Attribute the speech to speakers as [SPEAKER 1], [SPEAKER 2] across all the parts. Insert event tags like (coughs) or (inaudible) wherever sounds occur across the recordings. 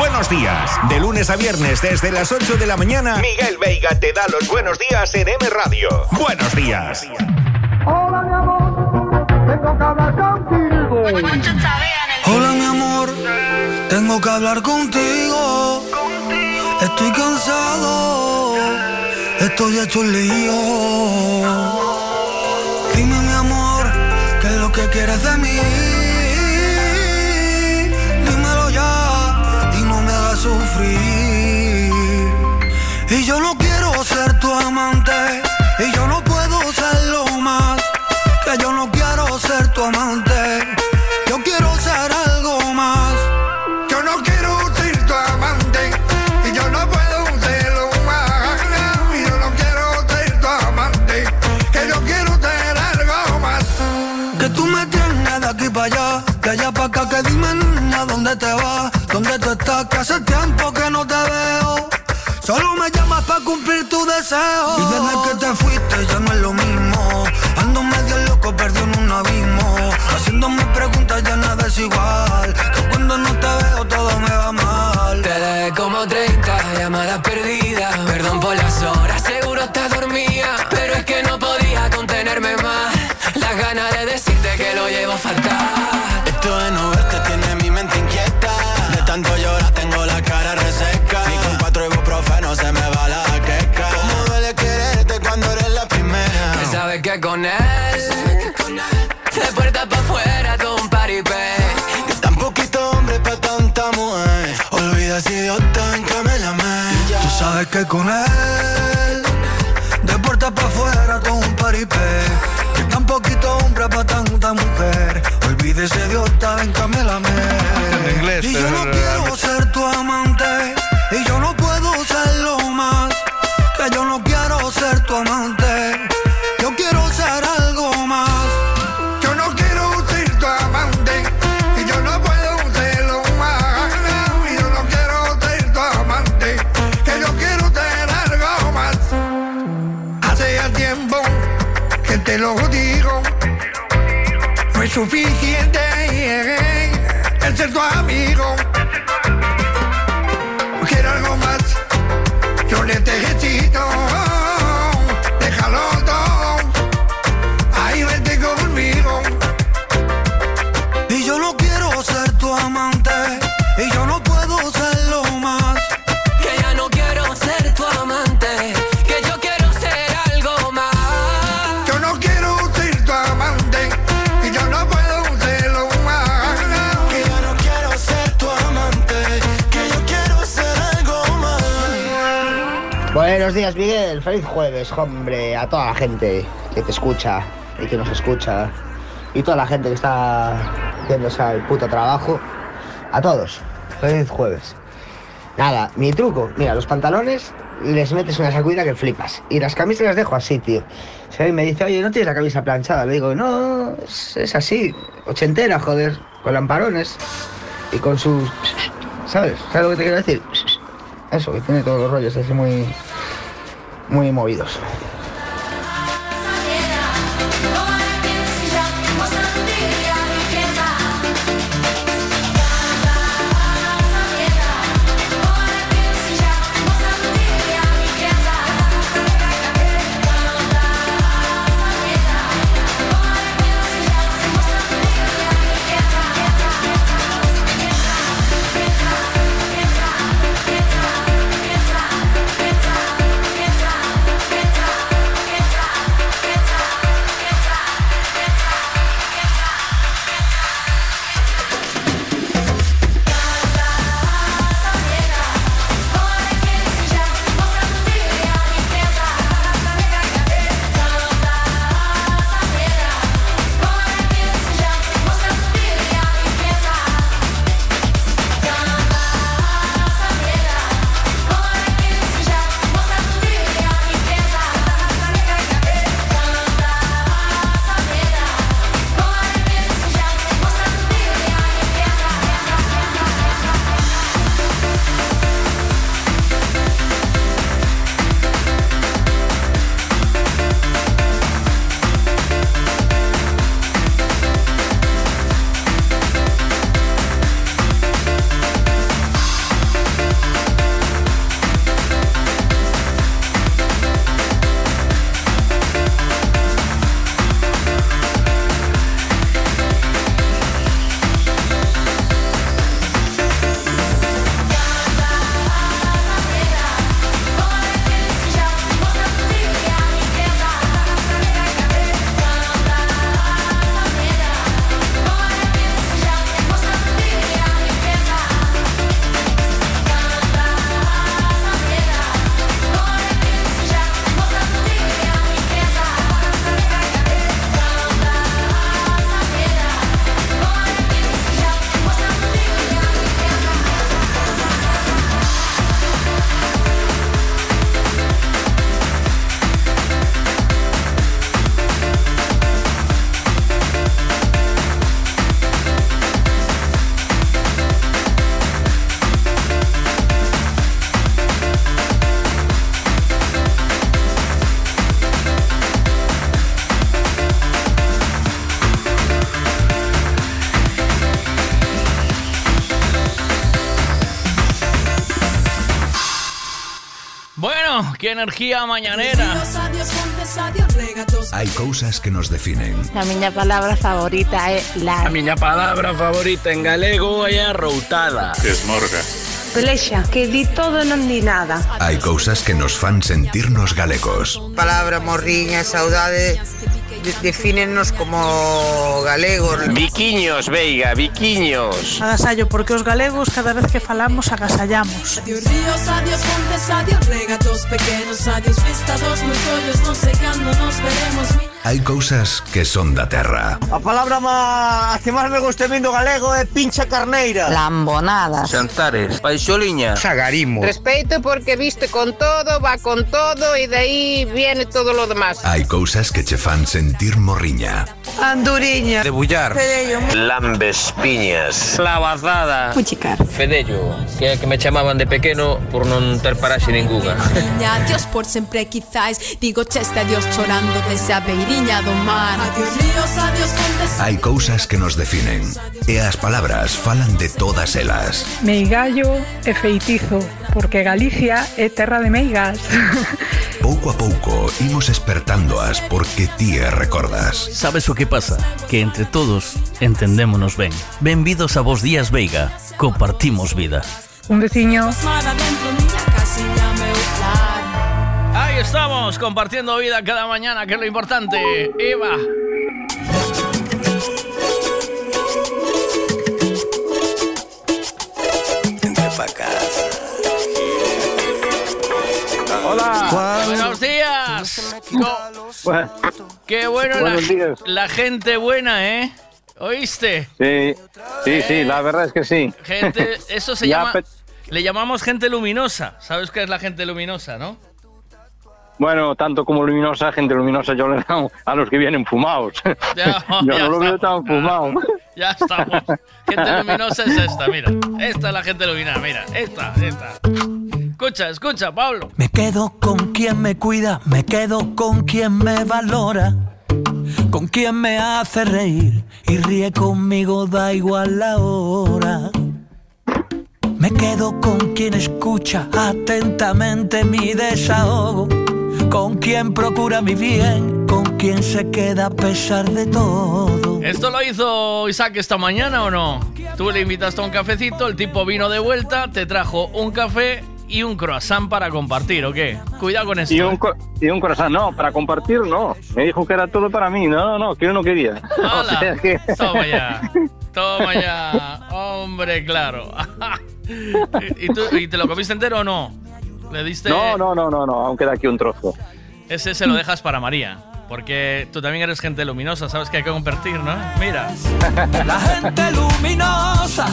[SPEAKER 1] Buenos días. De lunes a viernes desde las 8 de la mañana, Miguel Veiga te da los buenos días en M Radio. Buenos días.
[SPEAKER 2] Hola mi amor, tengo que hablar contigo.
[SPEAKER 3] Hola mi amor, tengo que hablar contigo. Estoy cansado, estoy hecho un lío. Dime mi amor, ¿qué es lo que quieres de mí? Y yo no quiero ser tu amante, y yo no puedo serlo más. Que yo no quiero ser tu amante, yo quiero ser algo más.
[SPEAKER 2] Yo no quiero ser tu amante y yo no puedo serlo más. Y yo no quiero ser tu amante, que yo quiero ser algo más.
[SPEAKER 3] Que tú me tienes de aquí para allá, de allá para acá, que dime nena, dónde te vas, dónde tú estás, que hace tiempo que Y desde que te fuiste ya no es lo mismo. Ando medio loco, perdido en un abismo. Haciéndome preguntas ya nada es igual. Que con
[SPEAKER 4] él, de puerta para afuera, todo un paripé.
[SPEAKER 3] No
[SPEAKER 2] es
[SPEAKER 5] días, Miguel. Feliz jueves, hombre. A toda la gente que te escucha y que nos escucha. Y toda la gente que está haciéndose al puto trabajo. A todos. Feliz jueves. Nada, mi truco. Mira, los pantalones les metes una sacudida que flipas. Y las camisas las dejo así, tío. Si me dice, oye, ¿no tienes la camisa planchada? Le digo, no, es, es así. Ochentera, joder. Con lamparones. Y con sus... ¿Sabes? ¿Sabes lo que te quiero decir? Eso, que tiene todos los rollos así muy... Muy movidos.
[SPEAKER 6] Qué energía mañanera.
[SPEAKER 7] Hay cosas que nos definen.
[SPEAKER 8] La miña palabra favorita é la.
[SPEAKER 9] A miña palabra favorita en galego é arroutada.
[SPEAKER 10] Esmorga.
[SPEAKER 8] Pelexa, que di todo non di nada.
[SPEAKER 7] Hay cosas que nos fan sentirnos galegos.
[SPEAKER 11] Palabra morriña, saudade, de, defínenos como galegos.
[SPEAKER 9] Viquiños, Veiga, viquiños.
[SPEAKER 12] Agasallo, porque os galegos cada vez que falamos agasallamos.
[SPEAKER 13] Adiós ríos, adiós montes, adiós regatos pequenos, adiós vistas dos meus ollos, non sei cando nos veremos.
[SPEAKER 7] Hay cosas que son da terra.
[SPEAKER 14] A palabra má, a que máis me guste vindo galego é pincha carneira.
[SPEAKER 8] Lambonada.
[SPEAKER 9] Xantares, paixoliña.
[SPEAKER 11] Sagarimo.
[SPEAKER 8] Respeito porque viste con todo, va con todo y de ahí viene todo lo demás.
[SPEAKER 7] Hay cosas que che fan sentir morriña.
[SPEAKER 11] Anduriña.
[SPEAKER 9] Debullar.
[SPEAKER 11] Fedello.
[SPEAKER 9] Lambes piñas. Lavazada.
[SPEAKER 8] Puchicar.
[SPEAKER 9] Fedello, que é que me chamaban de pequeno por non ter paraxe ningunha.
[SPEAKER 13] Niña, adiós por sempre quizás, digo cheste adiós chorando desde a viña do mar Adiós ríos, adiós fontes
[SPEAKER 7] Hai cousas que nos definen E as palabras falan de todas elas
[SPEAKER 12] Meigallo e feitizo Porque Galicia é terra de meigas (laughs)
[SPEAKER 7] Pouco a pouco imos espertándoas porque ti as recordas.
[SPEAKER 6] Sabes o que pasa? Que entre todos entendémonos ben. Benvidos a vos días Veiga, compartimos vida.
[SPEAKER 12] Un veciño.
[SPEAKER 6] Estamos, compartiendo vida cada mañana, que es lo importante. Eva.
[SPEAKER 9] Hola.
[SPEAKER 6] Buenos días. Qué bueno la,
[SPEAKER 9] días.
[SPEAKER 6] la gente buena, ¿eh? ¿Oíste?
[SPEAKER 9] Sí, sí, sí, la verdad es que sí.
[SPEAKER 6] Gente, eso se llama... Le llamamos gente luminosa. ¿Sabes qué es la gente luminosa, no?
[SPEAKER 9] Bueno, tanto como luminosa, gente luminosa yo le damos a los que vienen fumados.
[SPEAKER 6] Ya, (laughs)
[SPEAKER 9] yo
[SPEAKER 6] ya
[SPEAKER 9] no lo veo tan fumado. (laughs)
[SPEAKER 6] Ya estamos. Gente luminosa es esta, mira. Esta es la gente luminosa, mira. Esta, esta. Escucha, escucha, Pablo.
[SPEAKER 15] Me quedo con quien me cuida, me quedo con quien me valora, con quien me hace reír y ríe conmigo, da igual la hora. Me quedo con quien escucha atentamente mi desahogo, con quien procura mi bien, con quien se queda a pesar de todo.
[SPEAKER 6] ¿Esto lo hizo Isaac esta mañana o no? Tú le invitaste a un cafecito, el tipo vino de vuelta, te trajo un café y un croissant para compartir, ¿o qué? Cuidado con esto.
[SPEAKER 9] Y un,
[SPEAKER 6] ¿eh?
[SPEAKER 9] y un corazón, no, para compartir no. Me dijo que era todo para mí. No, no, no, que yo no quería. (laughs) O sea
[SPEAKER 6] ¡Hala!
[SPEAKER 9] que-
[SPEAKER 6] Toma ya. (laughs) Toma ya. Hombre, claro. (laughs) ¿Y, tú, ¿Y te lo comiste entero o no? Le diste...
[SPEAKER 9] No, no, no, no, no, aún queda aquí un trozo.
[SPEAKER 6] Ese se lo dejas para María. Porque tú también eres gente luminosa, sabes que hay que compartir, ¿no? Mira. (laughs)
[SPEAKER 15] La gente luminosa,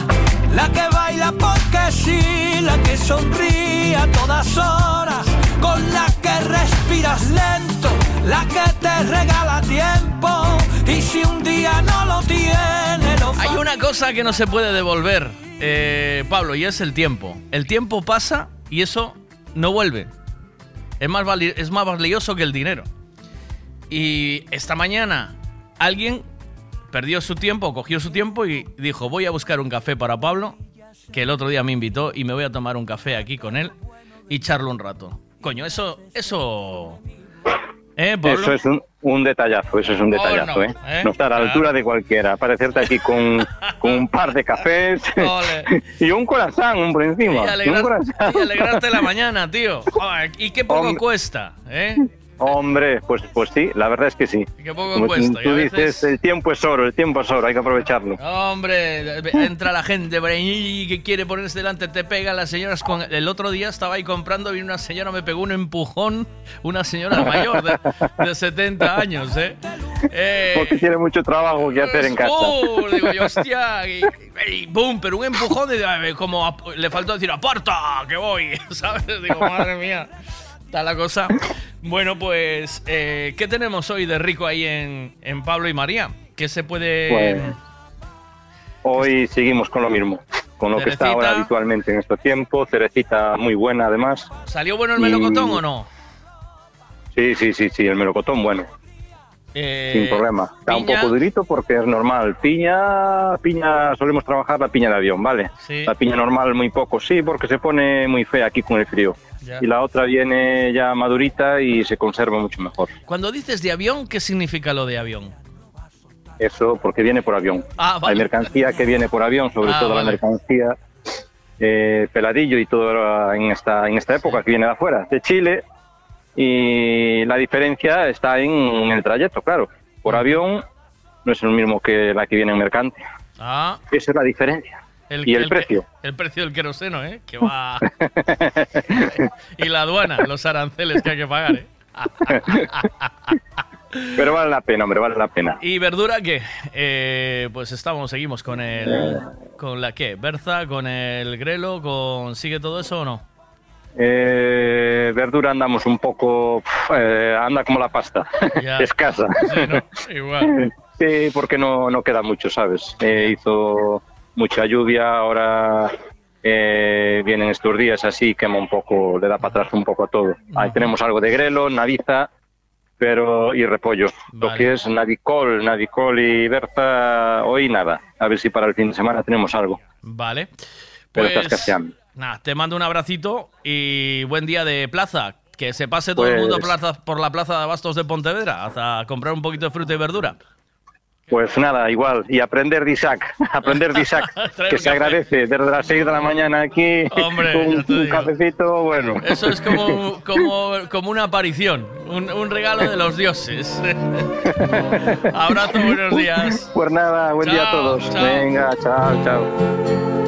[SPEAKER 15] la que baila porque sí, la que sonríe a todas horas, con la que respiras lento, la que te regala tiempo, y si un día no lo tiene, lo
[SPEAKER 6] Hay una cosa que no se puede devolver, eh, Pablo, y es el tiempo. El tiempo pasa y eso no vuelve. Es más, es más valioso que el dinero. Y esta mañana alguien perdió su tiempo, cogió su tiempo y dijo, voy a buscar un café para Pablo, que el otro día me invitó y me voy a tomar un café aquí con él y charlo un rato. Coño, eso, eso... ¿Eh?
[SPEAKER 9] Eso es un, un detallazo, eso es un
[SPEAKER 6] Oh,
[SPEAKER 9] detallazo,
[SPEAKER 6] no,
[SPEAKER 9] ¿eh?
[SPEAKER 6] ¿eh?
[SPEAKER 9] No está a la
[SPEAKER 6] Claro.
[SPEAKER 9] altura de cualquiera. Aparecerte aquí con, con un par de cafés (laughs) (laughs) y un corazón un por encima.
[SPEAKER 6] Y,
[SPEAKER 9] un
[SPEAKER 6] alegrar-
[SPEAKER 9] croissant.
[SPEAKER 6] y alegrarte la mañana, tío. (laughs) Joder, ¿Y qué poco
[SPEAKER 9] Hombre.
[SPEAKER 6] cuesta? ¿Eh?
[SPEAKER 9] Hombre, pues, pues sí, la verdad es que sí.
[SPEAKER 6] Qué poco
[SPEAKER 9] Como
[SPEAKER 6] cuesta, y
[SPEAKER 9] tú
[SPEAKER 6] a
[SPEAKER 9] dices,
[SPEAKER 6] veces-
[SPEAKER 9] el tiempo es oro, el tiempo es oro, hay que aprovecharlo.
[SPEAKER 6] Hombre, entra la gente por ahí que quiere ponerse delante, te pega las señoras con... El otro día estaba ahí comprando y una señora me pegó un empujón, una señora mayor de, de 70 años, ¿eh? Eh,
[SPEAKER 9] Porque tiene mucho trabajo que hacer en casa.
[SPEAKER 6] ¡uh! digo yo, hostia, y, y ¡boom! Pero un empujón de, como ap- le faltó decir, ¡aparta! ¡Que voy! (laughs) ¿Sabes? Digo, madre mía, está la cosa. Bueno, pues, eh, ¿qué tenemos hoy de rico ahí en, en Pablo y María? ¿Qué se puede...?
[SPEAKER 9] Pues, hoy seguimos con lo mismo, con lo que está ahora habitualmente en este tiempo. Cerecita muy buena, además.
[SPEAKER 6] ¿Salió bueno el melocotón
[SPEAKER 9] y-
[SPEAKER 6] o no?
[SPEAKER 9] Sí, sí, sí, sí, el melocotón bueno.
[SPEAKER 6] Eh,
[SPEAKER 9] sin problema. Está un poco durito porque es normal. Piña, piña, solemos trabajar la piña de avión, ¿vale?
[SPEAKER 6] Sí.
[SPEAKER 9] La piña normal muy poco, sí, porque se pone muy fea aquí con el frío.
[SPEAKER 6] Ya.
[SPEAKER 9] Y la otra viene ya madurita y se conserva mucho mejor.
[SPEAKER 6] Cuando dices de avión, ¿qué significa lo de avión?
[SPEAKER 9] Eso porque viene por avión.
[SPEAKER 6] Ah, vale.
[SPEAKER 9] Hay mercancía que viene por avión, sobre
[SPEAKER 6] Ah,
[SPEAKER 9] todo
[SPEAKER 6] vale.
[SPEAKER 9] la mercancía eh, peladillo y todo en esta, en esta época que viene de afuera, de Chile. Y la diferencia está en, el trayecto, claro. Por avión no es el mismo que la que viene en mercante.
[SPEAKER 6] Ah,
[SPEAKER 9] Esa es la diferencia. y el, precio.
[SPEAKER 6] El precio del queroseno, ¿eh? Que va... (laughs) (laughs) y la aduana, los aranceles que hay que pagar, ¿eh? (laughs)
[SPEAKER 9] Pero vale la pena, hombre, vale la pena.
[SPEAKER 6] ¿Y verdura qué? Eh, pues estamos, seguimos con el... ¿Con la qué? ¿Berza? ¿Con el grelo? ¿Con... ¿Sigue todo eso o no?
[SPEAKER 9] Eh, verdura andamos un poco, eh, anda como la pasta, (laughs) escasa.
[SPEAKER 6] Sí, ¿no? Igual. (laughs)
[SPEAKER 9] Sí, porque no, no queda mucho, ¿sabes? Eh, hizo mucha lluvia, ahora eh, vienen estos días así, quema un poco, le da para atrás un poco a todo. Ahí tenemos algo de grelo, nadiza, pero y repollo. Lo que es nadicol, nadicol y berza, hoy nada. A ver si para el fin de semana tenemos algo.
[SPEAKER 6] Vale.
[SPEAKER 9] Pero
[SPEAKER 6] Pues. Nada, te mando un abracito y buen día de plaza. Que se pase todo el
[SPEAKER 9] Pues-
[SPEAKER 6] mundo plaza- por la plaza de Abastos de Pontevedra a comprar un poquito de fruta y verdura.
[SPEAKER 9] Pues nada, igual. Y aprender de Isaac. (laughs) Aprender de Isaac. (laughs) Que se agradece desde las 6 de la mañana aquí.
[SPEAKER 6] Hombre,
[SPEAKER 9] un cafecito, bueno.
[SPEAKER 6] Eso es como, (laughs) como, como una aparición, un, un regalo de los dioses. Abrazo, buenos días.
[SPEAKER 9] Pues nada, buen día a todos.
[SPEAKER 6] chao.
[SPEAKER 9] Venga, chao, chao.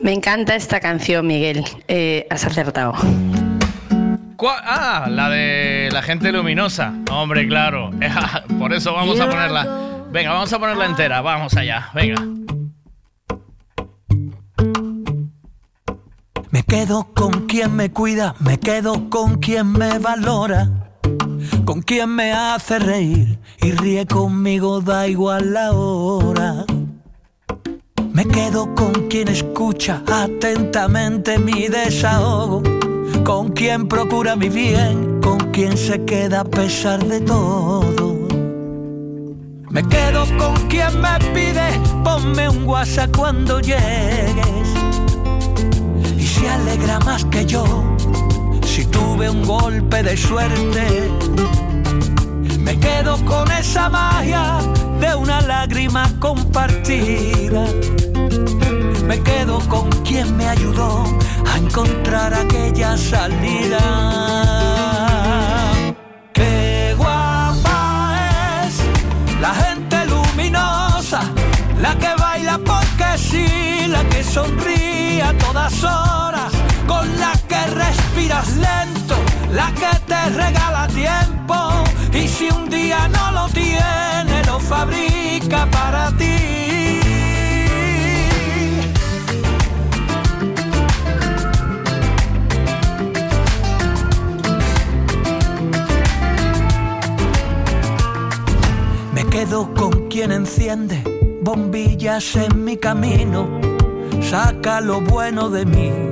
[SPEAKER 16] Me encanta esta canción, Miguel. Eh, has acertado.
[SPEAKER 6] Ah, la de la gente luminosa. Hombre, claro. (laughs) Por eso vamos a ponerla. Venga, vamos a ponerla entera. Vamos allá. Venga.
[SPEAKER 15] Me quedo con quien me cuida, me quedo con quien me valora con quien me hace reír y ríe conmigo, da igual la hora. Me quedo con quien escucha atentamente mi desahogo, con quien procura mi bien, con quien se queda a pesar de todo. Me quedo con quien me pide, ponme un WhatsApp cuando llegues y se alegra más que yo si tuve un golpe de suerte. Me quedo con esa magia de una lágrima compartida. Me quedo con quien me ayudó a encontrar aquella salida. Qué guapa es la gente luminosa, la que baila porque sí, la que sonríe a todas horas, con la respiras lento, la que te regala tiempo y si un día no lo tiene, lo fabrica para ti. Me quedo con quien enciende bombillas en mi camino, saca lo bueno de mí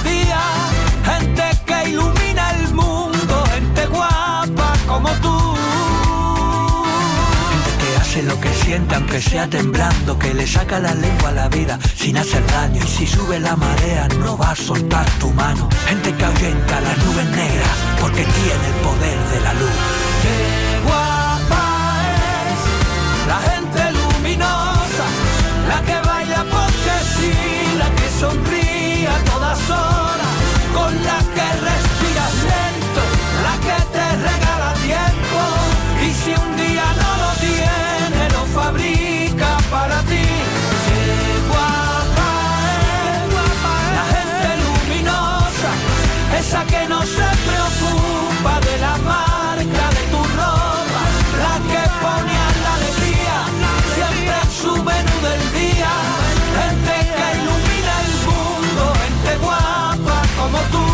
[SPEAKER 15] que siente aunque sea temblando, que le saca la lengua a la vida sin hacer daño y si sube la marea no va a soltar tu mano. Gente que ahuyenta las nubes negras porque tiene el poder de la luz. Qué guapa es la gente luminosa, la que baila porque sí, la que sonríe a todas horas, con la esa que no se preocupa de la marca de tu ropa, la que pone a la alegría siempre su menú del día, gente que ilumina el mundo, gente guapa como tú,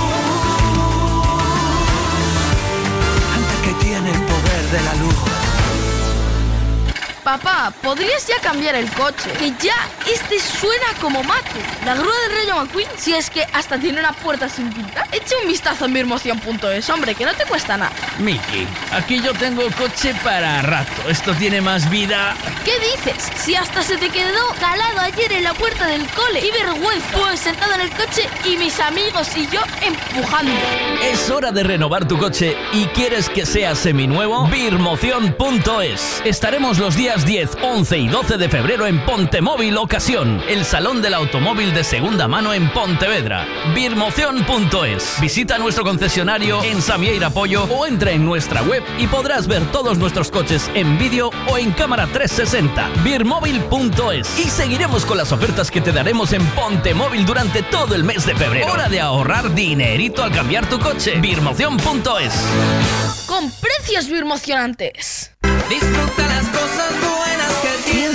[SPEAKER 15] gente que tiene el poder de la luz.
[SPEAKER 17] Papá, ¿podrías ya cambiar el coche? Que ya este suena como mate. La grúa del Rayo McQueen, si es que hasta tiene una puerta sin pintar. Echa un vistazo en mirmoción.es, hombre, que no te cuesta nada.
[SPEAKER 1] Miki, aquí yo tengo coche para rato. Esto tiene más vida.
[SPEAKER 17] ¿Qué dices? Si hasta se te quedó calado ayer en la puerta del cole. ¡Qué vergüenza! Pues sentado en el coche y mis amigos y yo empujando.
[SPEAKER 1] Es hora de renovar tu coche y quieres que sea seminuevo. Birmoción.es. Estaremos los días 10, 11 y 12 de febrero en Pontemóvil Ocasión, el salón del automóvil de segunda mano en Pontevedra. Birmoción.es. Visita nuestro concesionario en Samieira Pollo o entra en nuestra web y podrás ver todos nuestros coches en vídeo o en cámara 360. Birmóvil.es. Y seguiremos con las ofertas que te daremos en Pontemóvil durante todo el mes de febrero. Hora de ahorrar dinerito al cambiar tu coche. Birmoción.es.
[SPEAKER 17] Con precios birmocionantes.
[SPEAKER 18] Disfruta las cosas buenas.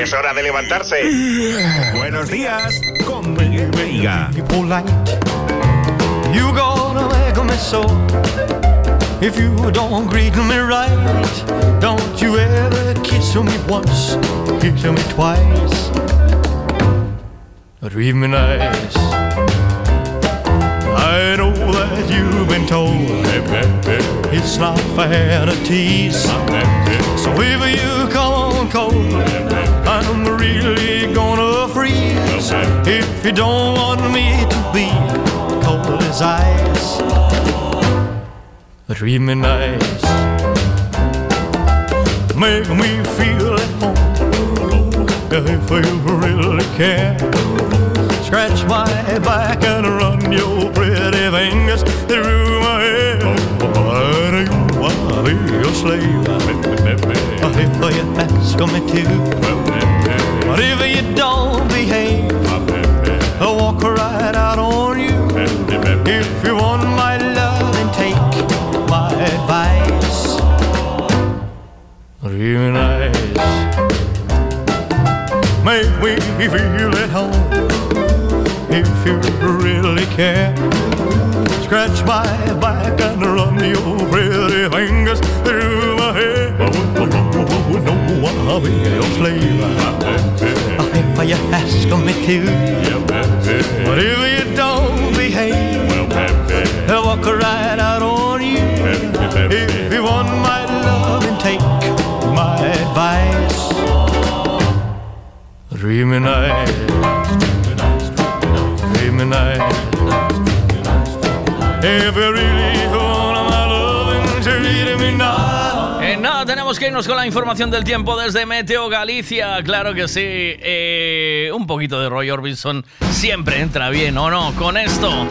[SPEAKER 1] Es hora de levantarse. Buenos días con Miguel Veiga.
[SPEAKER 10] You gonna make me so If you don't greet me right Don't you ever kiss me once Kiss me twice Or treat nice I know that you've been told It's not fair to tease So if you come on cold If you don't want me to be cold as ice Treat me nice. Make me feel at home If you really care. Scratch my back and run your pretty fingers through my hair. Wanna be a slave? If you ask me to But if you don't behave I'll walk right out on you. If you want my love then take my advice. Real nice Make me feel at home If you really care Scratch my back and run your pretty fingers through my hair. No, I'll be your slave. If you ask me to But if you don't behave I'll walk right out on you. If you want my love and take my advice. Nice Treat me nice
[SPEAKER 15] En nada, tenemos que irnos con la información del tiempo desde Meteo Galicia. Claro que sí. Eh, un poquito de Roy Orbison siempre entra bien, ¿o no? Con esto.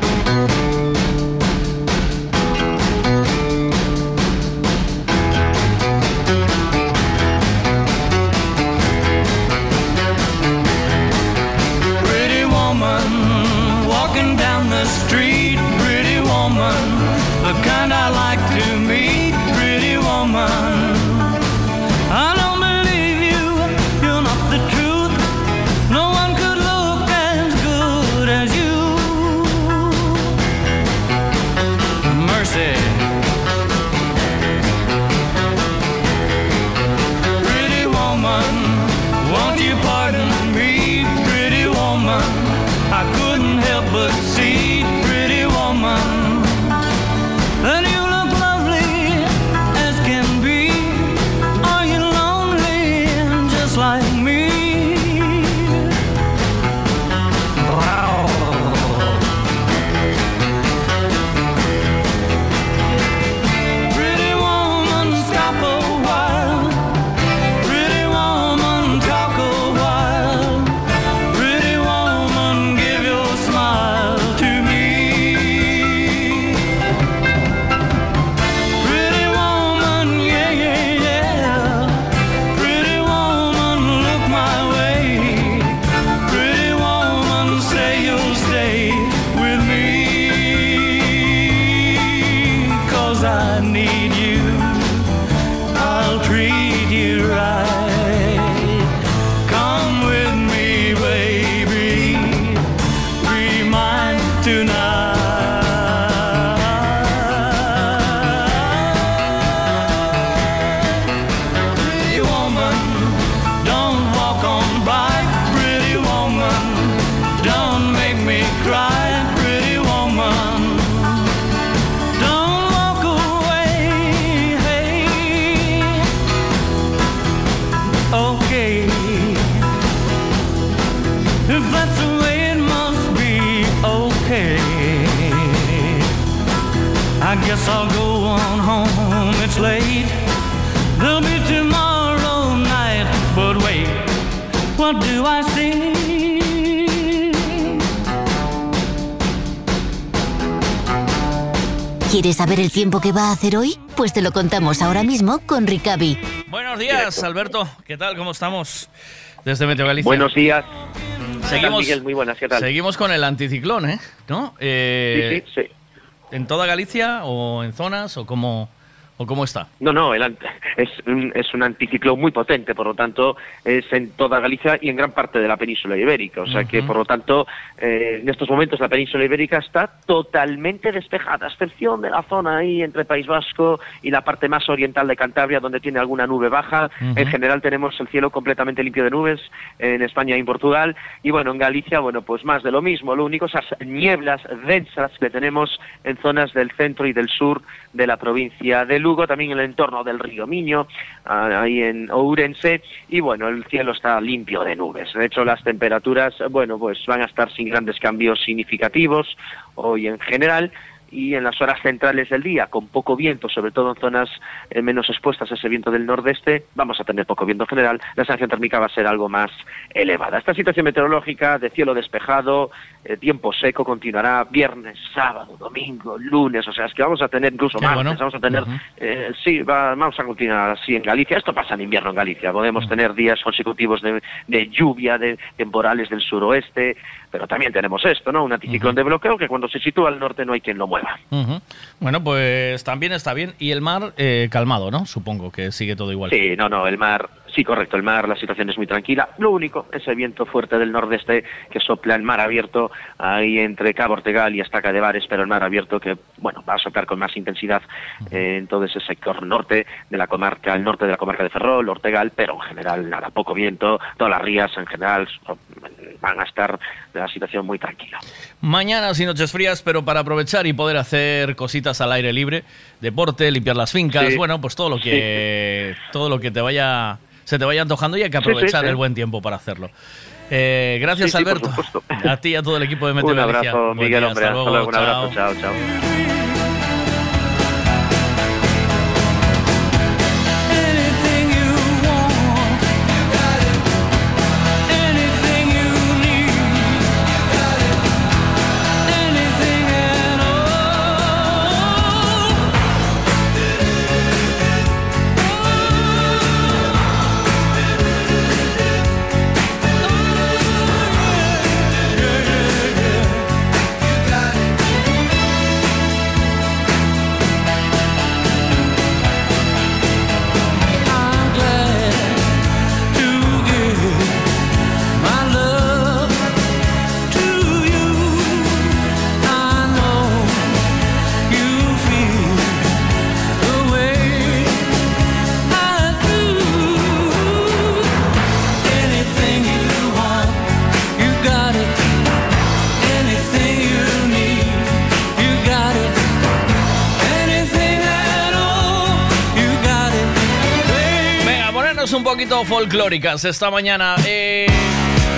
[SPEAKER 19] Tiempo que va a hacer hoy? Pues te lo contamos ahora mismo con Ricavi.
[SPEAKER 6] Buenos días, Alberto. ¿Qué tal? ¿Cómo estamos? Desde Meteo Galicia.
[SPEAKER 20] Buenos días. ¿Qué tal,
[SPEAKER 6] Seguimos,
[SPEAKER 20] Miguel? Muy buenas, ¿qué tal?
[SPEAKER 6] seguimos con el anticiclón, ¿eh? ¿No? Eh,
[SPEAKER 20] Sí, sí, sí.
[SPEAKER 6] ¿En toda Galicia o en zonas o cómo, o cómo está?
[SPEAKER 20] No, no, el ant- es, un, es un anticiclón muy potente, por lo tanto, es en toda Galicia y en gran parte de la península ibérica. O sea que, por lo tanto, eh, en estos momentos la península ibérica está totalmente despejada, a excepción de la zona ahí entre País Vasco y la parte más oriental de Cantabria, donde tiene alguna nube baja. En general tenemos el cielo completamente limpio de nubes en España y en Portugal. Y bueno, en Galicia, bueno, pues más de lo mismo. Lo único, esas nieblas densas que tenemos en zonas del centro y del sur de la provincia de Lugo, también en el entorno del río Miño, ah, ahí en Ourense, y bueno, el cielo está limpio de nubes. De hecho, las temperaturas, bueno, pues van a estar sin grandes cambios significativos hoy en general, y en las horas centrales del día, con poco viento, sobre todo en zonas eh, menos expuestas a ese viento del nordeste, vamos a tener poco viento en general, la sensación térmica va a ser algo más elevada. Esta situación meteorológica de cielo despejado, eh, tiempo seco, continuará viernes, sábado, domingo, lunes, o sea, es que vamos a tener incluso
[SPEAKER 6] bueno.
[SPEAKER 20] vamos a tener, eh, sí, va- vamos a continuar así en Galicia. Esto pasa en invierno en Galicia, podemos tener días consecutivos de, de lluvia, de temporales del suroeste, pero también tenemos esto, ¿no? Un anticiclón de bloqueo que cuando se sitúa al norte no hay quien lo mueva.
[SPEAKER 6] Bueno, pues también está bien. Y el mar eh, calmado, ¿no? Supongo que sigue todo igual.
[SPEAKER 20] Sí, no, no, el mar, sí, correcto, el mar, la situación es muy tranquila. Lo único, ese viento fuerte del nordeste que sopla el mar abierto ahí entre Cabo Ortegal y Estaca de Bares, pero el mar abierto que, bueno, va a soplar con más intensidad eh, en todo ese sector norte de la comarca, el norte de la comarca de Ferrol, Ortegal, pero en general nada, poco viento, todas las rías en general van a estar de la situación muy tranquila.
[SPEAKER 6] Mañana y noches frías, pero para aprovechar y poder hacer cositas al aire libre, deporte, limpiar las fincas,
[SPEAKER 20] Sí.
[SPEAKER 6] bueno, pues todo lo que todo lo que te vaya se te vaya antojando y hay que aprovechar
[SPEAKER 20] sí.
[SPEAKER 6] el buen tiempo para hacerlo. Eh, gracias
[SPEAKER 20] Sí, sí,
[SPEAKER 6] Alberto. A ti y a todo el equipo de Meteo
[SPEAKER 20] Un abrazo, Miguel,
[SPEAKER 6] día,
[SPEAKER 20] hombre, hasta luego, un abrazo, chao, chao.
[SPEAKER 6] Folclóricas esta mañana. Eh,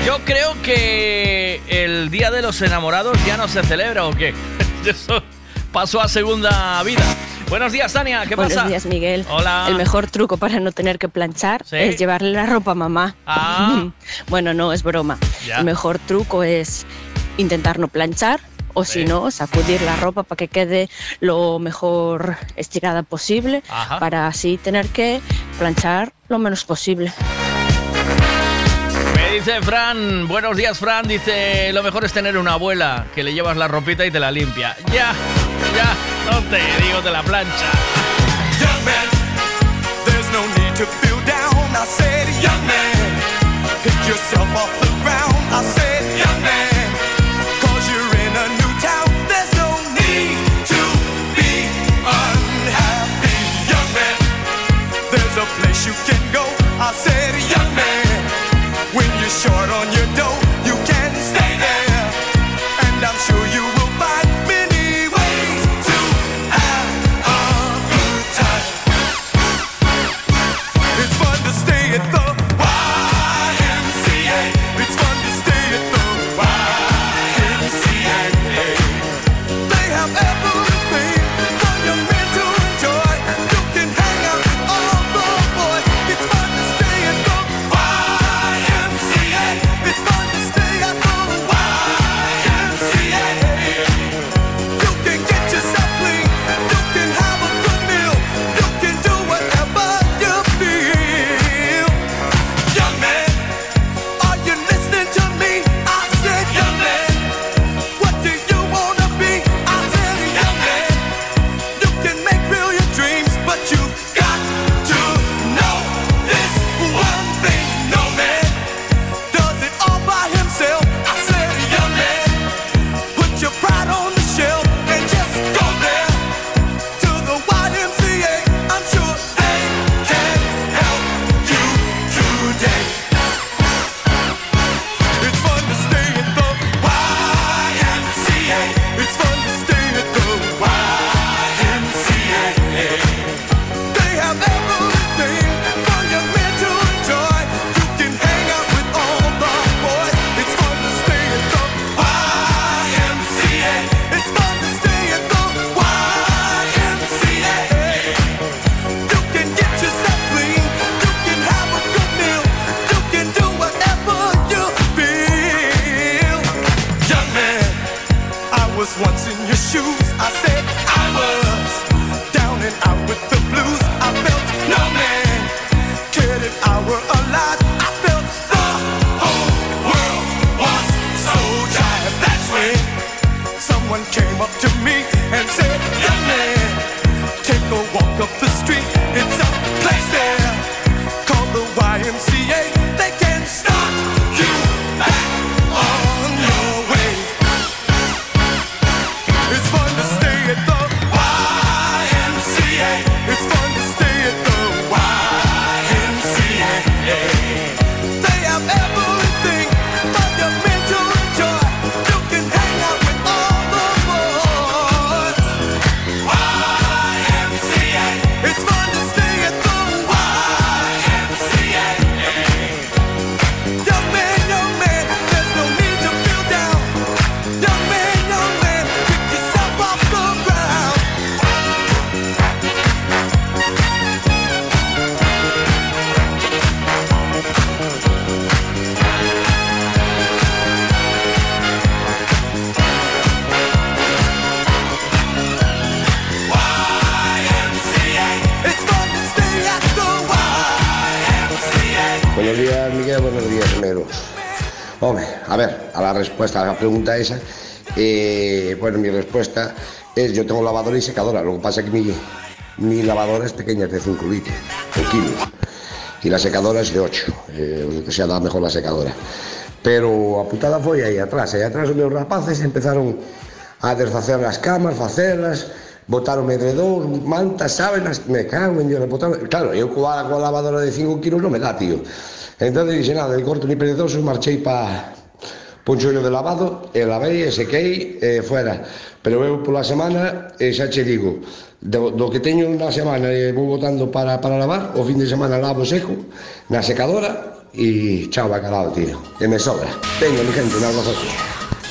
[SPEAKER 6] yo creo que el Día de los Enamorados ya no se celebra o qué. (laughs) Eso pasó a segunda vida. Buenos días, Tania, ¿qué
[SPEAKER 16] Buenos
[SPEAKER 6] pasa?
[SPEAKER 16] días, Miguel.
[SPEAKER 6] Hola.
[SPEAKER 16] El mejor truco para no tener que planchar
[SPEAKER 6] ¿Sí?
[SPEAKER 16] es llevarle la ropa a mamá.
[SPEAKER 6] Ah. (laughs)
[SPEAKER 16] bueno, no, es broma.
[SPEAKER 6] Ya.
[SPEAKER 16] El mejor truco es intentar no planchar o si no, sacudir la ropa para que quede lo mejor estirada posible
[SPEAKER 6] Ajá.
[SPEAKER 16] para así tener que planchar lo menos posible.
[SPEAKER 6] Me dice Fran, buenos días Fran, dice, lo mejor es tener una abuela que le llevas la ropita y te la limpia. Ya, ya, no te digo de la plancha.
[SPEAKER 21] Young man, there's no need to feel down. I said, young man, pick yourself off the ground. I said, young man, cause you're in a new town. There's no need to be unhappy. Young man, there's a place you can go. I said, young
[SPEAKER 22] pregunta esa, eh, bueno, mi respuesta es yo tengo lavadora y secadora, lo que pasa es que mi, mi lavadora es pequeña, es de 5 litros, de kilos, y la secadora es de 8, eh, se ha dado mejor la secadora. Pero a putada foi aí atrás, aí atrás os meus rapaces empezaron a desfacer as camas, facelas, botaron medredón, mantas, sábanas, me cago en Dios, botaron... Claro, eu coa, coa lavadora de 5 kilos non me dá, tío. Entón, dixen, nada, de corto ni perezoso, marchei pa, ponchoino de lavado, e lavei, e sequei, e fuera. Pero eu pola semana, e xa che digo, do, do que teño na semana e vou botando para, para lavar, o fin de semana lavo seco, na secadora, e chao bacalao, tío. E me sobra. Venga, mi gente, un abrazo.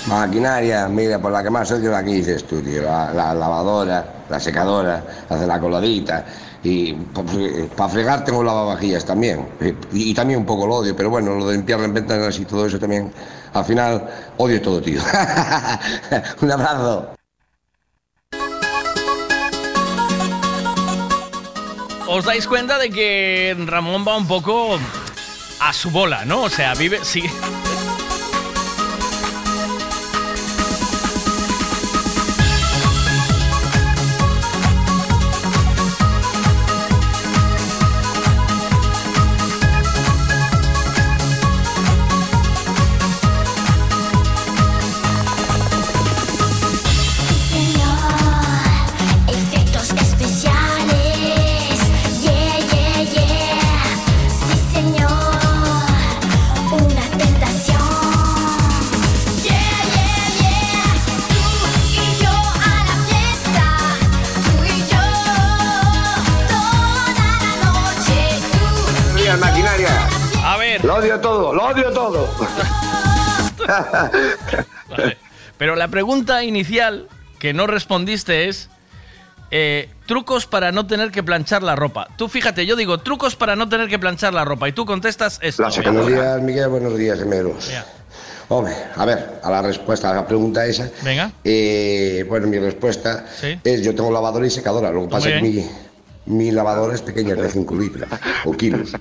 [SPEAKER 22] Maquinaria, mira, por la que más odio la que dices tú, tío. La, la lavadora, la secadora, hacer la coladita. Y para fregar tengo lavavajillas también. Y, y también un poco lo odio, pero bueno, lo de limpiar las ventanas y todo eso también. Al final, odio todo, tío. (laughs) un abrazo.
[SPEAKER 6] Os dais cuenta de que Ramón va un poco a su bola, ¿no? O sea, vive, sí.
[SPEAKER 22] Todo. (laughs)
[SPEAKER 6] Vale. Pero la pregunta inicial que no respondiste es eh, trucos para no tener que planchar la ropa. Tú fíjate, yo digo trucos para no tener que planchar la ropa y tú contestas esto.
[SPEAKER 22] Buenos días, Miguel. Buenos días, gemelos. Hombre, a ver, a la respuesta a la pregunta esa.
[SPEAKER 6] Venga.
[SPEAKER 22] eh, bueno, mi respuesta
[SPEAKER 6] Sí.
[SPEAKER 22] es yo tengo lavadora y secadora. Lo que pasa es que mi, Mi lavadora es pequeña, es de 5 litros o kilos.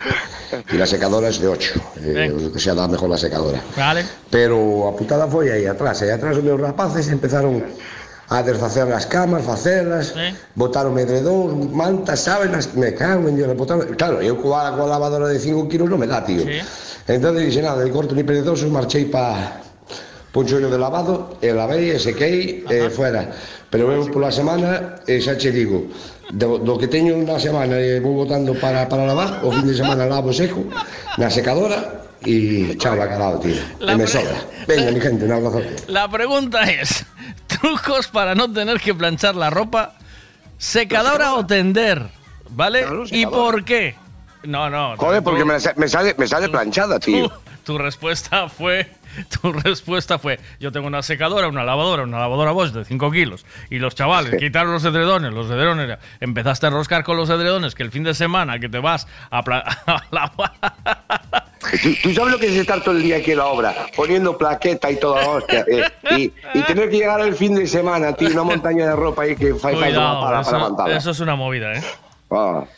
[SPEAKER 22] Y la secadora es de 8. Eh, o que sea, da mejor la secadora.
[SPEAKER 6] Vale.
[SPEAKER 22] Pero a putada foi aí atrás. Aí atrás os meus rapaces empezaron a desfacer as camas, facelas, sí. botaron medredón, mantas, sábenas, me cago en Dios, botaron... Claro, eu coa, coa lavadora de 5 kilos non me dá, tío.
[SPEAKER 6] Sí.
[SPEAKER 22] Entón, dixe, nada, de corto ni perezoso, marchei pa ponchoño de lavado, e lavei, e sequei, Ajá. e fuera. Pero eu pola semana, e xa che digo, do, do que teño na semana e vou botando para, para lavar, o fin de semana lavo seco, na secadora, e chao bacalao, tío.
[SPEAKER 6] La
[SPEAKER 22] e me
[SPEAKER 6] pre-
[SPEAKER 22] sobra. Venga, mi gente, un abrazote.
[SPEAKER 6] La pregunta es: trucos para no tener que planchar la ropa, secadora o tender, ¿vale? ¿Y por qué? No, no.
[SPEAKER 22] Joder,
[SPEAKER 6] tú-
[SPEAKER 22] porque me, sa- me sale, me sale planchada, tío.
[SPEAKER 6] tu, tu respuesta fue. (laughs) Tu respuesta fue: Yo tengo una secadora, una lavadora, una lavadora Bosch de 5 kilos. Y los chavales quitaron los edredones, los edredones. Empezaste a enroscar con los edredones que el fin de semana que te vas a, (laughs) a lavar.
[SPEAKER 22] ¿Tú, tú sabes lo que es estar todo el día aquí en la obra, poniendo plaqueta y toda hostia, eh, y, y tener que llegar el fin de semana, tío, una montaña de ropa ahí que fa- falta
[SPEAKER 6] Cuidado,
[SPEAKER 22] para,
[SPEAKER 6] eso, eso es una movida, ¿eh?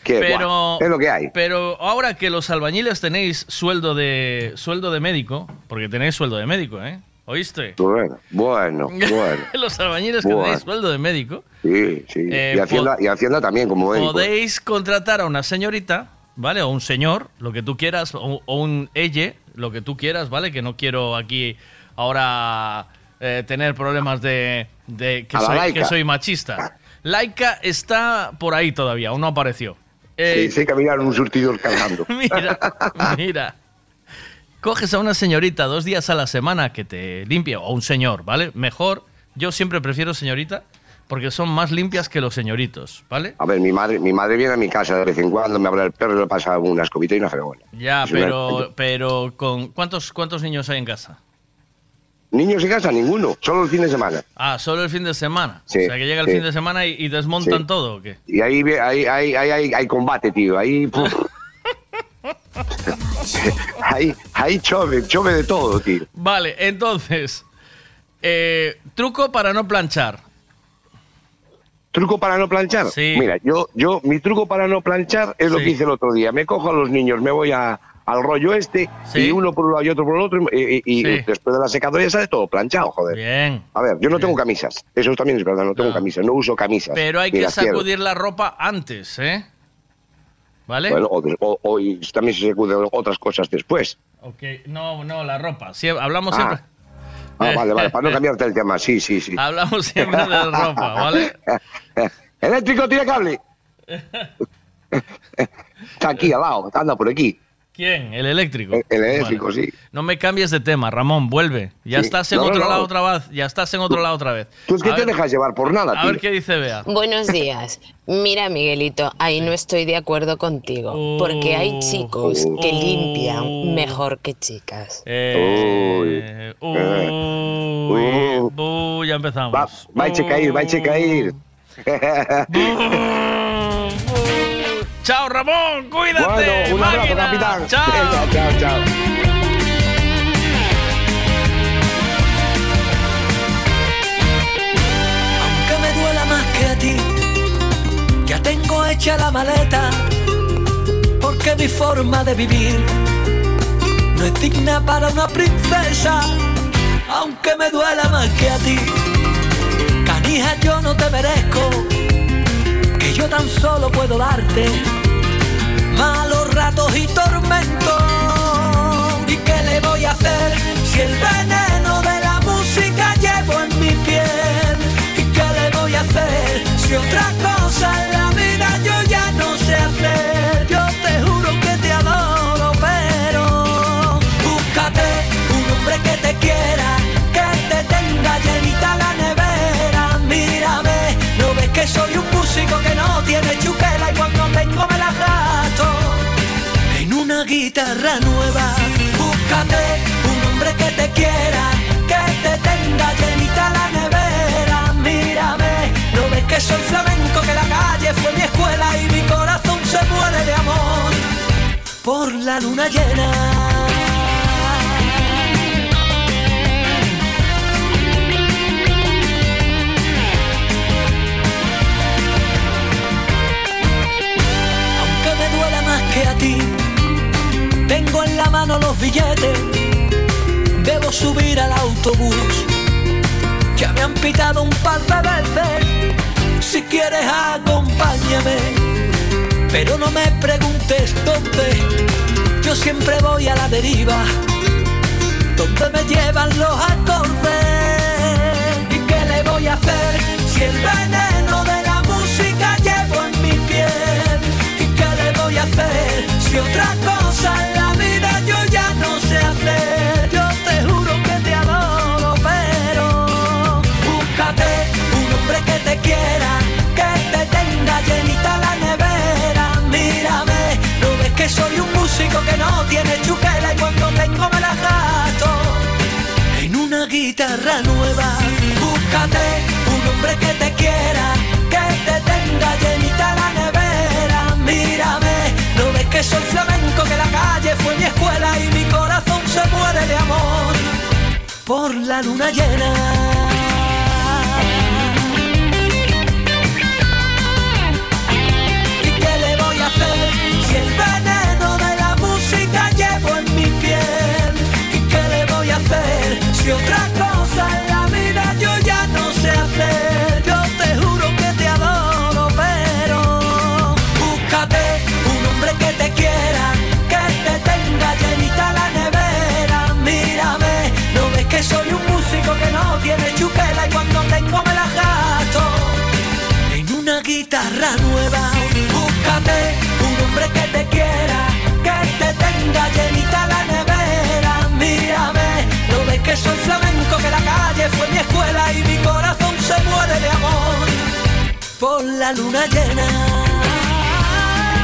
[SPEAKER 22] Qué
[SPEAKER 6] Pero.
[SPEAKER 22] Es lo que hay.
[SPEAKER 6] Pero ahora que los albañiles tenéis sueldo de sueldo de médico, porque tenéis sueldo de médico, ¿eh? ¿Oíste?
[SPEAKER 22] Bueno, bueno, (laughs) bueno.
[SPEAKER 6] los albañiles que tenéis sueldo de médico,
[SPEAKER 22] Sí, sí.
[SPEAKER 6] Eh,
[SPEAKER 22] y, Hacienda,
[SPEAKER 6] pod-
[SPEAKER 22] y Hacienda también, como médico.
[SPEAKER 6] podéis contratar a una señorita, ¿vale? O un señor, lo que tú quieras, o, o un ella, lo que tú quieras, ¿vale? Que no quiero aquí ahora eh, tener problemas de, de que, soy, que soy machista. Laika está por ahí todavía, aún no apareció. Eh,
[SPEAKER 22] Sí, sé caminar un surtidor cargando. (laughs)
[SPEAKER 6] Mira, mira. Coges a una señorita dos días a la semana que te limpie, o un señor, ¿vale? Mejor, yo siempre prefiero señorita, porque son más limpias que los señoritos, ¿vale?
[SPEAKER 22] A ver, mi madre, mi madre viene a mi casa de vez en cuando, me habla el perro y le pasa una escobita y una fregona.
[SPEAKER 6] Ya,
[SPEAKER 22] Es una-
[SPEAKER 6] pero, pero con ¿cuántos, ¿cuántos niños hay en casa?
[SPEAKER 22] Niños en casa, ninguno, solo el fin de semana.
[SPEAKER 6] Ah, solo el fin de semana.
[SPEAKER 22] Sí,
[SPEAKER 6] o sea, que llega el
[SPEAKER 22] sí.
[SPEAKER 6] fin de semana y, y desmontan
[SPEAKER 22] Sí.
[SPEAKER 6] todo, ¿o qué?
[SPEAKER 22] Y ahí ahí, ahí, ahí, ahí hay combate, tío. Ahí. (laughs) (laughs) ahí, ahí chove, chove de todo, tío.
[SPEAKER 6] Vale, entonces, eh, truco para no planchar.
[SPEAKER 22] ¿Truco para no planchar?
[SPEAKER 6] Sí.
[SPEAKER 22] Mira, yo, yo, mi truco para no planchar es lo que hice el otro día. Me cojo a los niños, me voy a- al rollo este,
[SPEAKER 6] Sí.
[SPEAKER 22] y uno por un lado y otro por el otro, y, y- y
[SPEAKER 6] Sí.
[SPEAKER 22] después de la secadora ya sale todo planchado, joder.
[SPEAKER 6] Bien.
[SPEAKER 22] A ver, yo no tengo camisas. Eso también es verdad, no tengo camisas, no uso camisas.
[SPEAKER 6] Pero hay que
[SPEAKER 22] quiero.
[SPEAKER 6] sacudir la ropa antes, ¿eh? ¿Vale?
[SPEAKER 22] Bueno, o, de- o- o- y también se sacuden otras cosas después.
[SPEAKER 6] Ok, no, no, la ropa. Sie- hablamos
[SPEAKER 22] Ah.
[SPEAKER 6] siempre.
[SPEAKER 22] Ah, vale, vale, para no cambiarte el tema, sí, sí, sí.
[SPEAKER 6] Hablamos siempre de la ropa, ¿vale? (laughs)
[SPEAKER 22] Eléctrico tiene cable. (laughs) Está aquí al lado, anda por aquí.
[SPEAKER 6] ¿Quién? El eléctrico.
[SPEAKER 22] El, el eléctrico,
[SPEAKER 6] Bueno,
[SPEAKER 22] sí.
[SPEAKER 6] No me cambies de tema, Ramón, vuelve. Ya
[SPEAKER 22] Sí.
[SPEAKER 6] estás en
[SPEAKER 22] No,
[SPEAKER 6] otro
[SPEAKER 22] no.
[SPEAKER 6] lado otra vez. Ya estás en otro lado otra vez.
[SPEAKER 22] Tú es que
[SPEAKER 6] A
[SPEAKER 22] te
[SPEAKER 6] ver-
[SPEAKER 22] dejas llevar por nada,
[SPEAKER 6] A
[SPEAKER 22] tío.
[SPEAKER 6] ver qué dice Bea.
[SPEAKER 23] Buenos días. Mira, Miguelito, ahí no estoy de acuerdo contigo, porque hay chicos que limpian mejor que chicas.
[SPEAKER 6] Eh, uy, uy, (laughs) ya empezamos.
[SPEAKER 22] Va, va a caer, va a caer. (laughs)
[SPEAKER 6] Chao, Ramón, cuídate.
[SPEAKER 22] Bueno, un abrazo,
[SPEAKER 6] máquina.
[SPEAKER 22] capitán. (laughs)
[SPEAKER 6] Chao.
[SPEAKER 22] Chao, chao.
[SPEAKER 15] Aunque me duela más que a ti, ya tengo hecha la maleta, porque mi forma de vivir no es digna para una princesa, aunque me duela más que a ti. Canija, yo no te merezco, yo tan solo puedo darte malos ratos y tormentos. ¿Y qué le voy a hacer si el veneno de la música llevo en mi piel? ¿Y qué le voy a hacer si otra cosa en la vida yo ya no sé hacer? Yo te juro que te adoro, pero búscate un hombre que te quiera, que te tenga llenita la nevera. Mírame, no ves que soy un que no tiene chuquela y cuando tengo me la gasto en una guitarra nueva. Búscate un hombre que te quiera, que te tenga llenita la nevera. Mírame, no ves que soy flamenco, que la calle fue mi escuela y mi corazón se muere de amor por la luna llena. Mano los billetes, debo subir al autobús. Ya me han pitado un par de veces, si quieres acompáñame, pero no me preguntes dónde, yo siempre voy a la deriva, donde me llevan los acordes. ¿Y qué le voy a hacer si el veneno de la música llevo en mi piel? ¿Y qué le voy a hacer si otra cosa que no tiene chuquela y cuando tengo me la gasto en una guitarra nueva. Búscate un hombre que te quiera, que te tenga llenita la nevera. Mírame, no ves que soy flamenco, que la calle fue mi escuela y mi corazón se muere de amor por la luna llena. Otra cosa en la vida yo ya no sé hacer? Yo te juro que te adoro, pero búscate un hombre que te quiera, que te tenga llenita la nevera. Mírame, no ves que soy un músico que no tiene chuquela y cuando tengo me la gasto en una guitarra nueva. Búscate un hombre que te quiera, que te tenga llenita la que soy flamenco, que la calle fue mi escuela y mi corazón se muere de amor por la luna llena.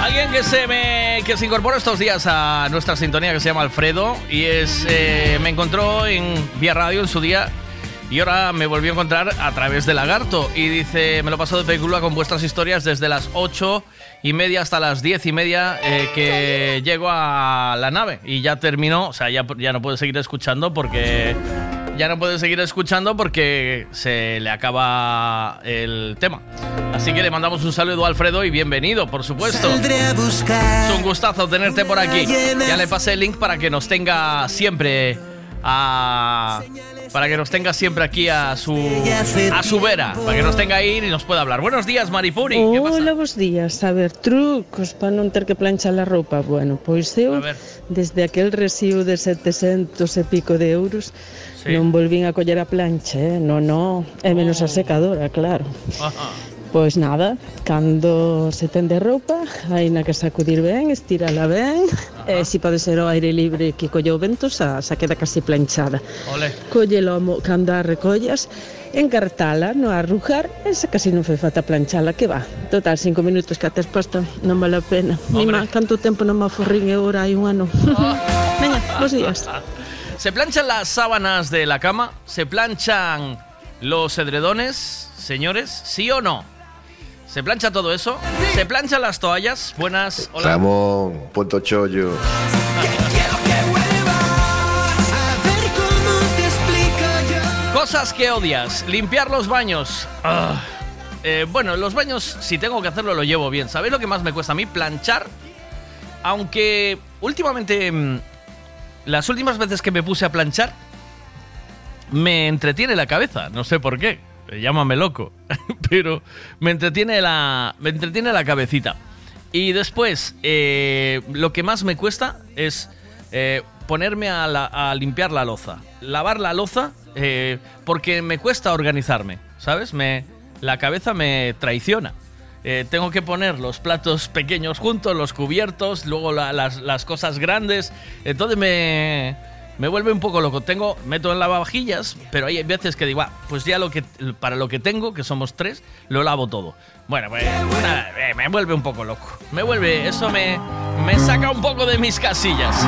[SPEAKER 6] Alguien que se me que se incorpora estos días a nuestra sintonía que se llama Alfredo y es eh, me encontró en vía radio en su día y ahora me volvió a encontrar a través de Lagarto y dice me lo paso de película con vuestras historias desde las 8 y media hasta las 10 y media eh, que llego a la nave y ya terminó o sea ya, ya no puedo seguir escuchando porque ya no puede seguir escuchando porque se le acaba el tema. Así que le mandamos un saludo a Alfredo y bienvenido, por supuesto. Es un gustazo tenerte por aquí. Ya le pasé el link para que nos tenga siempre a para que nos tenga siempre aquí a su a su vera, para que nos tenga ahí y nos pueda hablar. Buenos días, Maripuri. ¿Qué pasa?
[SPEAKER 24] Hola, días. A ver, trucos para non ter que planchar a roupa. Bueno, pois eu, desde aquel resiu de 700 e pico de euros,
[SPEAKER 6] Sí.
[SPEAKER 24] non volvín a coller a plancha, eh? No, no, e menos a secadora, claro.
[SPEAKER 6] Ajá.
[SPEAKER 24] Pois nada, cando se tende roupa, hai na que sacudir ben, estirala ben, e se pode ser ao aire libre que colle o vento, xa, xa queda casi planchada.
[SPEAKER 6] Ole.
[SPEAKER 24] Collelo mo- cando a recollas, encartala, no arrugar, esa casi non fai falta planchala, que va. Total, cinco minutos que a tes posta, non vale a pena. Mima, canto tempo non me aforrín e ora hai un ano. (laughs) Veña, bos días. (laughs)
[SPEAKER 6] Se planchan las sábanas de la cama, se planchan los edredones, señores, ¿sí o no? ¿Se plancha todo eso? ¿Se planchan las toallas? Buenas, hola.
[SPEAKER 25] Ramón, Puerto Chollo.
[SPEAKER 6] Cosas que odias. Limpiar los baños. Ah. Eh, bueno, los baños, si tengo que hacerlo, lo llevo bien. ¿Sabéis lo que más me cuesta a mí? Planchar. Aunque últimamente, mm, las últimas veces que me puse a planchar, me entretiene la cabeza. No sé por qué. Eh, Llámame loco. (laughs) Pero me entretiene la, me entretiene la cabecita. Y después, eh, lo que más me cuesta es eh, ponerme a, la- a limpiar la loza. Lavar la loza eh, porque me cuesta organizarme, ¿sabes? Me, la cabeza me traiciona. Tengo que poner los platos pequeños juntos, los cubiertos, luego la- las, las cosas grandes. Entonces me, me vuelve un poco loco. Tengo, meto en lavavajillas, pero hay veces que digo, "Ah, pues ya lo que, para lo que tengo, que somos tres, lo lavo todo. Bueno, pues eh, me vuelve un poco loco. Me vuelve, eso me, me saca un poco de mis casillas.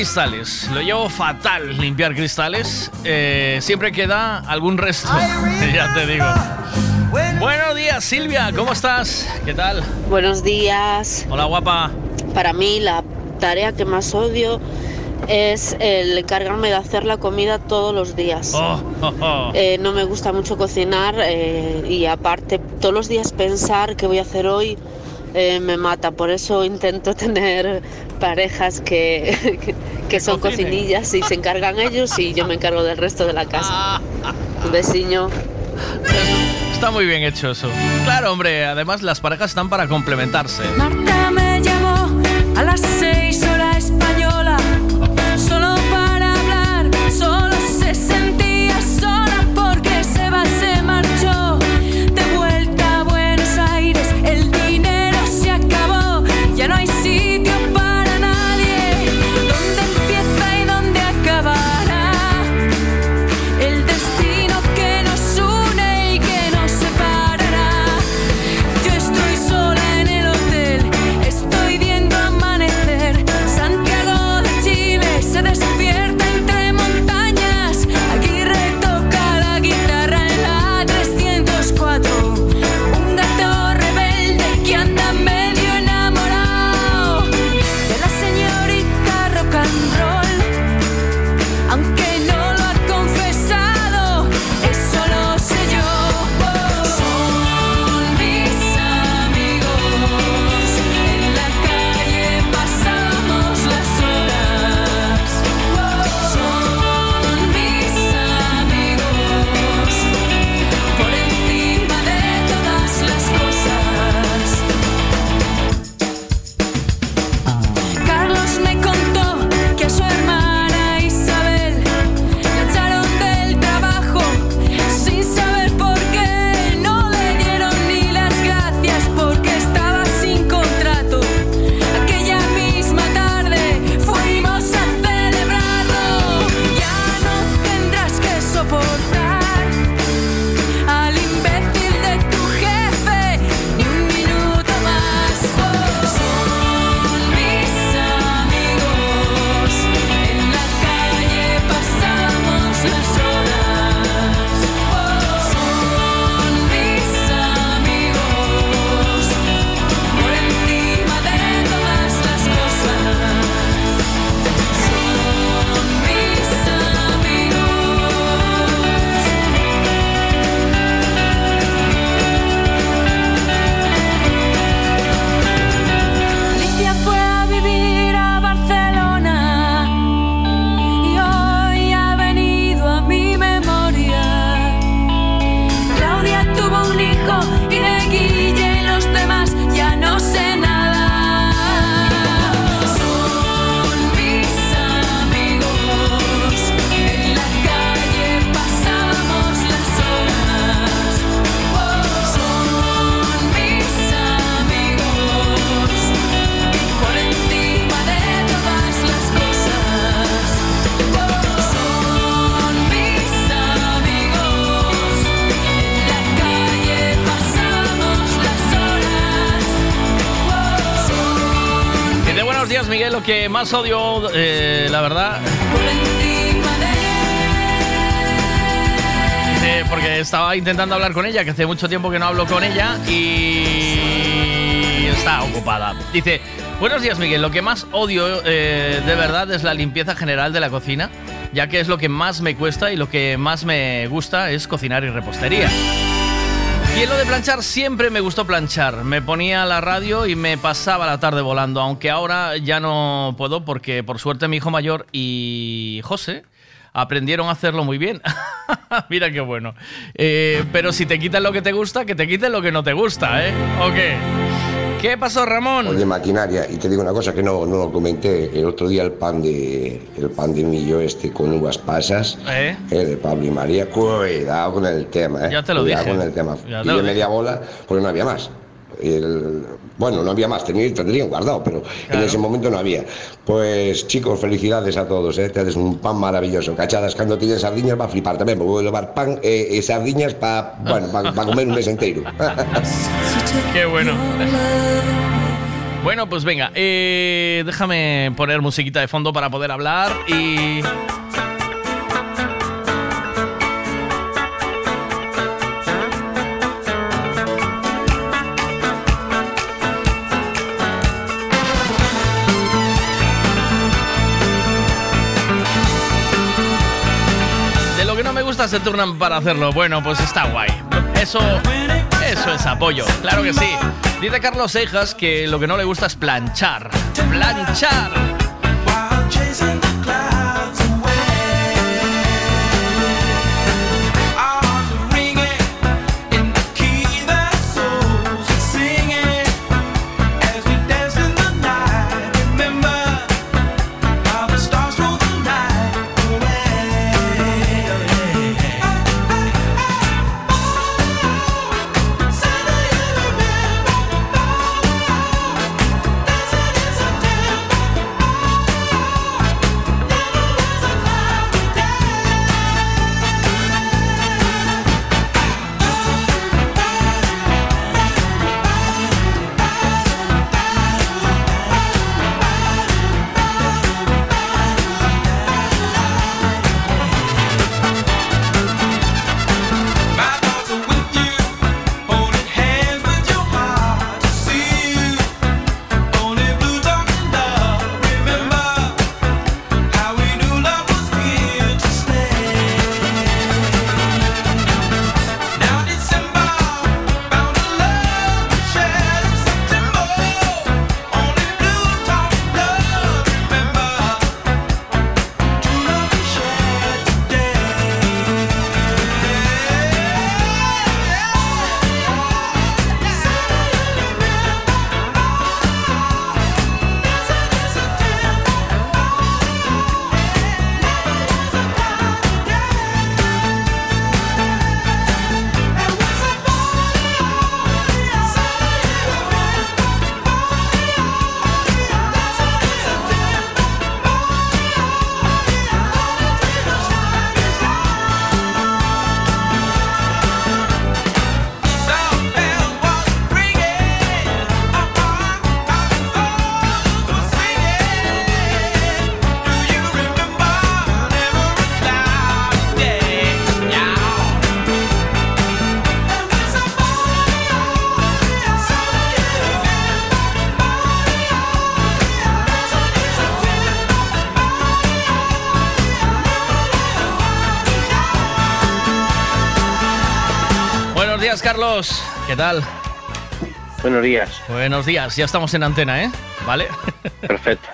[SPEAKER 6] Cristales. Lo llevo fatal limpiar cristales. Eh, siempre queda algún resto. (laughs) ya te digo. Buenos días, Silvia. ¿Cómo estás? ¿Qué tal?
[SPEAKER 26] Buenos días.
[SPEAKER 6] Hola, guapa.
[SPEAKER 26] Para mí la tarea que más odio es el encargarme de hacer la comida todos los días.
[SPEAKER 6] Oh, oh, oh.
[SPEAKER 26] Eh, no me gusta mucho cocinar eh, y aparte todos los días pensar qué voy a hacer hoy eh, me mata. Por eso intento (laughs) tener parejas que, (laughs) que, que son cocinillas y se encargan ellos y yo me encargo del resto de la casa. Un besiño.
[SPEAKER 6] Está muy bien hecho eso. Claro, hombre, además las parejas están para complementarse.
[SPEAKER 27] Marta más
[SPEAKER 6] odio, eh, la verdad. Dice, porque estaba intentando hablar con ella, que hace mucho tiempo que no hablo con ella y está ocupada. Dice, buenos días, Miguel. Lo que más odio eh, de verdad es la limpieza general de la cocina, ya que es lo que más me cuesta y lo que más me gusta es cocinar y repostería. Y en lo de planchar siempre me gustó planchar. Me ponía la radio y me pasaba la tarde volando, aunque ahora ya no puedo porque por suerte mi hijo mayor y José aprendieron a hacerlo muy bien. (laughs) Mira qué bueno. Eh, pero si te quitan lo que te gusta, que te quiten lo que no te gusta, ¿eh? ¿O qué? ¿Qué pasó, Ramón?
[SPEAKER 22] de maquinaria y te digo una cosa que no, no lo comenté el otro día el pan de el pan de millo este con uvas pasas
[SPEAKER 6] ¿Eh?
[SPEAKER 22] el de Pablo y María cuidado con el tema ¿eh?
[SPEAKER 6] Ya te lo
[SPEAKER 22] cuidado
[SPEAKER 6] dije.
[SPEAKER 22] con el tema
[SPEAKER 6] Ya te
[SPEAKER 22] y de media bola porque no había más El- bueno, no había más, tenía, tendrían guardado, pero en ese momento no había. Pues chicos, felicidades a todos, ¿eh? Tienes un pan maravilloso. Cachadas, cuando tienes sardiñas va a flipar también, porque voy a llevar pan eh, y sardiñas para bueno, pa- pa comer un mes entero. (laughs)
[SPEAKER 6] Qué bueno. Bueno, pues venga, eh, déjame poner musiquita de fondo para poder hablar y... se turnan para hacerlo. Bueno, pues está guay. Eso, eso es apoyo, claro que sí. Dice Carlos Seijas que lo que no le gusta es planchar. Planchar. Tal?
[SPEAKER 9] Buenos días.
[SPEAKER 6] Buenos días, ya estamos en antena, ¿eh? ¿Vale?
[SPEAKER 9] Perfecto.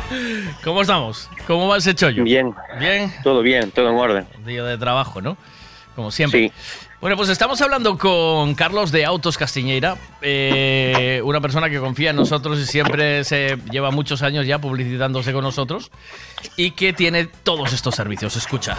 [SPEAKER 9] (laughs)
[SPEAKER 6] ¿Cómo estamos? ¿Cómo va ese chollo?
[SPEAKER 9] Bien.
[SPEAKER 6] Bien.
[SPEAKER 9] Todo bien, todo en orden.
[SPEAKER 6] Día de trabajo, ¿no? Como siempre. Bueno, pues estamos hablando con Carlos de Autos Castiñeira, eh, una persona que confía en nosotros y siempre se lleva muchos años ya publicitándose con nosotros y que tiene todos estos servicios. Escucha.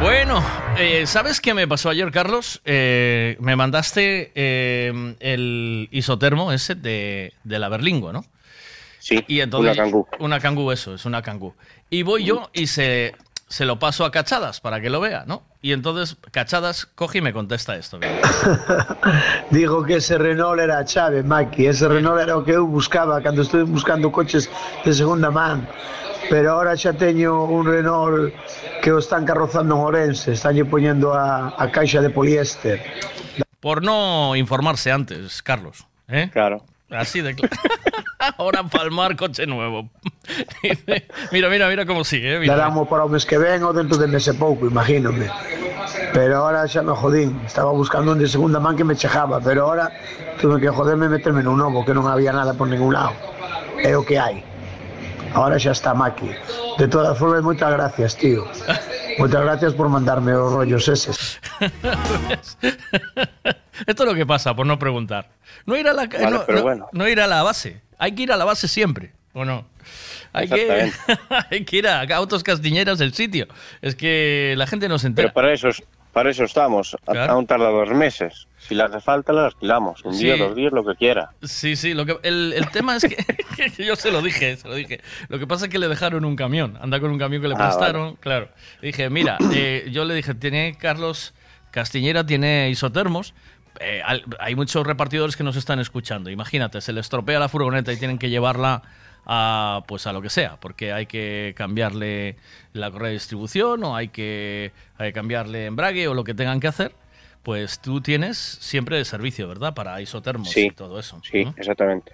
[SPEAKER 6] Bueno, eh, ¿sabes qué me pasó ayer, Carlos? Eh, me mandaste eh, el isotermo ese de, de la Berlingo, ¿no?
[SPEAKER 9] Sí,
[SPEAKER 6] y entonces,
[SPEAKER 9] una Kangoo.
[SPEAKER 6] Una Kangoo, eso, es una Kangoo. Y voy yo y se, se lo paso a Cachadas para que lo vea, ¿no? Y entonces Cachadas coge y me contesta esto. (laughs)
[SPEAKER 28] Digo que ese Renault era a chave, Maki. Ese Renault era o que eu buscaba cando estuve buscando coches de segunda man. Pero ahora xa teño un Renault que o están carrozando en Orense, están poñendo a, a caixa de poliéster.
[SPEAKER 6] Por no informarse antes, Carlos. ¿eh?
[SPEAKER 9] Claro.
[SPEAKER 6] Así de claro. (laughs) Ahora palmar coche nuevo. Mira, mira, mira cómo sigue. eh, mira.
[SPEAKER 28] Daramos para o mes que ven ou dentro de mes e pouco, imagínome. Pero ahora xa me jodín. Estaba buscando un de segunda man que me chejaba, pero ahora tuve que joderme e meterme nun novo, que non había nada por ningún lado. É o que hai. Ahora xa está Maki. De todas formas, moitas gracias, tío. Moitas gracias por mandarme os rollos eses. (laughs)
[SPEAKER 6] Esto es lo que pasa por no preguntar. No ir a la,
[SPEAKER 29] Vale,
[SPEAKER 6] no,
[SPEAKER 29] pero
[SPEAKER 6] no-
[SPEAKER 29] bueno.
[SPEAKER 6] no ir a la base. Hay que ir a la base siempre, ¿o no? Hay que, (laughs) hay que ir a Autos Castiñeras del sitio. Es que la gente no se entera.
[SPEAKER 29] Pero para eso, es- para eso estamos. A-
[SPEAKER 6] Claro.
[SPEAKER 29] Aún tarda dos meses. Si le hace falta, la alquilamos. Un
[SPEAKER 6] Sí.
[SPEAKER 29] día, dos días, lo que quiera.
[SPEAKER 6] Sí, sí, lo que, el, el tema es que, (laughs) que yo se lo dije, se lo dije. Lo que pasa es que le dejaron un camión, anda con un camión que le
[SPEAKER 29] Ah,
[SPEAKER 6] prestaron, claro. Le dije, mira, (clears throat) eh, yo le dije, tiene Carlos Castiñera, tiene isotermos. eh, hay muchos repartidores que nos están escuchando. Imagínate, se le estropea la furgoneta y tienen que llevarla a pues a lo que sea, porque hay que cambiarle la correa de distribución o hay que, hay que cambiarle embrague o lo que tengan que hacer. Pues tú tienes siempre de servicio, ¿verdad? Para isotermos
[SPEAKER 29] Sí,
[SPEAKER 6] y todo eso.
[SPEAKER 29] Sí,
[SPEAKER 6] ¿no?
[SPEAKER 29] exactamente.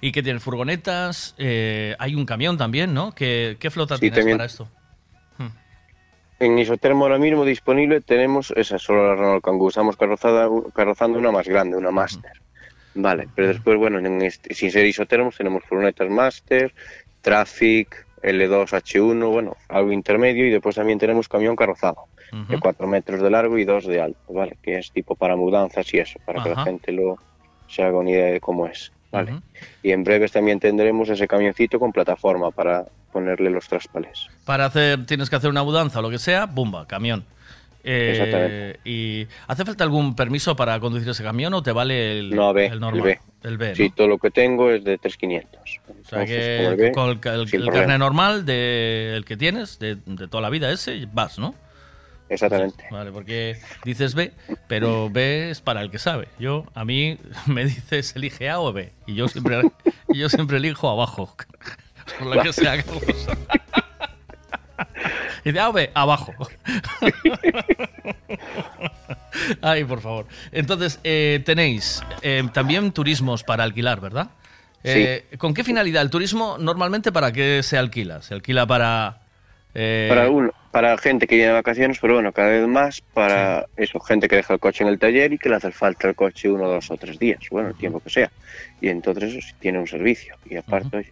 [SPEAKER 6] Y que tienen furgonetas, eh, hay un camión también, ¿no? ¿Qué, qué flota
[SPEAKER 29] Sí,
[SPEAKER 6] tienes
[SPEAKER 29] también.
[SPEAKER 6] para esto?
[SPEAKER 29] En Isotermo ahora mismo disponible tenemos esa solo la Renault Kangoo. Estamos carrozada, carrozando una más grande, una Master. Vale, pero después, bueno, en este- sin ser isotermos tenemos furgonetas Master, Traffic, L2H1, bueno, algo intermedio y después también tenemos camión carrozado de 4 metros de largo y 2 de alto, ¿vale? Que es tipo para mudanzas y eso, para que la gente lo se haga una idea de cómo es, ¿vale? Y en breves también tendremos ese camioncito con plataforma para ponerle los traspales.
[SPEAKER 6] Para hacer, tienes que hacer una mudanza o lo que sea, ¡bumba! Camión. Eh,
[SPEAKER 29] Exactamente.
[SPEAKER 6] ¿Y hace falta algún permiso para conducir ese camión o te vale el,
[SPEAKER 29] No, B,
[SPEAKER 6] el normal?
[SPEAKER 29] el B.
[SPEAKER 6] El B, ¿no?
[SPEAKER 29] Sí, todo lo que tengo es de 3500.
[SPEAKER 6] O sea
[SPEAKER 29] como el
[SPEAKER 6] que
[SPEAKER 29] B,
[SPEAKER 6] con el, el- carnet normal de, el que tienes, de, de toda la vida ese, vas, ¿no?
[SPEAKER 29] Exactamente.
[SPEAKER 6] Vale, porque dices B, pero B es para el que sabe. Yo, a mí (laughs) me dices elige A o B, y yo siempre, (laughs) y yo siempre elijo abajo. (laughs) Por lo que sea. Y de A o B, abajo. (laughs) Ay, por favor. Entonces, eh, tenéis eh, también turismos para alquilar, ¿verdad? Eh, ¿Con qué finalidad? ¿El turismo normalmente para qué se alquila? ¿Se alquila para...? eh,
[SPEAKER 29] Para, uno, para gente que viene de vacaciones, pero bueno, cada vez más para eso, gente que deja el coche en el taller y que le hace falta el coche uno, dos o tres días, bueno, el tiempo que sea. Y entonces eso sí tiene un servicio. Y aparte,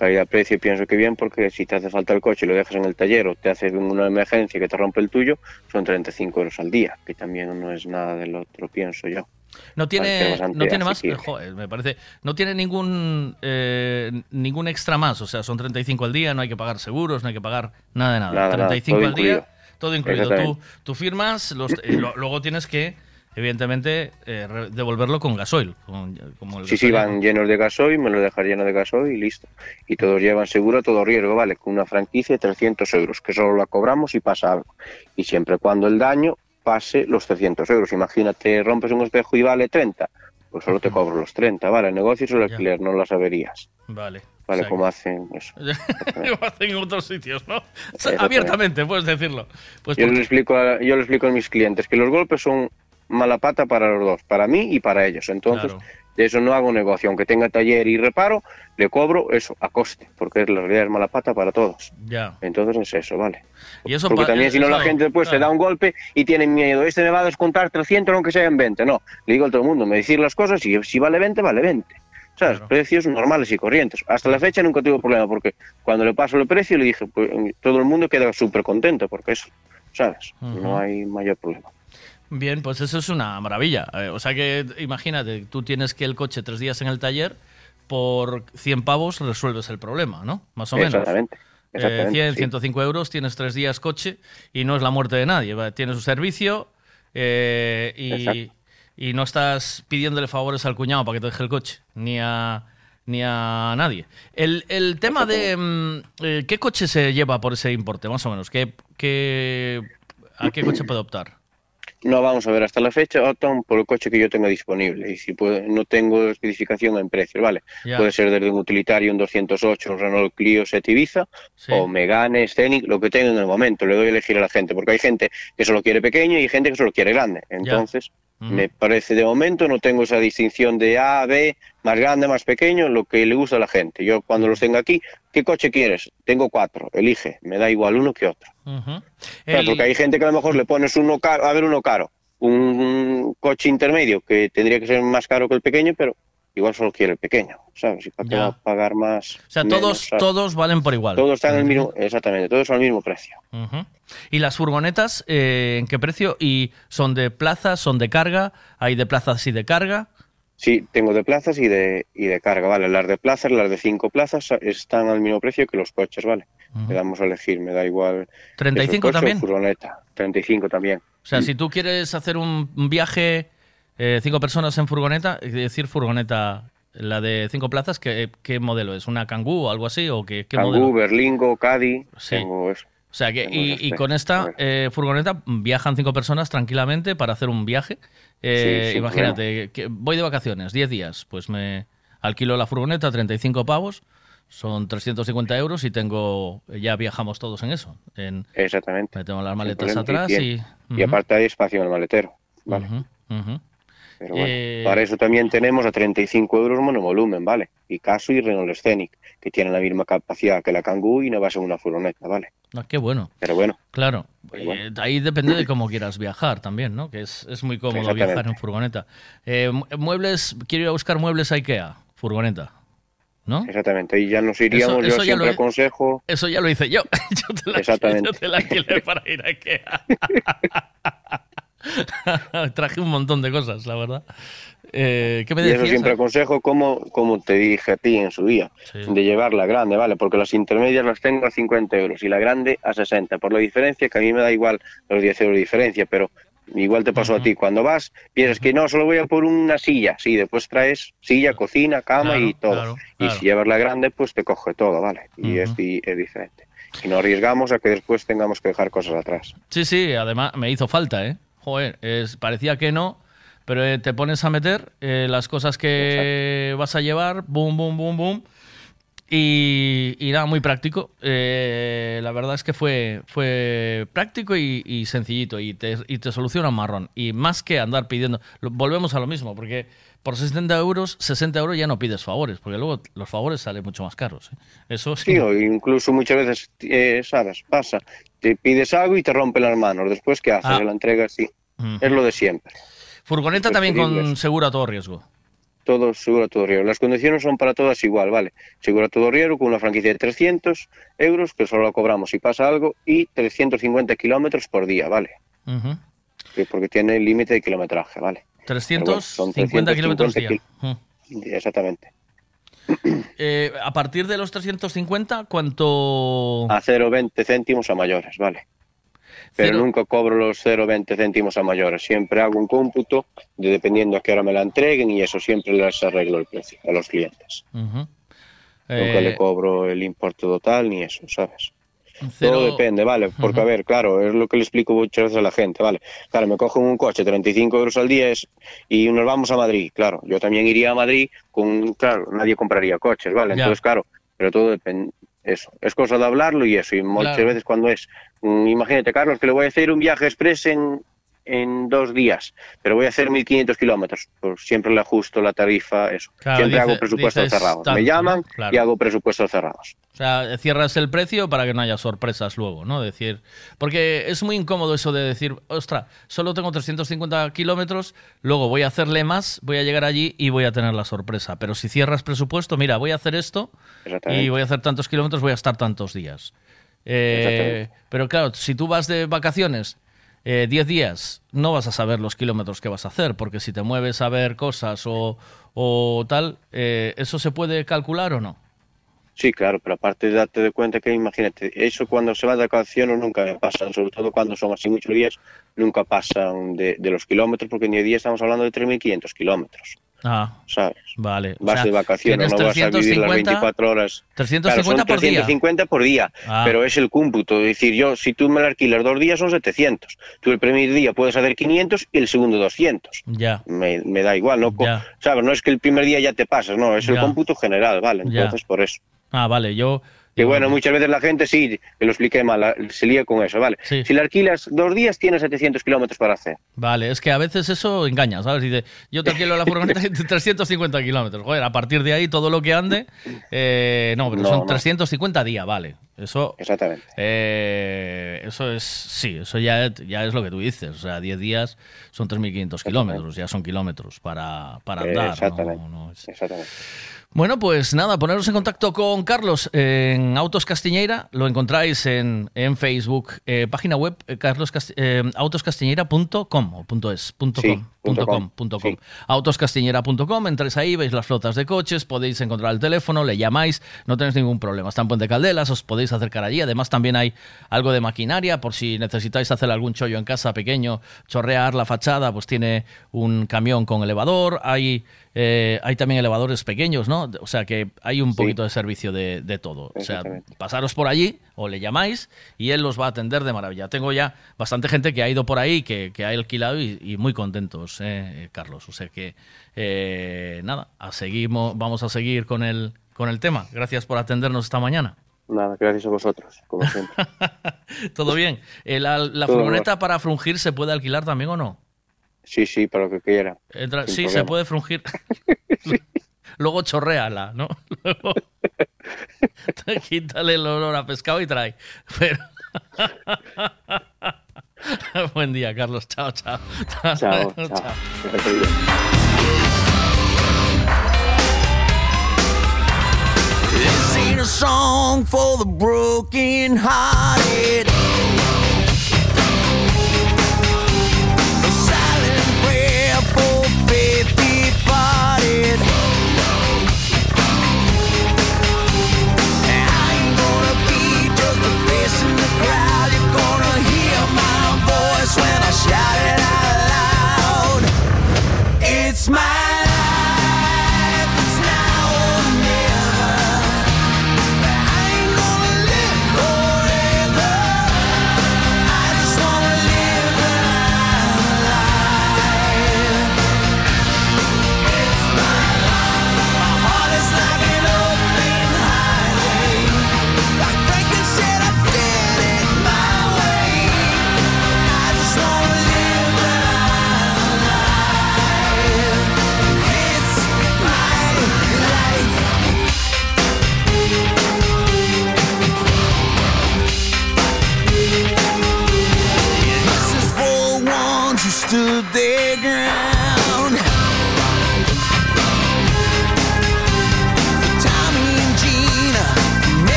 [SPEAKER 29] calidad-precio pienso que bien, porque si te hace falta el coche y lo dejas en el taller o te hace una emergencia que te rompe el tuyo, son 35 euros al día, que también no es nada del otro, pienso yo.
[SPEAKER 6] No tiene, no tiene más, joder, me parece, no tiene ningún eh, ningún extra más, o sea, son 35 al día, no hay que pagar seguros, no hay que pagar nada de nada.
[SPEAKER 29] Nada, nada,
[SPEAKER 6] 35
[SPEAKER 29] todo
[SPEAKER 6] al día,
[SPEAKER 29] incluido.
[SPEAKER 6] todo incluido. Tú, tú firmas, los, eh, lo- luego tienes que, evidentemente, eh, devolverlo con gasoil. con- como el
[SPEAKER 29] Sí, sí,
[SPEAKER 6] gasoil.
[SPEAKER 29] van llenos de gasoil, me lo dejar lleno de gasoil y listo. Y todos llevan seguro a todo riesgo, ¿vale? Con una franquicia de 300 euros, que solo la cobramos si pasa algo. Y siempre cuando el daño pase los 300 euros. Imagínate, rompes un espejo y vale 30, pues solo te cobro los 30, ¿vale? El negocio es el alquiler, no las averías.
[SPEAKER 6] Vale.
[SPEAKER 29] ¿Vale?
[SPEAKER 6] O sea
[SPEAKER 29] como hacen eso. (laughs)
[SPEAKER 6] Como hacen en otros sitios, ¿no? Abiertamente, puedes decirlo. Pues
[SPEAKER 29] yo,
[SPEAKER 6] porque-
[SPEAKER 29] le explico a, yo le explico a mis clientes que los golpes son mala pata para los dos, para mí y para ellos. Entonces,
[SPEAKER 6] Claro.
[SPEAKER 29] de eso no hago negocio. Aunque tenga taller y reparo, le cobro eso a coste, porque la realidad es mala pata para todos.
[SPEAKER 6] Ya.
[SPEAKER 29] Entonces es eso, ¿vale?
[SPEAKER 6] Y eso
[SPEAKER 29] Porque también si no la gente después se da un golpe y tiene miedo, este me va a descontar 300 aunque sea en 20. No, le digo a todo el mundo, me decir las cosas y si vale 20, vale 20. ¿Sabes? Precios normales y corrientes. Hasta la fecha nunca tuve problema porque cuando le paso el precio le dije, pues todo el mundo queda súper contento porque eso, ¿sabes? No hay mayor problema.
[SPEAKER 6] Bien, pues eso es una maravilla. Eh, o sea que imagínate, tú tienes que el coche tres días en el taller, por 100 pavos resuelves el problema, ¿no? Más o menos.
[SPEAKER 29] Exactamente.
[SPEAKER 6] Eh,
[SPEAKER 29] exactamente,
[SPEAKER 6] 100,
[SPEAKER 29] sí.
[SPEAKER 6] 105 euros, tienes tres días coche y no es la muerte de nadie. Tienes su servicio eh, y, y no estás pidiéndole favores al cuñado para que te deje el coche, ni a, ni a nadie. El, el tema de mm, eh, qué coche se lleva por ese importe, más o menos. ¿Qué, qué, ¿A qué coche puede optar?
[SPEAKER 29] No, vamos a ver, hasta la fecha optan por el coche que yo tenga disponible. Y si puedo- no tengo especificación en precios, ¿vale? Puede ser desde un utilitario, un 208, un Renault Clio 7 Ibiza,
[SPEAKER 6] Sí.
[SPEAKER 29] o Megane, Scenic, lo que tenga en el momento. Le doy a elegir a la gente, porque hay gente que solo quiere pequeño y hay gente que solo quiere grande. Entonces, me parece de momento, no tengo esa distinción de A, B, más grande, más pequeño, lo que le gusta a la gente. Yo cuando los tenga aquí, ¿qué coche quieres? Tengo cuatro, elige, me da igual uno que otro.
[SPEAKER 6] El-
[SPEAKER 29] porque hay gente que a lo mejor le pones uno caro, a ver uno caro, un coche intermedio que tendría que ser más caro que el pequeño, pero igual solo quiere el pequeño, ¿sabes? Y para qué va a pagar más.
[SPEAKER 6] O sea,
[SPEAKER 29] menos,
[SPEAKER 6] todos,
[SPEAKER 29] ¿sabes?
[SPEAKER 6] todos valen por igual.
[SPEAKER 29] Todos están en el mismo, exactamente, todos son al mismo precio.
[SPEAKER 6] ¿Y las furgonetas eh, en qué precio? ¿Y son de plaza, son de carga? ¿Hay de plazas y de carga?
[SPEAKER 29] Sí, tengo de plazas y de, y de carga, ¿vale? Las de plazas, las de cinco plazas están al mismo precio que los coches, ¿vale? Le damos a elegir, me da igual. que sea
[SPEAKER 6] 35
[SPEAKER 29] coche o
[SPEAKER 6] también.
[SPEAKER 29] furgoneta, 35 también.
[SPEAKER 6] O sea, si tú quieres hacer un un viaje, eh, cinco personas en furgoneta, es decir, furgoneta, la de cinco plazas, ¿qué, qué modelo es? ¿Una Kangoo o algo así? ¿O qué, qué
[SPEAKER 29] Kangoo,
[SPEAKER 6] modelo?
[SPEAKER 29] Berlingo, Caddy,
[SPEAKER 6] Sí.
[SPEAKER 29] tengo eso.
[SPEAKER 6] O sea, que,
[SPEAKER 29] Tengo
[SPEAKER 6] y, y con esta eh, furgoneta viajan cinco personas tranquilamente para hacer un viaje. Eh,
[SPEAKER 29] Sí,
[SPEAKER 6] imagínate, que voy de vacaciones, 10 días, pues me alquilo la furgoneta, 35 pavos, son 350 euros y tengo, ya viajamos todos en eso. En,
[SPEAKER 29] Exactamente.
[SPEAKER 6] metemos las
[SPEAKER 29] Sin
[SPEAKER 6] maletas atrás y...
[SPEAKER 29] Y aparte hay espacio en el maletero. Vale.
[SPEAKER 6] ujú.
[SPEAKER 29] Pero bueno,
[SPEAKER 6] Eh,
[SPEAKER 29] para eso también tenemos a 35 euros monovolumen, ¿vale? Picasso y Renault Scenic, que tienen la misma capacidad que la Kangoo y no va a ser una furgoneta, ¿vale?
[SPEAKER 6] Ah, qué bueno.
[SPEAKER 29] Pero bueno,
[SPEAKER 6] Claro, eh, ahí depende de cómo quieras viajar también, ¿no? Que es, es muy cómodo viajar en furgoneta. Eh, mu- muebles, quiero ir a buscar muebles a Ikea, furgoneta, ¿no?
[SPEAKER 29] exactamente. Y ya nos iríamos,
[SPEAKER 6] Eso- eso
[SPEAKER 29] yo siempre
[SPEAKER 6] he-
[SPEAKER 29] aconsejo...
[SPEAKER 6] Eso ya lo hice yo. (laughs) Yo te la,
[SPEAKER 29] Exactamente.
[SPEAKER 6] yo te la alquilé para ir a Ikea. (laughs) (laughs) Traje un montón de cosas, la verdad. Eh, ¿Qué me
[SPEAKER 29] Y eso siempre aconsejo como, como te dije a ti en su día, de llevar la grande, ¿vale? Porque las intermedias las tengo a 50 euros y la grande a 60, por la diferencia que a mí me da igual los 10 euros de diferencia, pero igual te pasó a ti. Cuando vas, piensas que no, solo voy a por una silla, sí, después traes silla, cocina, cama y todo.
[SPEAKER 6] claro,
[SPEAKER 29] Y
[SPEAKER 6] claro.
[SPEAKER 29] si llevas la grande, pues te coge todo, ¿vale? Y es, di- es diferente. Y no arriesgamos a que después tengamos que dejar cosas atrás.
[SPEAKER 6] Sí, sí, además me hizo falta, ¿eh? Joder, es, parecía que no, pero eh, te pones a meter eh, las cosas que vas a llevar, boom, boom, boom, boom. Y, y nada, muy práctico. Eh, la verdad es que fue, fue práctico y, y sencillito y te, y te soluciona un marrón. Y más que andar pidiendo, lo- volvemos a lo mismo, porque por 60 euros, 60 euros ya no pides favores, porque luego los favores salen mucho más caros. ¿eh? Eso sí.
[SPEAKER 29] Sí, o incluso muchas veces, eh, sabes, pasa, te pides algo y te rompen las manos. Después, ¿qué haces?
[SPEAKER 6] Ah.
[SPEAKER 29] La entregas, sí. Es lo de siempre.
[SPEAKER 6] Furgoneta también con seguro a todo riesgo.
[SPEAKER 29] Todo seguro a todo riesgo. Las condiciones son para todas igual, ¿vale? Seguro a todo riesgo con una franquicia de 300 euros, que solo la cobramos si pasa algo, y 350 kilómetros por día, ¿vale? Porque tiene el límite de kilometraje, ¿vale? Pero bueno, son
[SPEAKER 6] 350 kilómetros
[SPEAKER 29] 350
[SPEAKER 6] día.
[SPEAKER 29] kil- Exactamente. (clears throat)
[SPEAKER 6] Eh, a partir de los 350, ¿cuánto...?
[SPEAKER 29] A 0,20 céntimos a mayores, ¿vale? Pero
[SPEAKER 6] Cero-
[SPEAKER 29] nunca cobro los 0,20 céntimos a mayores. Siempre hago un cómputo de dependiendo a qué hora me la entreguen y eso siempre les arreglo el precio a los clientes. Nunca
[SPEAKER 6] Eh,
[SPEAKER 29] le cobro el importe total ni eso, ¿sabes?
[SPEAKER 6] Cero-
[SPEAKER 29] Todo depende, ¿vale? Porque, a ver, claro, es lo que le explico muchas veces a la gente, ¿vale? Claro, me cogen un coche 35 euros al día es- y nos vamos a Madrid, claro. Yo también iría a Madrid con, claro, nadie compraría coches, ¿vale?
[SPEAKER 6] Ya.
[SPEAKER 29] Entonces, claro, pero todo depende, eso. Es cosa de hablarlo y eso. Y muchas
[SPEAKER 6] Claro.
[SPEAKER 29] veces cuando es, mm, imagínate, Carlos, que le voy a hacer un viaje express en, en dos días, pero voy a hacer 1.500 kilómetros, pues siempre le ajusto la tarifa, eso.
[SPEAKER 6] Claro,
[SPEAKER 29] siempre
[SPEAKER 6] dice-
[SPEAKER 29] hago presupuestos cerrados.
[SPEAKER 6] tanto,
[SPEAKER 29] me llaman y hago presupuestos cerrados.
[SPEAKER 6] O sea, cierras el precio para que no haya sorpresas luego, ¿no? Decir, porque es muy incómodo eso de decir, ostra, solo tengo 350 kilómetros, luego voy a hacerle más, voy a llegar allí y voy a tener la sorpresa. Pero si cierras presupuesto, mira, voy a hacer esto y voy a hacer tantos kilómetros, voy a estar tantos días. Eh, pero claro, si tú vas de vacaciones eh, 10 días, no vas a saber los kilómetros que vas a hacer, porque si te mueves a ver cosas o, o tal, eh, ¿eso se puede calcular o no?
[SPEAKER 29] Sí, claro, pero aparte de darte de cuenta que imagínate, eso cuando se va de vacaciones nunca me pasan, sobre todo cuando son así muchos días, nunca pasan de, de los kilómetros, porque en 10 días estamos hablando de 3.500 kilómetros,
[SPEAKER 6] Ah,
[SPEAKER 29] ¿sabes?
[SPEAKER 6] vale. O
[SPEAKER 29] Vas
[SPEAKER 6] sea,
[SPEAKER 29] de vacaciones, no vas a vivir las
[SPEAKER 6] 350
[SPEAKER 29] 24 horas.
[SPEAKER 6] 350
[SPEAKER 29] Claro, son
[SPEAKER 6] por día.
[SPEAKER 29] 350 por día,
[SPEAKER 6] Ah.
[SPEAKER 29] pero es el cómputo. Es decir, yo, si tú me la alquilas dos días, son 700. Tú el primer día puedes hacer 500 y el segundo 200.
[SPEAKER 6] Ya.
[SPEAKER 29] Me, me da igual, ¿no?
[SPEAKER 6] Ya.
[SPEAKER 29] ¿Sabes? No es que el primer día ya te pasas, no, es el
[SPEAKER 6] Ya.
[SPEAKER 29] cómputo general, ¿vale?
[SPEAKER 6] Ya.
[SPEAKER 29] Entonces, por eso.
[SPEAKER 6] Ah, vale, yo
[SPEAKER 29] Que bueno, muchas veces la gente sí, que lo expliqué mal, se lía con eso, ¿vale? Si la alquilas dos días, tienes 700 kilómetros para hacer.
[SPEAKER 6] Vale, es que a veces eso engaña, ¿sabes? Dice, yo te alquilo la furgoneta de (laughs) 350 kilómetros. Joder, a partir de ahí todo lo que ande. eh, no, pero
[SPEAKER 29] No,
[SPEAKER 6] son
[SPEAKER 29] no.
[SPEAKER 6] 350 días, vale. Eso.
[SPEAKER 29] Exactamente.
[SPEAKER 6] eh, eso es. Sí, eso ya, ya es lo que tú dices. O sea, 10 días son 3.500 kilómetros, ya son kilómetros para, para andar. ¿no?
[SPEAKER 29] Exactamente.
[SPEAKER 6] No es-
[SPEAKER 29] Exactamente.
[SPEAKER 6] Bueno, pues nada, poneros en contacto con Carlos en Autos Castiñeira, lo encontráis en, en Facebook, eh, página web eh, Carlos Casti- eh, autoscastiñeira.com o punto .es, punto
[SPEAKER 29] Sí,
[SPEAKER 6] com,
[SPEAKER 29] punto
[SPEAKER 6] com,
[SPEAKER 29] com,
[SPEAKER 6] punto com. autoscastiñeira.com, entráis ahí, veis las flotas de coches, podéis encontrar el teléfono, le llamáis, no tenéis ningún problema. Está en Puente Caldelas, os podéis acercar allí. Además, también hay algo de maquinaria, por si necesitáis hacer algún chollo en casa pequeño, chorrear la fachada, pues tiene un camión con elevador. Hay, eh, hay también elevadores pequeños, ¿no? O sea que hay un poquito de servicio de, de todo. O sea, pasaros por allí o le llamáis y él los va a atender de maravilla. Tengo ya bastante gente que ha ido por ahí, que, que ha alquilado y, y muy contentos, eh, Carlos. O sea que, eh, nada, a seguimos, vamos a seguir con el, con el tema. Gracias por atendernos esta mañana.
[SPEAKER 29] Nada, gracias a vosotros, como siempre. (laughs)
[SPEAKER 6] ¿Todo bien? Eh, ¿La, la
[SPEAKER 29] Todo
[SPEAKER 6] furgoneta para frungir se puede alquilar también o no?
[SPEAKER 29] Sí, sí, para lo que quiera.
[SPEAKER 6] Entra- sí, se puede frungir. (laughs) (laughs) Luego chorréala, ¿no? (laughs) Luego quítale el olor a pescado y trae. Pero... Buen día, Carlos. Chao, chao.
[SPEAKER 29] Chao, chao.
[SPEAKER 30] This ain't a song for the broken hearted.
[SPEAKER 7] shouted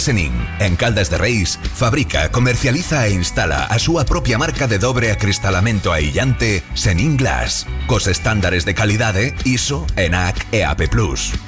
[SPEAKER 7] Senin, en Caldas de Reis, fabrica, comercializa e instala a súa propia marca de dobre acristalamento aillante Senin Glass, cos estándares de calidade ISO, ENAC e AP+.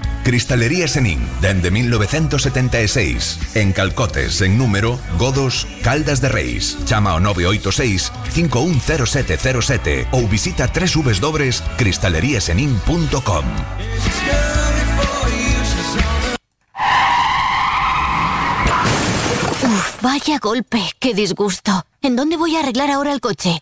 [SPEAKER 7] Cristalería Senin, dende 1976, en Calcotes, en número, Godos, Caldas de Reis. Chama ao 986 510707 ou visita www.cristaleriasenin.com.
[SPEAKER 19] Uf, vaya golpe, qué disgusto. ¿En dónde voy a arreglar ahora el coche?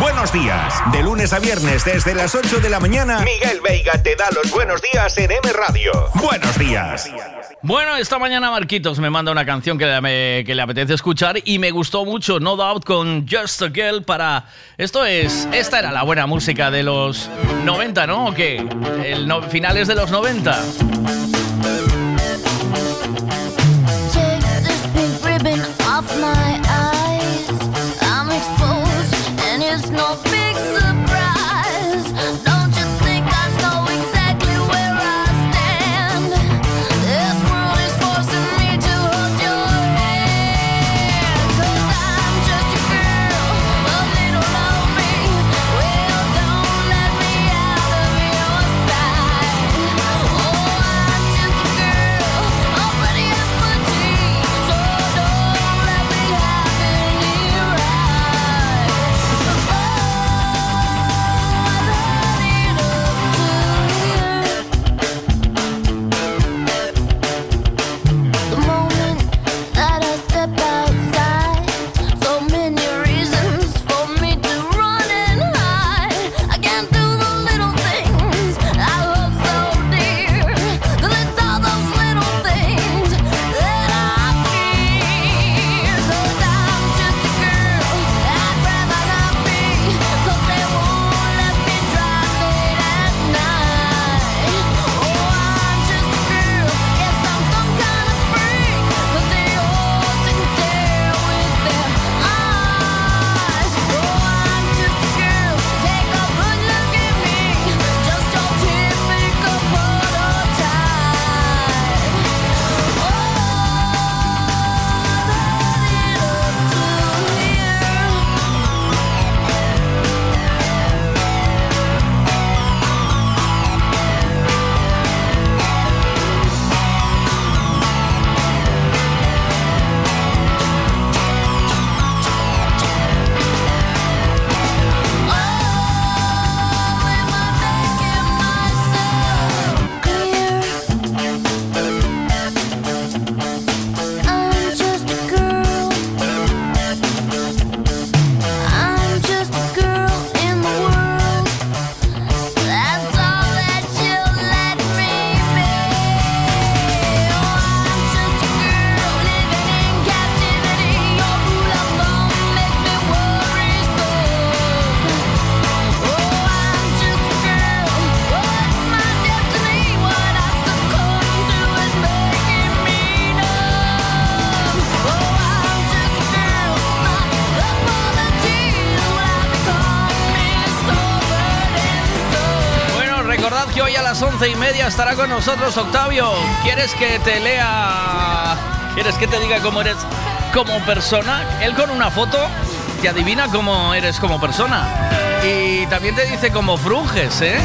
[SPEAKER 7] Buenos días. De lunes a viernes desde las 8 de la mañana, Miguel Veiga te da los buenos días en M Radio. Buenos días.
[SPEAKER 6] Bueno, esta mañana Marquitos me manda una canción que le, me- que le apetece escuchar y me gustó mucho, No Doubt, con Just a Girl para... Esto es... Esta era la buena música de los 90, ¿no? ¿O qué? El no- finales de los 90.
[SPEAKER 31] And
[SPEAKER 6] estará con nosotros Octavio. ¿Quieres que te lea? ¿Quieres que te diga cómo eres como persona? Él con una foto te adivina cómo eres como persona. Y también te dice cómo frunges, ¿eh?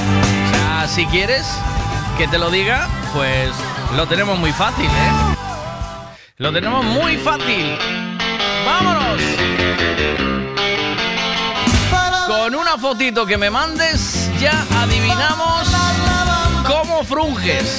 [SPEAKER 6] Si quieres que te lo diga,
[SPEAKER 32] pues lo tenemos muy fácil, ¿eh? Lo tenemos muy fácil. ¡Vámonos! Con una fotito que me mandes, ya adivinamos Frunges.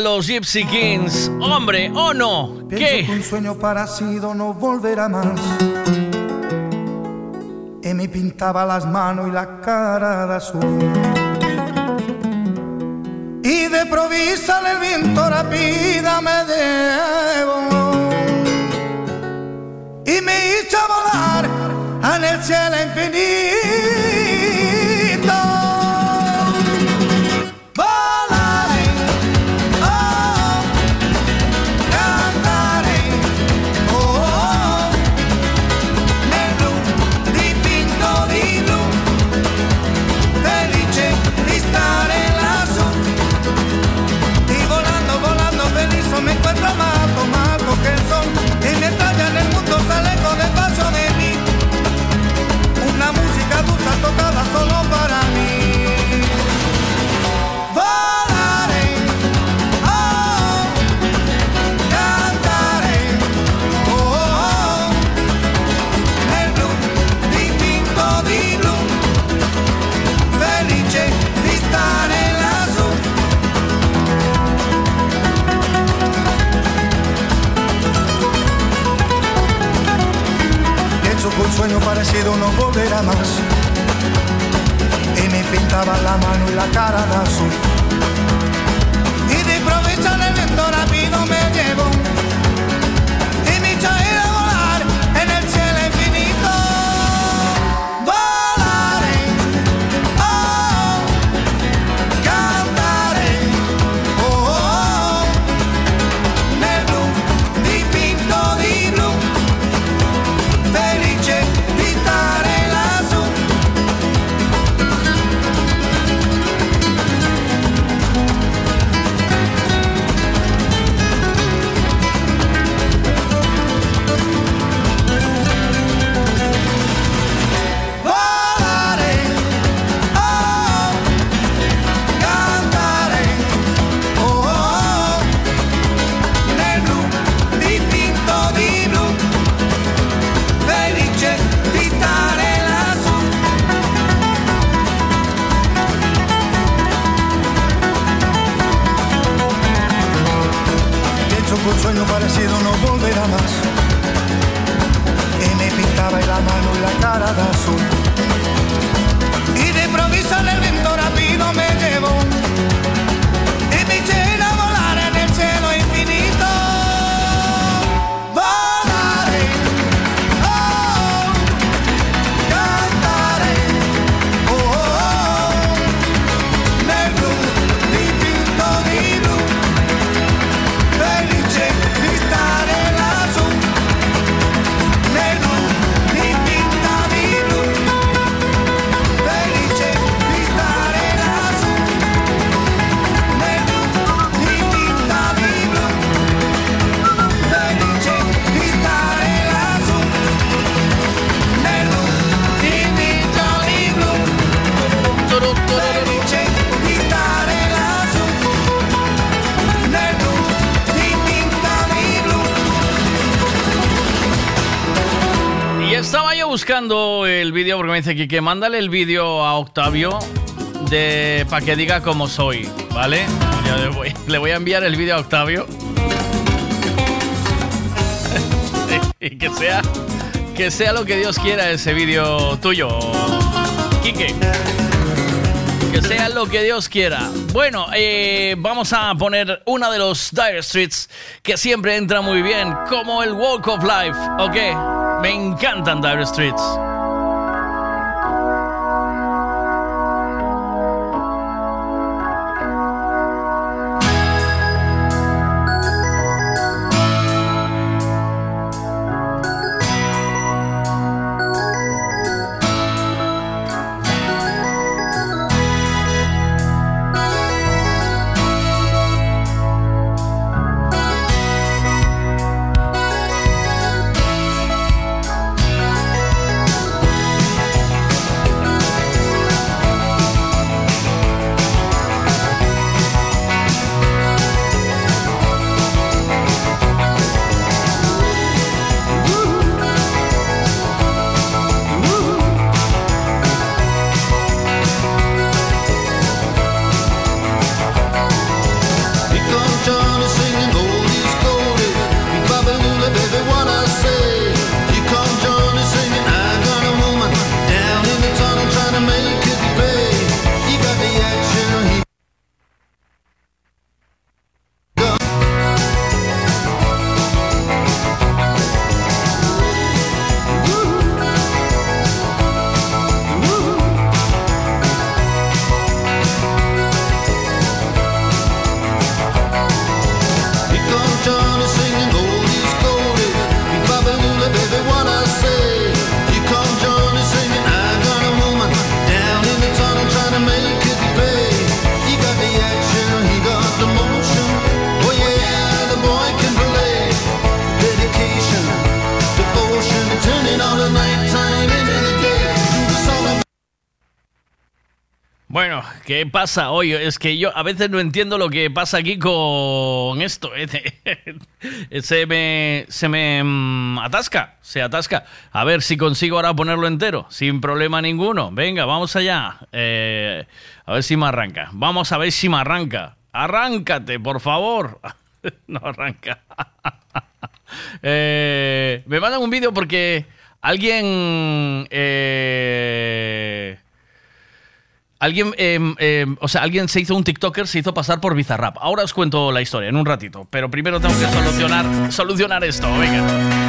[SPEAKER 32] los Gypsy Kings. Hombre, o oh
[SPEAKER 2] no,
[SPEAKER 32] ¿qué?
[SPEAKER 2] Que un sueño parecido no volverá más. Y me pintaba las manos y la cara de azul. Y de provisa el viento rápida me debo. Y me hizo volar en el cielo infinito. no volverá más. Y me pintaba la mano y la cara de azul. volverá más. Y me pintaba en
[SPEAKER 33] la mano y la
[SPEAKER 6] cara de azul. Buscando el vídeo porque me dice Kike, mándale el vídeo a Octavio de para que diga cómo soy, ¿vale? Ya le voy, (laughs) le voy a enviar el vídeo a Octavio. (laughs) y que sea que sea lo que Dios quiera ese vídeo tuyo, Quique. Que sea lo que Dios quiera. Bueno, eh, vamos a poner una de los Dire Streets que siempre entra muy bien, como el Walk of Life, ¿ok? Me encantan Dire Streets. Pasa hoy? Es que yo a veces no entiendo lo que pasa aquí con esto. ¿eh? (laughs) se me, se me mm, atasca, se atasca. A ver si consigo ahora ponerlo entero, sin problema ninguno. Venga, vamos allá. Eh, a ver si me arranca. Vamos a ver si me arranca. Arráncate, por favor. (laughs) no arranca. (laughs) Eh, me mandan un vídeo porque alguien... eh, Alguien, em, em, o sea, alguien se hizo un TikToker, se hizo pasar por Bizarrap. Ahora os cuento la historia en un ratito, pero primero tengo que solucionar, solucionar esto. Venga.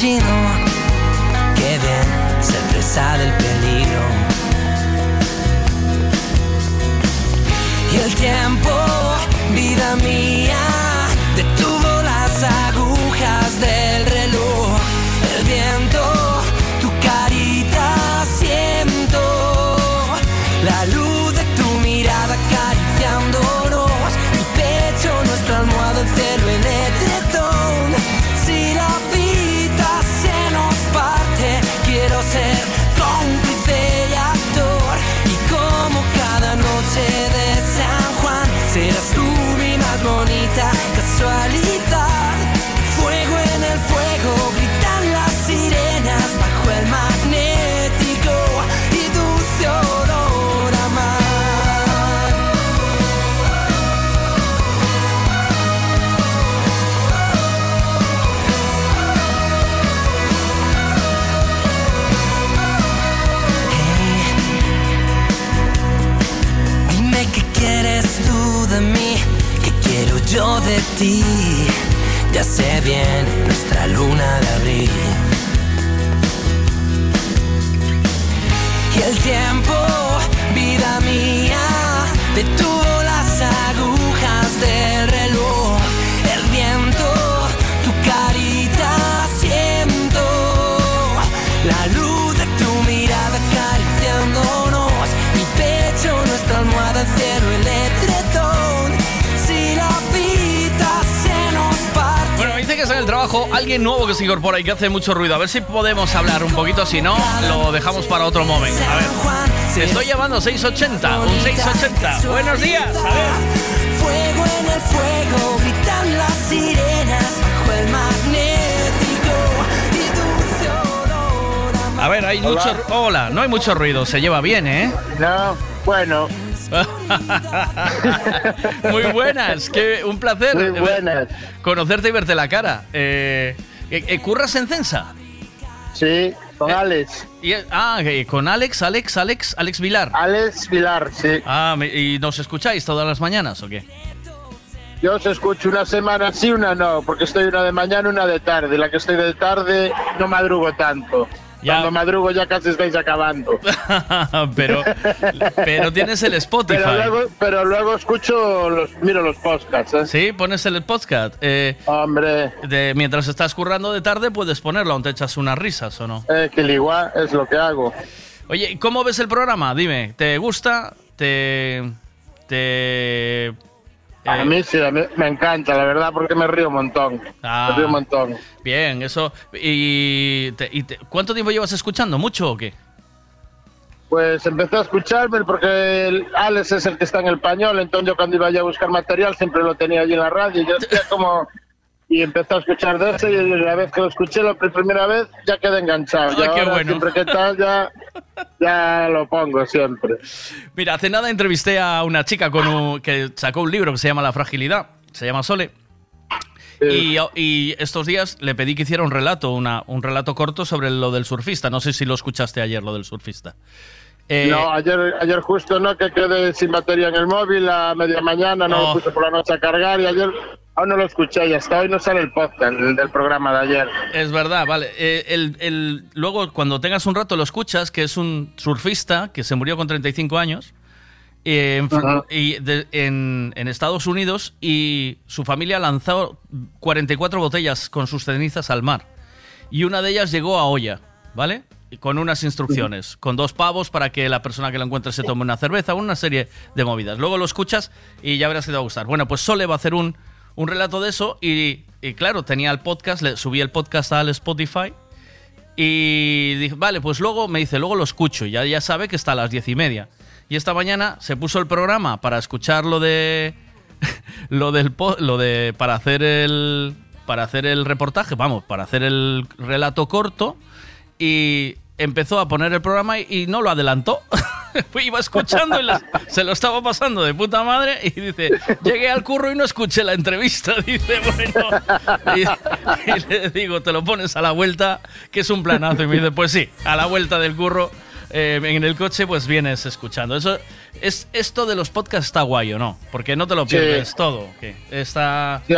[SPEAKER 15] Cuento chino. Que bien se presa del peligro. Y el tiempo, vida mía,
[SPEAKER 4] ti. Ya se viene nuestra luna de abril. Y el tiempo, vida mía, detuvo las
[SPEAKER 6] alguien nuevo que se incorpora y que hace mucho ruido. A ver si podemos hablar un poquito, si no, lo dejamos para otro momento. A ver. Te estoy llamando 680, un 680. Buenos días. A ver.
[SPEAKER 4] Fuego en el fuego, gritan las sirenas bajo el magnético y dulce olor a
[SPEAKER 6] A ver, hay mucho. Hola, no hay mucho ruido, se lleva bien, ¿eh?
[SPEAKER 34] No, bueno. (laughs)
[SPEAKER 6] Muy buenas, que un placer.
[SPEAKER 34] Muy buenas.
[SPEAKER 6] Conocerte y verte la cara. Eh, eh, ¿Curras en Censa?
[SPEAKER 34] Sí, con Alex.
[SPEAKER 6] Y, ah, eh, con Alex, Alex, Alex, Alex Vilar.
[SPEAKER 34] Alex Vilar, sí.
[SPEAKER 6] Ah, ¿y nos escucháis todas las mañanas o qué?
[SPEAKER 34] Yo os escucho una semana sí, una no, porque estoy una de mañana, una de tarde. La que estoy de tarde no madrugo tanto. Cuando madrugo ya casi estáis acabando. (laughs)
[SPEAKER 6] pero, pero tienes el Spotify.
[SPEAKER 34] Pero luego, pero luego escucho los, miro los podcasts. ¿eh?
[SPEAKER 6] Sí, pones el podcast. Eh,
[SPEAKER 34] Hombre.
[SPEAKER 6] De, mientras estás currando de tarde, puedes ponerlo, aún te echas unas risas o no.
[SPEAKER 34] Eh, que el igual es lo que hago.
[SPEAKER 6] Oye, ¿cómo ves el programa? Dime, ¿te gusta? ¿Te. te.
[SPEAKER 34] A mí sí, a mí me encanta, la verdad, porque me río un montón.
[SPEAKER 6] Ah.
[SPEAKER 34] Me río un montón.
[SPEAKER 6] Bien, eso. ¿Y, te- y te- cuánto tiempo llevas escuchando? ¿Mucho o qué?
[SPEAKER 34] Pues empecé a escucharme porque el Alex es el que está en el pañol, entonces yo cuando iba a buscar material siempre lo tenía allí en la radio yo decía como... Y empecé a escuchar de ese y la vez que lo escuché la primera vez ya quedé enganchado.
[SPEAKER 6] Ah, qué
[SPEAKER 34] ahora
[SPEAKER 6] bueno.
[SPEAKER 34] siempre que tal ya, ya lo pongo siempre.
[SPEAKER 6] Mira, hace nada entrevisté a una chica con un- que sacó un libro que se llama La fragilidad. Se llama Sole. Y, y estos días le pedí que hiciera un relato, una, un relato corto sobre lo del surfista. No sé si lo escuchaste ayer, lo del surfista. Eh,
[SPEAKER 34] no, ayer, ayer justo no, que quedé sin batería en el móvil a media mañana, no
[SPEAKER 6] Oh.
[SPEAKER 34] lo puse por la noche a cargar y ayer aún no lo escuché y hasta hoy no sale el podcast el del programa de ayer.
[SPEAKER 6] Es verdad, vale. Eh, el, el- luego, cuando tengas un rato, lo escuchas, que es un surfista que se murió con 35 años eh, en, y de- en- en Estados Unidos y su familia lanzó 44 botellas con sus cenizas al mar. Y una de ellas llegó a olla, ¿vale? Y Con unas instrucciones, con dos pavos para que la persona que lo encuentre se tome una cerveza, una serie de movidas. Luego lo escuchas y ya verás que te va a gustar. Bueno, pues Sole va a hacer un, un relato de eso y, claro, tenía el podcast, le subí el podcast al Spotify y dije, vale, pues luego me dice, luego lo escucho, ya, ya sabe que está a las diez y media. Y esta mañana se puso el programa para escuchar lo de. (laughs) lo del lo de. para hacer el. para hacer el reportaje, vamos, para hacer el relato corto. Y empezó a poner el programa y, y no lo adelantó. (laughs) Iba escuchando y se lo estaba pasando de puta madre y dice, llegué al curro y no escuché la entrevista. (laughs) Dice, bueno, y, y le digo, te lo pones a la vuelta, que es un planazo. Y me dice, pues sí, a la vuelta del curro, eh, en el coche, pues vienes escuchando. Eso es Esto de los podcasts está guay, ¿o no? Porque no te lo
[SPEAKER 34] Sí.
[SPEAKER 6] pierdes todo. ¿qué? Está...
[SPEAKER 34] Sí,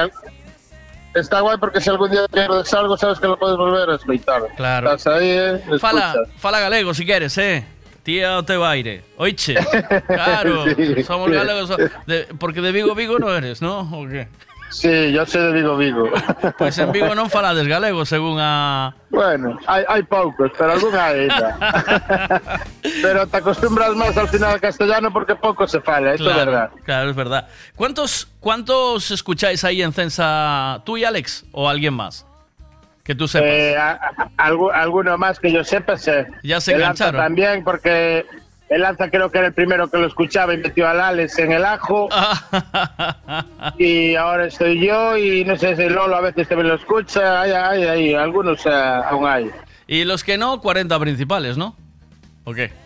[SPEAKER 34] está guay porque si algún día pierdes algo, sabes que lo puedes volver a escuchar.
[SPEAKER 6] Claro.
[SPEAKER 34] Estás ahí, eh,
[SPEAKER 6] Fala, fala galego si quieres, eh. Tía te baire. Oiche. (laughs) Claro,
[SPEAKER 34] Sí,
[SPEAKER 6] somos galegos. de- porque de Vigo Vigo no eres, ¿no? ¿O qué?
[SPEAKER 34] Sí, yo soy de Vigo Vigo. (laughs)
[SPEAKER 6] Pues en Vigo non falades galego, según a...
[SPEAKER 34] Bueno, hay, hay pocos, pero alguna hay. (laughs) pero te acostumbras más al final al castellano porque poco se fala, esto es verdad.
[SPEAKER 6] Claro, es verdad. ¿Cuántos, ¿Cuántos escucháis ahí en Censa? ¿Tú y Alex? ¿O alguien más? Que tú sepas.
[SPEAKER 34] Eh, a- a- algu- alguno más que yo sepa, sé.
[SPEAKER 6] Ya se engancharon.
[SPEAKER 34] también, porque el Lanza creo que era el primero que lo escuchaba y metió al Alex en el ajo. (laughs) y ahora estoy yo y no sé si Lolo a veces también lo escucha. Hay, hay, hay, algunos eh, aún hay.
[SPEAKER 6] Y los que no, 40 principales, ¿no? ¿O qué?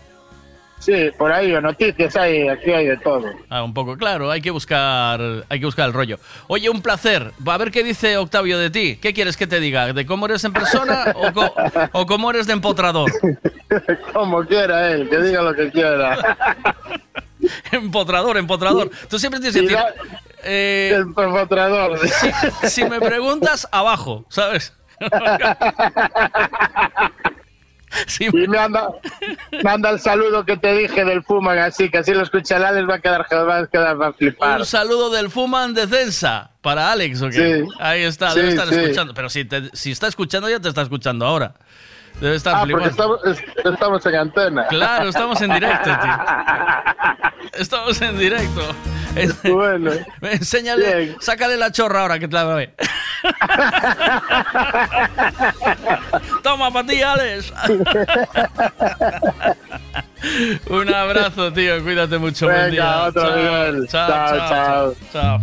[SPEAKER 34] Sí, por ahí o noticias hay, aquí hay de todo.
[SPEAKER 6] Ah, un poco, claro, hay que buscar, hay que buscar el rollo. Oye, un placer. Va a ver qué dice Octavio de ti. ¿Qué quieres que te diga? ¿De cómo eres en persona o, co- o cómo eres de empotrador? (laughs)
[SPEAKER 34] Como quiera él, que diga lo que quiera. (laughs)
[SPEAKER 6] empotrador, empotrador. Tú siempre tienes que tirar. Eh,
[SPEAKER 34] El perpetrador.
[SPEAKER 6] si, si me preguntas, abajo, ¿sabes? (laughs) (laughs)
[SPEAKER 34] Y me anda, manda el saludo que te dije del Fuman, así que así lo escucha el Alex, va a quedar, va a quedar, va a flipar.
[SPEAKER 6] Un saludo del Fuman de Censa para Alex, ¿o qué?
[SPEAKER 34] Sí.
[SPEAKER 6] Ahí está,
[SPEAKER 34] Sí,
[SPEAKER 6] debe estar
[SPEAKER 34] sí.
[SPEAKER 6] escuchando. Pero si, te- si está escuchando, ya te está escuchando ahora. Debe estar
[SPEAKER 34] Ah, porque
[SPEAKER 6] flipando.
[SPEAKER 34] estamos, es- estamos en antena.
[SPEAKER 6] Claro, estamos en directo, tío. (laughs) Estamos en directo.
[SPEAKER 34] Bueno. (laughs)
[SPEAKER 6] Enséñale, sácale la chorra ahora que te la ve. (laughs) Toma para ti, Alex. Un abrazo, tío. Cuídate mucho. Buen
[SPEAKER 34] Venga,
[SPEAKER 6] día.
[SPEAKER 34] otro
[SPEAKER 6] Chao,
[SPEAKER 34] nivel.
[SPEAKER 6] chao,
[SPEAKER 34] Chao,
[SPEAKER 6] chao,
[SPEAKER 34] chao.
[SPEAKER 6] chao.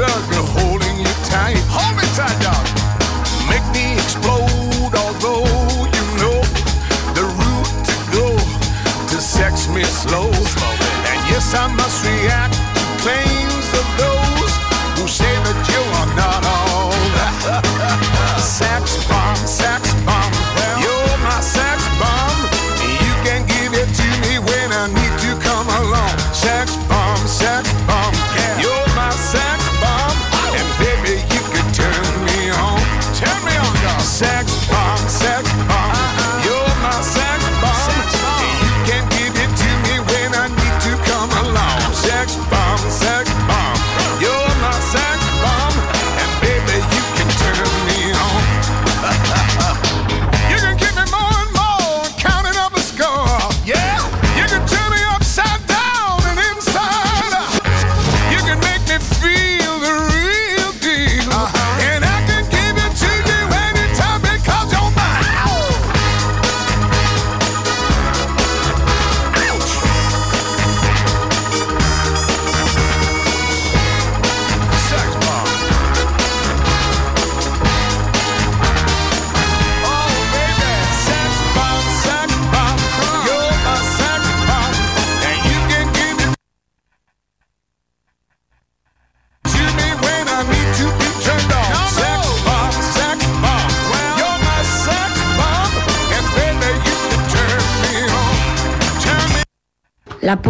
[SPEAKER 35] Holding you tight.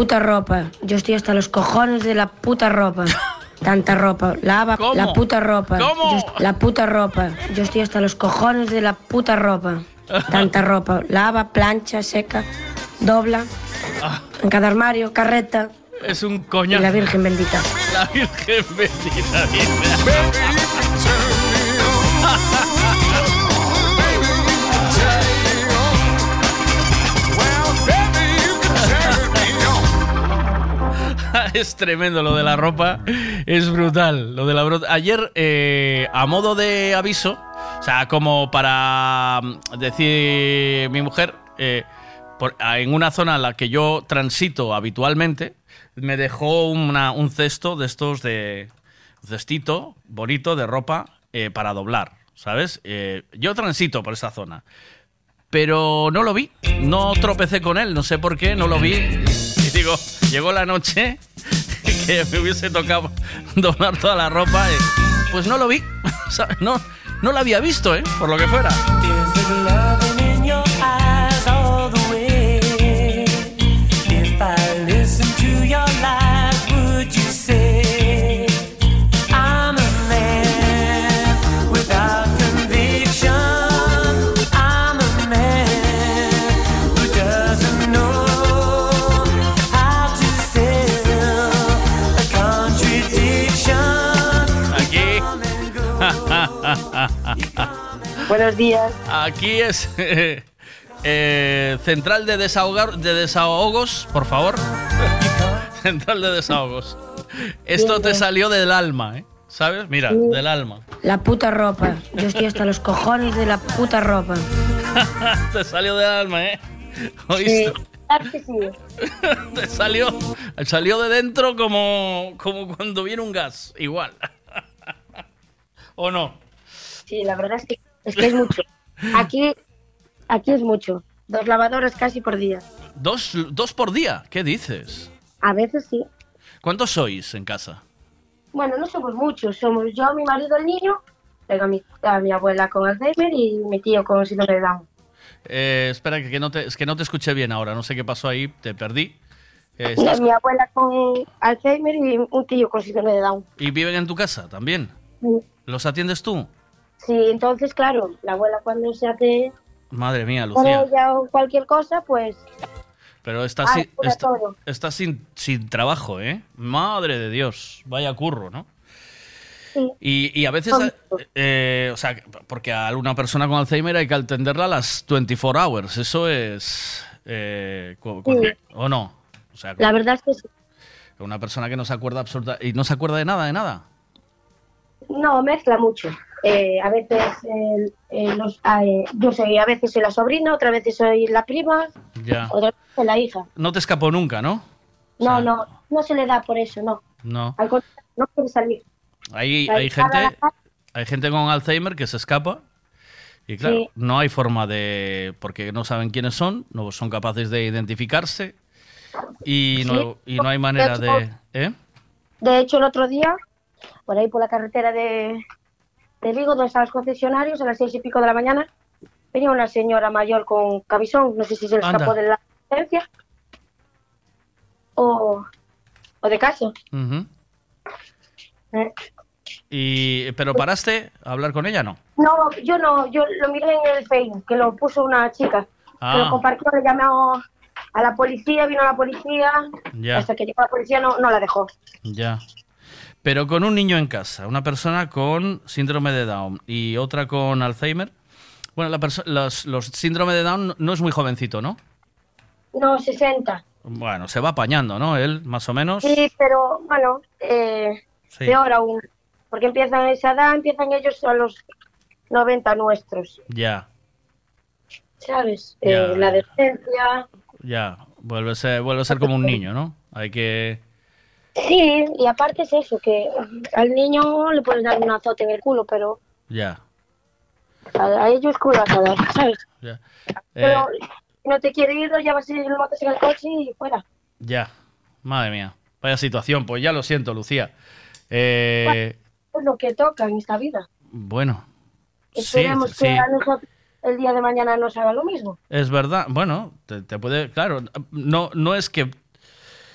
[SPEAKER 36] Puta ropa. Yo estoy hasta los cojones de la puta ropa. (laughs) Tanta ropa. Lava
[SPEAKER 6] ¿Cómo?
[SPEAKER 36] la puta ropa.
[SPEAKER 6] ¿Cómo?
[SPEAKER 36] Yo est- la puta ropa. Yo estoy hasta los cojones de la puta ropa. Tanta ropa. Lava, plancha, seca, dobla. En cada armario, carreta.
[SPEAKER 6] Es un
[SPEAKER 36] Y
[SPEAKER 6] coñazo.
[SPEAKER 36] la Virgen bendita.
[SPEAKER 6] La Virgen bendita, (laughs) (laughs) es tremendo lo de la ropa, es brutal. Lo de la bro- Ayer, eh, a modo de aviso, o sea, como para mm, decir mi mujer, eh, por- a- en una zona en la que yo transito habitualmente, me dejó un cesto de estos de. Un cestito bonito de ropa eh, para doblar, ¿sabes? Yo transito por esa zona pero no lo vi, no tropecé con él, no sé por qué, no lo vi. (laughs) Digo, llegó la noche (laughs) que me hubiese tocado doblar toda la ropa, pues no lo vi, (laughs) no, no lo había visto, ¿eh? Por lo que fuera.
[SPEAKER 36] Buenos días.
[SPEAKER 6] Aquí es (laughs) eh, central de desahogar, de desahogos, por favor. (laughs) central de desahogos. Esto te salió del alma, ¿eh? ¿Sabes? Mira,
[SPEAKER 36] Sí.
[SPEAKER 6] del alma.
[SPEAKER 36] La puta ropa. Yo estoy hasta los cojones de la puta ropa. (laughs)
[SPEAKER 6] te salió del alma, ¿eh?
[SPEAKER 36] Sí,
[SPEAKER 6] ¿Oíste?
[SPEAKER 36] sí.
[SPEAKER 6] Te salió, salió de dentro como, como cuando viene un gas, igual. ¿O no?
[SPEAKER 36] Sí, la verdad es que es, que es mucho. Aquí, aquí es mucho. Dos lavadoras casi por día.
[SPEAKER 6] ¿Dos, dos por día? ¿Qué dices?
[SPEAKER 36] A veces sí.
[SPEAKER 6] ¿Cuántos sois en casa?
[SPEAKER 36] Bueno, no somos muchos. Somos yo, mi marido, el niño, luego a mi, a mi abuela con Alzheimer y mi tío con síndrome de Down.
[SPEAKER 6] Eh, espera, que, que no te, es que no te escuché bien ahora. No sé qué pasó ahí, te perdí. Eh, estás-
[SPEAKER 36] Mi abuela con Alzheimer y un tío con síndrome de Down.
[SPEAKER 6] ¿Y viven en tu casa también?
[SPEAKER 36] Sí.
[SPEAKER 6] ¿Los atiendes tú?
[SPEAKER 36] Sí, entonces, claro, la abuela cuando se hace
[SPEAKER 6] Madre mía, Lucía.
[SPEAKER 36] ella o cualquier cosa, pues
[SPEAKER 6] Pero estás,
[SPEAKER 36] Ah,
[SPEAKER 6] sin, está- sin, sin trabajo, ¿eh? Madre de Dios. Vaya curro, ¿no?
[SPEAKER 36] Sí.
[SPEAKER 6] Y, y a veces, eh, o sea, porque a una persona con Alzheimer hay que atenderla a las 24 hours. Eso es... eh, cu- cu-
[SPEAKER 36] Sí.
[SPEAKER 6] ¿O no? O sea,
[SPEAKER 36] la verdad es que sí.
[SPEAKER 6] una persona que no se acuerda absoluta... Y no se acuerda de nada, de nada.
[SPEAKER 36] No, mezcla mucho. Eh, a veces eh, eh, los- yo soy a veces soy la sobrina, otras veces soy la prima,
[SPEAKER 6] Ya.
[SPEAKER 36] otras veces soy la hija.
[SPEAKER 6] No te escapó nunca, ¿no?
[SPEAKER 36] No, no, no se le da por eso, no.
[SPEAKER 6] No.
[SPEAKER 36] Al contrario, no quiere salir.
[SPEAKER 6] Hay, hay gente, hay gente con Alzheimer que se escapa y claro,
[SPEAKER 36] Sí.
[SPEAKER 6] no hay forma de porque no saben quiénes son, no son capaces de identificarse y no, y no hay manera de, ¿eh?
[SPEAKER 36] De hecho, el otro día, por ahí por la carretera de, de Vigo, donde están los concesionarios, a las seis y pico de la mañana, venía una señora mayor con cabizón, no sé si se le escapó de la licencia o, o de.
[SPEAKER 6] Ujú.
[SPEAKER 36] ¿eh?
[SPEAKER 6] Y pero paraste a hablar con ella, no.
[SPEAKER 36] No, yo no, yo lo miré en el Facebook, que lo puso una chica, que
[SPEAKER 6] Ah.
[SPEAKER 36] lo compartió, le llamé a, a la policía, vino la policía,
[SPEAKER 6] Ya.
[SPEAKER 36] hasta que llegó la policía no, no la dejó.
[SPEAKER 6] Ya. Pero con un niño en casa, una persona con síndrome de Down y otra con Alzheimer. Bueno, la los, los síndrome de Down no es muy jovencito, ¿no?
[SPEAKER 36] No, 60.
[SPEAKER 6] Bueno, se va apañando, ¿no? Él, más o menos.
[SPEAKER 36] Sí, pero bueno, eh,
[SPEAKER 6] Sí.
[SPEAKER 36] peor aún, porque empiezan a esa edad, empiezan ellos a los 90 nuestros,
[SPEAKER 6] Ya,
[SPEAKER 36] ¿sabes?
[SPEAKER 6] Ya,
[SPEAKER 36] Eh, la decencia.
[SPEAKER 6] ya. Vuelve a ser, vuelve a ser como un niño, ¿no? Hay que...
[SPEAKER 36] Sí, y aparte es eso, que al niño le puedes dar un azote en el culo, pero
[SPEAKER 6] Ya,
[SPEAKER 36] a, a ellos ¿cómo le vas a dar? ¿Sabes?
[SPEAKER 6] ya. Eh,
[SPEAKER 36] Pero si no te quiere ir, lo llevas y lo matas en el coche y fuera.
[SPEAKER 6] ya. Madre mía. Vaya situación. Pues ya lo siento, Lucía. Eh,
[SPEAKER 36] Es lo que toca en esta vida.
[SPEAKER 6] bueno. Sí, sí.
[SPEAKER 36] que a nosotros el día de mañana nos haga lo mismo.
[SPEAKER 6] Es verdad. Bueno, te, te puede... Claro, no, no es que...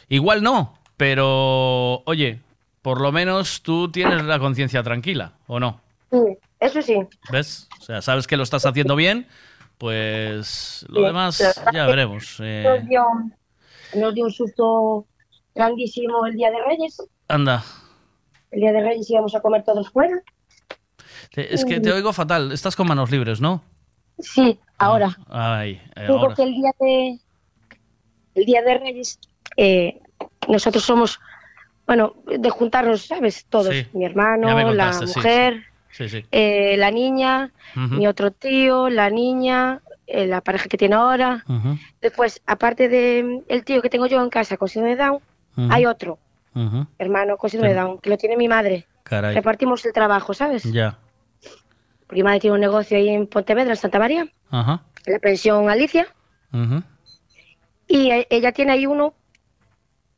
[SPEAKER 6] Igual no, pero... Oye, por lo menos tú tienes la conciencia tranquila, ¿o no?
[SPEAKER 36] Sí, eso sí.
[SPEAKER 6] ¿Ves? O sea, sabes que lo estás haciendo bien, pues lo
[SPEAKER 36] Sí,
[SPEAKER 6] demás ya veremos. eh.
[SPEAKER 36] Nos dio, nos dio un susto grandísimo el día de Reyes.
[SPEAKER 6] anda,
[SPEAKER 36] El día de Reyes íbamos a comer todos fuera.
[SPEAKER 6] es que te oigo fatal. Estás con manos libres, ¿no?
[SPEAKER 36] Sí, ahora.
[SPEAKER 6] Ay, eh,
[SPEAKER 36] Digo
[SPEAKER 6] ahora.
[SPEAKER 36] que el día de el día de Reyes eh, nosotros somos bueno de juntarnos, sabes, todos,
[SPEAKER 6] Sí,
[SPEAKER 36] mi hermano, la mujer,
[SPEAKER 6] Sí, sí.
[SPEAKER 36] eh, la niña, mi otro tío, la niña, eh, la pareja que tiene ahora. Después, aparte de el tío que tengo yo en casa con síndrome de Down, hay otro hermano con síndrome de. Down que lo tiene mi madre.
[SPEAKER 6] Caray.
[SPEAKER 36] Repartimos el trabajo, ¿sabes?
[SPEAKER 6] Ya.
[SPEAKER 36] Porque mi madre tiene un negocio ahí en Pontevedra, en Santa María, en la pensión Alicia, y e- ella tiene ahí uno,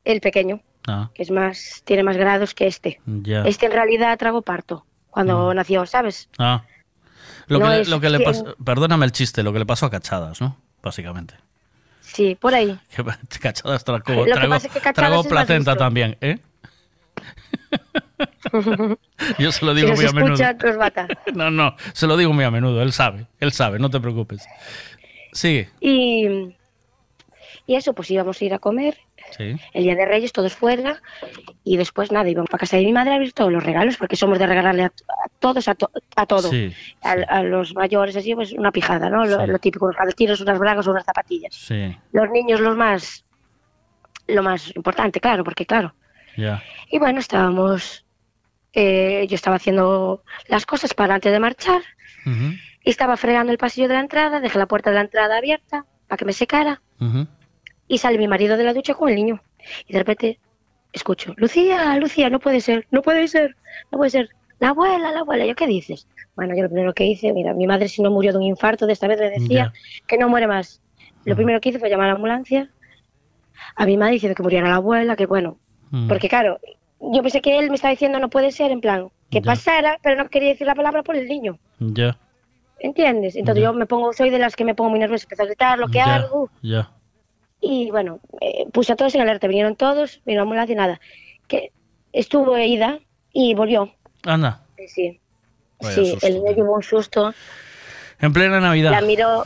[SPEAKER 36] el pequeño,
[SPEAKER 6] Ah,
[SPEAKER 36] que es más, tiene más grados que este. Este en realidad trago parto cuando nació, ¿sabes?
[SPEAKER 6] Ah. Lo
[SPEAKER 36] No
[SPEAKER 6] que, le- lo que le pasó, perdóname el chiste, lo que le pasó a Cachadas, ¿no? Básicamente.
[SPEAKER 36] Sí, por ahí. (laughs)
[SPEAKER 6] Cachadas tragó,
[SPEAKER 36] Lo que es Cachadas más
[SPEAKER 6] placenta también, ¿eh? (laughs) Yo se lo digo muy a menudo. (laughs) No, no, se lo digo muy a menudo, él sabe, él sabe, no te preocupes. Sigue.
[SPEAKER 36] Y, Y eso, pues íbamos a ir a comer.
[SPEAKER 6] Sí.
[SPEAKER 36] El día de Reyes, todos fuera. Y después, nada, íbamos para casa de mi madre a abrir todos los regalos, porque somos de regalarle a, a todos, a, to- a todo.
[SPEAKER 6] Sí,
[SPEAKER 36] A, a los mayores, así, pues una pijada, ¿no? Lo,
[SPEAKER 6] Sí.
[SPEAKER 36] lo típico, unos calcetines, unas bragas unas zapatillas.
[SPEAKER 6] Sí,
[SPEAKER 36] Los niños, los más. Lo más importante, claro, porque claro.
[SPEAKER 6] ya.
[SPEAKER 36] Y bueno, estábamos. eh, yo estaba haciendo las cosas para antes de marchar.
[SPEAKER 6] Ujú,
[SPEAKER 36] Y estaba fregando el pasillo de la entrada, dejé la puerta de la entrada abierta para que me secara.
[SPEAKER 6] ujú.
[SPEAKER 36] Y sale mi marido de la ducha con el niño. Y de repente escucho, Lucía, Lucía, no puede ser, no puede ser, no puede ser. La abuela, la abuela, ¿yo qué dices? Bueno, yo lo primero que hice, mira, mi madre si no murió de un infarto, de esta vez le decía que no muere más. Lo primero que hice fue llamar a la ambulancia a mi madre diciendo que muriera la abuela, que bueno,
[SPEAKER 6] Mm.
[SPEAKER 36] porque claro, yo pensé que él me estaba diciendo no puede ser, en plan, que
[SPEAKER 6] Ya.
[SPEAKER 36] pasara, pero no quería decir la palabra por el niño.
[SPEAKER 6] Ya,
[SPEAKER 36] ¿Entiendes? Entonces yo me pongo, soy de las que me pongo muy nerviosa, empiezo a gritar, lo que hago.
[SPEAKER 6] ya.
[SPEAKER 36] Y bueno, eh, puse a todos en alerta, vinieron todos, vino la ambulancia y nada. Que estuvo ida y volvió.
[SPEAKER 6] Anda,
[SPEAKER 36] Sí, sí.
[SPEAKER 6] Vaya
[SPEAKER 36] sí,
[SPEAKER 6] susto,
[SPEAKER 36] el niño llevó un susto.
[SPEAKER 6] en plena Navidad.
[SPEAKER 36] La miró.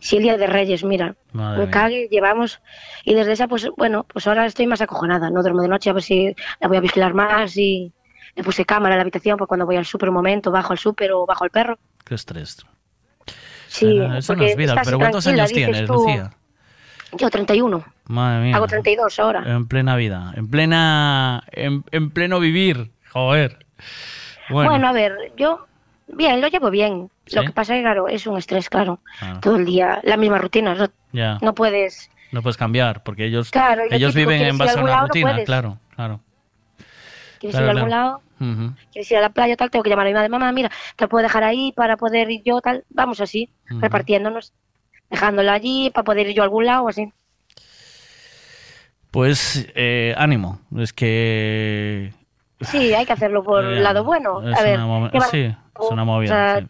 [SPEAKER 36] Sí, el día de Reyes, mira.
[SPEAKER 6] Madre
[SPEAKER 36] un cague llevamos. Y desde esa, pues bueno, pues ahora estoy más acojonada. No duermo de noche, a ver si la voy a vigilar más. Y le puse cámara en la habitación, pues cuando voy al súper un momento, bajo al súper o bajo al perro.
[SPEAKER 6] Qué estrés.
[SPEAKER 36] Sí,
[SPEAKER 6] Bueno, eso no es vida. Pero ¿cuántos años tienes,
[SPEAKER 36] tú,
[SPEAKER 6] Lucía?
[SPEAKER 36] Yo 31.
[SPEAKER 6] Madre mía.
[SPEAKER 36] Hago 32 ahora.
[SPEAKER 6] En plena vida, en plena, en, en pleno vivir, joder. Bueno,
[SPEAKER 36] Bueno. a ver, yo bien, lo llevo bien. Lo que pasa es que, claro, es un estrés, claro.
[SPEAKER 6] Claro.
[SPEAKER 36] Todo el día, la misma rutina. No,
[SPEAKER 6] ya,
[SPEAKER 36] no puedes.
[SPEAKER 6] no puedes cambiar porque ellos,
[SPEAKER 36] Claro, lo
[SPEAKER 6] ellos viven en base a una
[SPEAKER 36] no
[SPEAKER 6] rutina, claro, claro.
[SPEAKER 36] Quieres
[SPEAKER 6] Claro,
[SPEAKER 36] ir a algún lado, quieres ir a la playa, tal, tengo que llamar a mi madre, mamá, mira, te puedo dejar ahí para poder ir yo, tal. Vamos así, repartiéndonos, dejándola allí para poder ir yo a algún lado, así.
[SPEAKER 6] Pues eh, ánimo, es que
[SPEAKER 36] Sí, hay que hacerlo por
[SPEAKER 6] Eh,
[SPEAKER 36] el lado bueno.
[SPEAKER 6] Es
[SPEAKER 36] a ver,
[SPEAKER 6] una movi-
[SPEAKER 36] ¿qué va-
[SPEAKER 6] sí, es una
[SPEAKER 36] o
[SPEAKER 6] movida.
[SPEAKER 36] sea,
[SPEAKER 6] sí.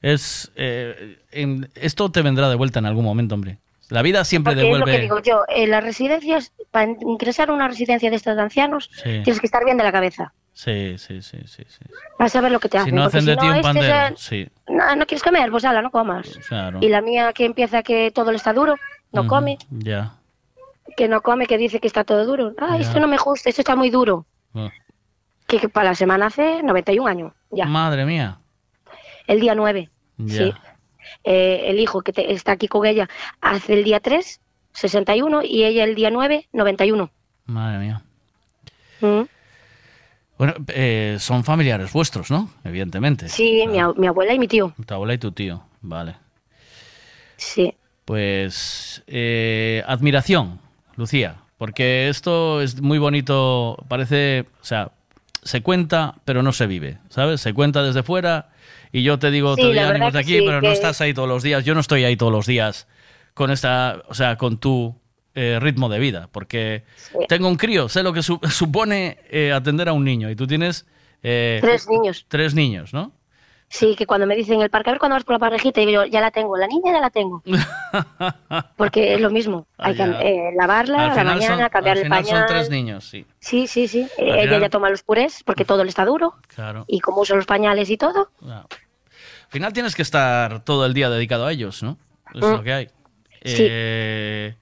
[SPEAKER 6] Es, eh, en- esto te vendrá de vuelta en algún momento, hombre. La vida siempre
[SPEAKER 36] Porque es lo que
[SPEAKER 6] devuelve.
[SPEAKER 36] digo yo, en las residencias, para ingresar a una residencia de estas de ancianos,
[SPEAKER 6] Sí.
[SPEAKER 36] tienes que estar bien de la cabeza.
[SPEAKER 6] Sí, sí, sí, sí, sí.
[SPEAKER 36] Vas a ver lo que te hacen.
[SPEAKER 6] Si no hacen de ti un
[SPEAKER 36] este
[SPEAKER 6] pandero,
[SPEAKER 36] ya-
[SPEAKER 6] sí,
[SPEAKER 36] No, no quieres comer, pues ala, no comas.
[SPEAKER 6] claro.
[SPEAKER 36] Y la mía que empieza que todo le está duro, no
[SPEAKER 6] Ujú,
[SPEAKER 36] come,
[SPEAKER 6] Ya.
[SPEAKER 36] que no come, que dice que está todo duro. Ah,
[SPEAKER 6] Ya.
[SPEAKER 36] esto no me gusta, esto está muy duro.
[SPEAKER 6] Ah.
[SPEAKER 36] Que, que para la semana hace 91 años, ya.
[SPEAKER 6] Madre mía.
[SPEAKER 36] El día 9,
[SPEAKER 6] Ya.
[SPEAKER 36] sí. Eh, el hijo que te- está aquí con ella hace el día 3, 61, y ella el día 9, 91.
[SPEAKER 6] Madre mía.
[SPEAKER 36] Mm.
[SPEAKER 6] Bueno, eh, son familiares vuestros, ¿no? Evidentemente.
[SPEAKER 36] Sí, mi abuela y mi tío.
[SPEAKER 6] Tu abuela y tu tío. Vale.
[SPEAKER 36] Sí.
[SPEAKER 6] Pues eh, admiración, Lucía, porque esto es muy bonito, parece, o sea, se cuenta, pero no se vive, ¿sabes? Se cuenta desde fuera y yo te digo,
[SPEAKER 36] Sí,
[SPEAKER 6] te de
[SPEAKER 36] que
[SPEAKER 6] aquí,
[SPEAKER 36] sí,
[SPEAKER 6] pero no
[SPEAKER 36] que-
[SPEAKER 6] estás ahí todos los días. Yo no estoy ahí todos los días con esta, o sea, con tu eh, ritmo de vida, porque tengo un crío, sé lo que su- (laughs) supone eh, atender a un niño y tú tienes eh,
[SPEAKER 36] Tres niños.
[SPEAKER 6] tres niños, ¿no?
[SPEAKER 36] Sí, que cuando me dicen en el parque, a ver cuándo vas con la parejita, y yo, ya la tengo, la niña ya la tengo. (laughs) Porque es lo mismo, hay que
[SPEAKER 6] Ah, ya.
[SPEAKER 36] eh, lavarla a la mañana,
[SPEAKER 6] son- al
[SPEAKER 36] el
[SPEAKER 6] final son
[SPEAKER 36] pañal.
[SPEAKER 6] tres niños, sí.
[SPEAKER 36] Sí, sí, sí.
[SPEAKER 6] Al
[SPEAKER 36] ella
[SPEAKER 6] final-
[SPEAKER 36] ya toma los purés porque todo le está duro.
[SPEAKER 6] Claro.
[SPEAKER 36] Y como usa los pañales y todo,
[SPEAKER 6] final tienes que estar todo el día dedicado a ellos, ¿no? Es
[SPEAKER 36] Mm.
[SPEAKER 6] lo que hay.
[SPEAKER 36] Sí.
[SPEAKER 6] Eh,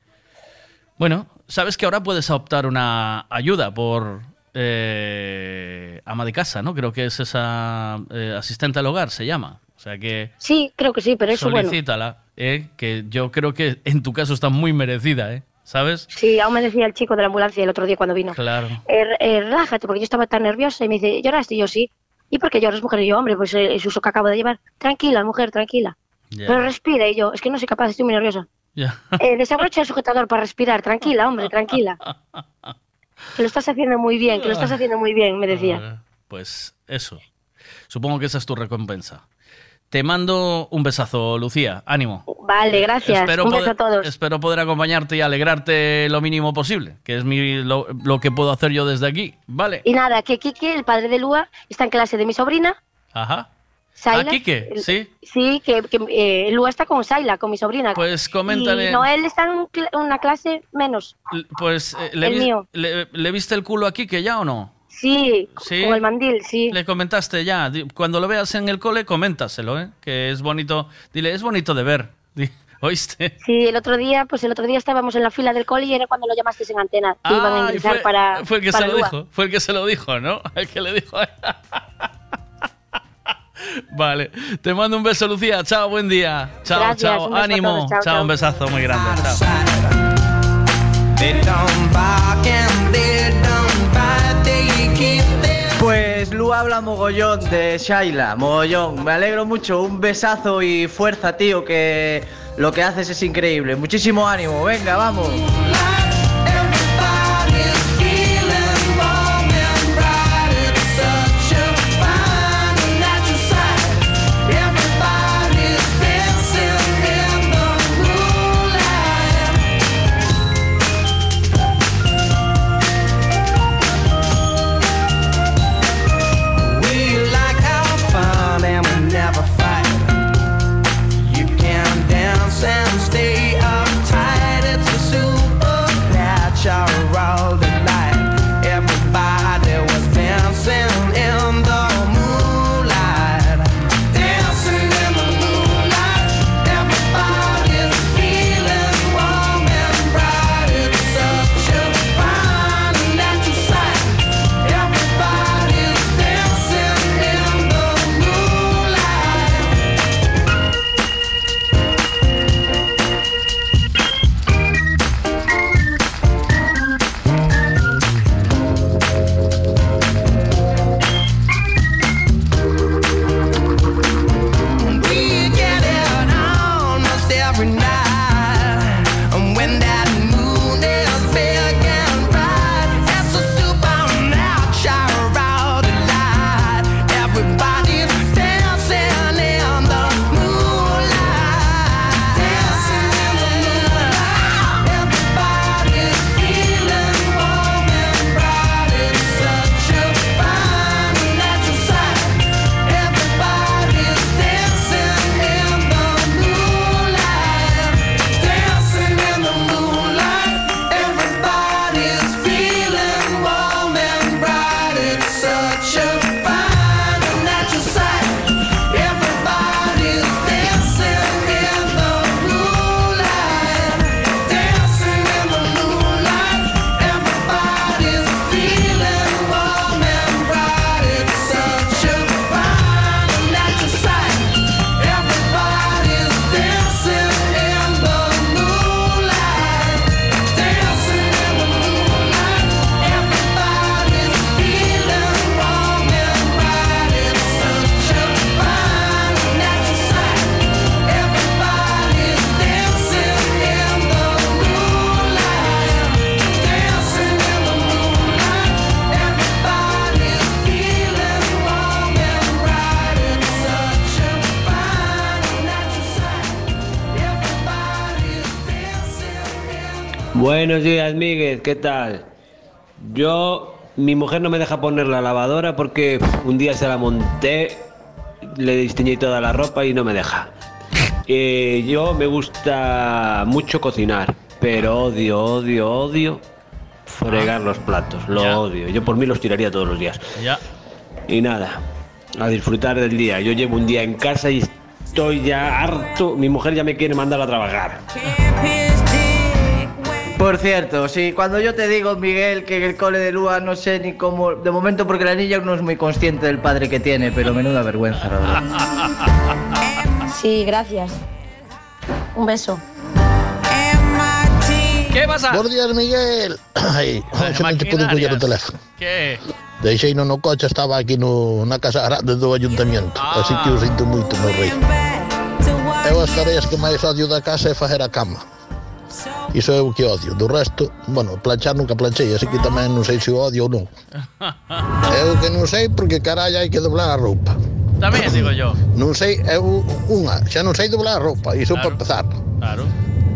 [SPEAKER 6] bueno, sabes que ahora puedes optar una ayuda por eh, ama de casa, ¿no? Creo que es esa eh, asistente al hogar, se llama. O sea que
[SPEAKER 36] sí, creo que sí, pero eso bueno.
[SPEAKER 6] solicítala, ¿eh? que yo creo que en tu caso está muy merecida, ¿eh? ¿Sabes?
[SPEAKER 36] Sí, aún me decía el chico de la ambulancia el otro día cuando vino.
[SPEAKER 6] Claro.
[SPEAKER 36] Eh, eh, relájate, porque yo estaba tan nerviosa y me dice, ¿lloraste? Y yo sí. ¿Y por qué lloras, mujer? Y yo, hombre, pues eh, es uso que acabo de llevar. Tranquila, mujer, tranquila. Pero respira. Y yo, es que no soy capaz, estoy muy nerviosa.
[SPEAKER 6] Ya.
[SPEAKER 36] Eh, desabrocha el sujetador para respirar. Tranquila, hombre, tranquila. Que lo estás haciendo muy bien, que lo estás haciendo muy bien, me decía.
[SPEAKER 6] Pues eso. Supongo que esa es tu recompensa. Te mando un besazo, Lucía. Ánimo.
[SPEAKER 36] Vale, gracias.
[SPEAKER 6] Espero
[SPEAKER 36] Un beso
[SPEAKER 6] poder,
[SPEAKER 36] a todos.
[SPEAKER 6] espero poder acompañarte y alegrarte lo mínimo posible, que es mi, lo, lo que puedo hacer yo desde aquí. Vale.
[SPEAKER 36] Y nada, que Kike, el padre de Lua, está en clase de mi sobrina,
[SPEAKER 6] Ajá.
[SPEAKER 36] Saila.
[SPEAKER 6] ¿A Quique?
[SPEAKER 36] El-
[SPEAKER 6] Sí.
[SPEAKER 36] Sí, que, que, eh, Lua está con Saila, con mi sobrina.
[SPEAKER 6] Pues coméntale-
[SPEAKER 36] Y Noel está en una clase menos.
[SPEAKER 6] L- Pues, eh, ¿le,
[SPEAKER 36] El mío.
[SPEAKER 6] le- le viste el culo a Quique ya o no?
[SPEAKER 36] Sí,
[SPEAKER 6] Sí.
[SPEAKER 36] con el mandil, sí.
[SPEAKER 6] Le comentaste ya. Cuando lo veas en el cole, coméntaselo, ¿eh? Que es bonito. Dile, es bonito de ver. (laughs) Di- ¿Oíste?
[SPEAKER 36] Sí, el otro día, pues el otro día estábamos en la fila del coli y era cuando lo llamasteis en antena. que iban a
[SPEAKER 6] Ah,
[SPEAKER 36] ingresar
[SPEAKER 6] fue,
[SPEAKER 36] para.
[SPEAKER 6] fue el que
[SPEAKER 36] para
[SPEAKER 6] se lo
[SPEAKER 36] Lua.
[SPEAKER 6] dijo. Fue el que se lo dijo, ¿no? (laughs) El que le dijo. (laughs) Vale, te mando un beso, Lucía. Chao, buen día. Chao,
[SPEAKER 36] Gracias,
[SPEAKER 6] chao. Ánimo.
[SPEAKER 36] todos. Chao,
[SPEAKER 6] chao,
[SPEAKER 36] chao.
[SPEAKER 6] un besazo muy grande. Chao.
[SPEAKER 30] Habla mogollón de Shaila, mogollón. Me alegro mucho, un besazo y fuerza, tío, que lo que haces es increíble. Muchísimo ánimo, venga, vamos.
[SPEAKER 37] Buenos días, Miguel, ¿qué tal? Yo, mi mujer no me deja poner la lavadora porque un día se la monté, le disteñí toda la ropa y no me deja. Eh, yo me gusta mucho cocinar, pero odio, odio, odio fregar los platos, lo
[SPEAKER 6] Ya.
[SPEAKER 37] odio. Yo por mí los tiraría todos los días.
[SPEAKER 6] Ya.
[SPEAKER 37] Y nada, a disfrutar del día. Yo llevo un día en casa y estoy ya harto. Mi mujer ya me quiere mandar a trabajar.
[SPEAKER 30] Por cierto, sí, cuando yo te digo, Miguel, que en el cole de Lua no sé ni cómo. De momento, porque la niña no es muy consciente del padre que tiene, pero menuda vergüenza, la verdad. (laughs)
[SPEAKER 36] Sí, gracias. Un beso.
[SPEAKER 6] ¿Qué pasa?
[SPEAKER 38] Buenos días, Miguel. Ai, hoxe non te pude coller o teléfono.
[SPEAKER 6] ¿Qué?
[SPEAKER 38] Deixei no no coche, estaba aquí no, na casa grande do ayuntamiento. Así que o sinto moito, meu rei. Eu as tareas que máis odio da casa é facer a cama. Iso é o que odio. Do resto, bueno, planchar nunca planchei, así que tamén non sei se o odio ou non. (laughs) É o que non sei porque carallo hai que doblar a roupa.
[SPEAKER 6] Tamén digo yo.
[SPEAKER 38] Non sei, é unha, xa non sei doblar a roupa, iso claro. para empezar.
[SPEAKER 6] Claro.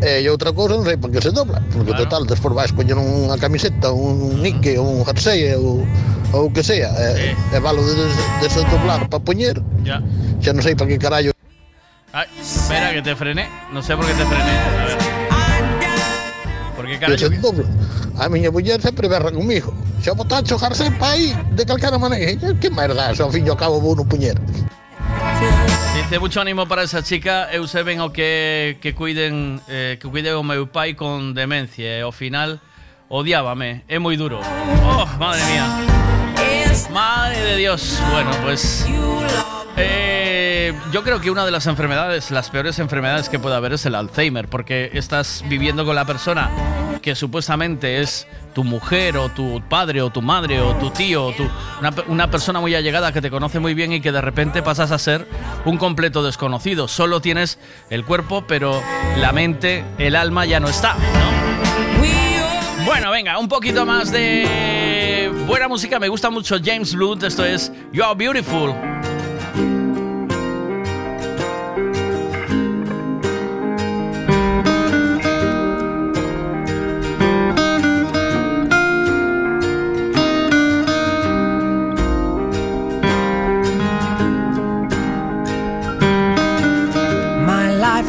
[SPEAKER 38] E outra cousa non sei porque se dobla, porque claro. total, despois vais coñer unha camiseta, un nique, un jersey ou ou que sea, sí. e, e valo de, de, se doblar para poñer.
[SPEAKER 6] Ya.
[SPEAKER 38] Xa non sei para que carallo
[SPEAKER 6] Ay, espera que te frené. No sé por qué te frené. A ver. Porque
[SPEAKER 38] que
[SPEAKER 6] carajo.
[SPEAKER 38] se dobla. A miña muller sempre berra comigo. Xa botacho para aí, de calquera maneira. Que merda, eso, ao fin e ao cabo vou no puñer.
[SPEAKER 6] Dice mucho ánimo para esa chica, eu se ven o que, que cuiden eh, que cuide o meu pai con demencia e ao final odiábame, é moi duro. Oh, madre mía. Madre de Dios. Bueno, pues eh, yo creo que una de las enfermedades, las peores enfermedades que puede haber es el Alzheimer, porque estás viviendo con la persona que supuestamente es tu mujer o tu padre o tu madre o tu tío o tu, una, una persona muy allegada que te conoce muy bien y que de repente pasas a ser un completo desconocido. Solo tienes el cuerpo, pero la mente, el alma ya no está, ¿no? Bueno, venga, un poquito más de buena música. Me gusta mucho James Blunt. Esto es You're Beautiful.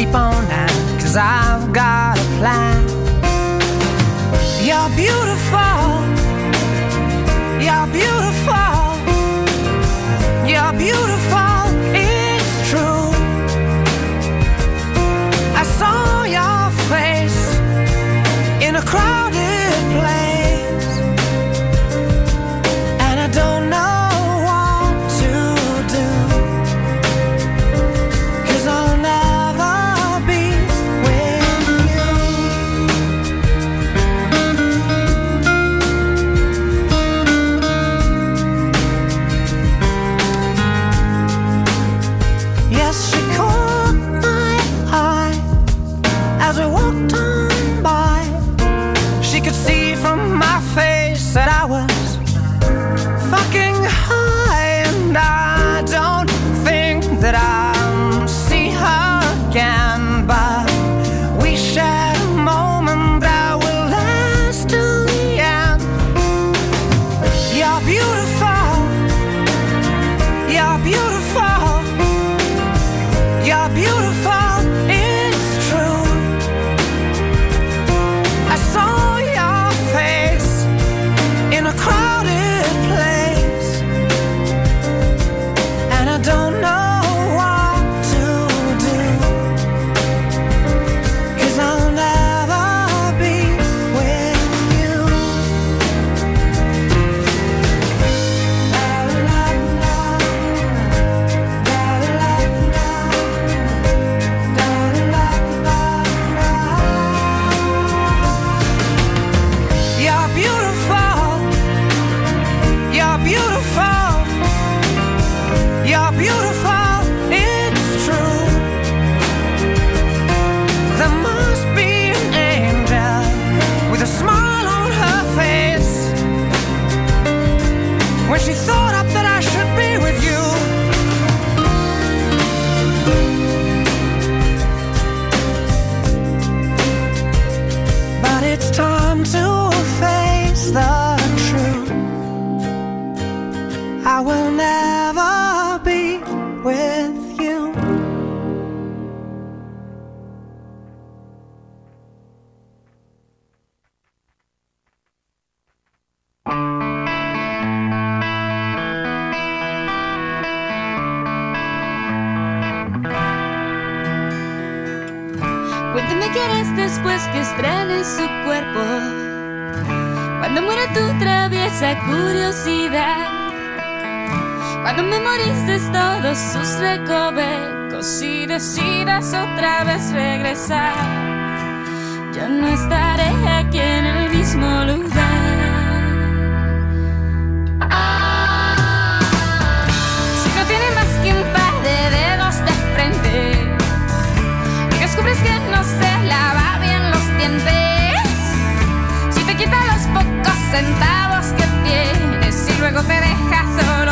[SPEAKER 30] sleep on that, cause I've got a plan. You're beautiful. You're beautiful. You're beautiful.
[SPEAKER 31] Curiosidad. Cuando memorices todos sus recovecos y decidas otra vez regresar. Yo no estaré aquí en el mismo lugar. Si no tiene más que un par de dedos de frente y descubres que no se lava bien los dientes, si te quita los pocos centavos luego te deja solo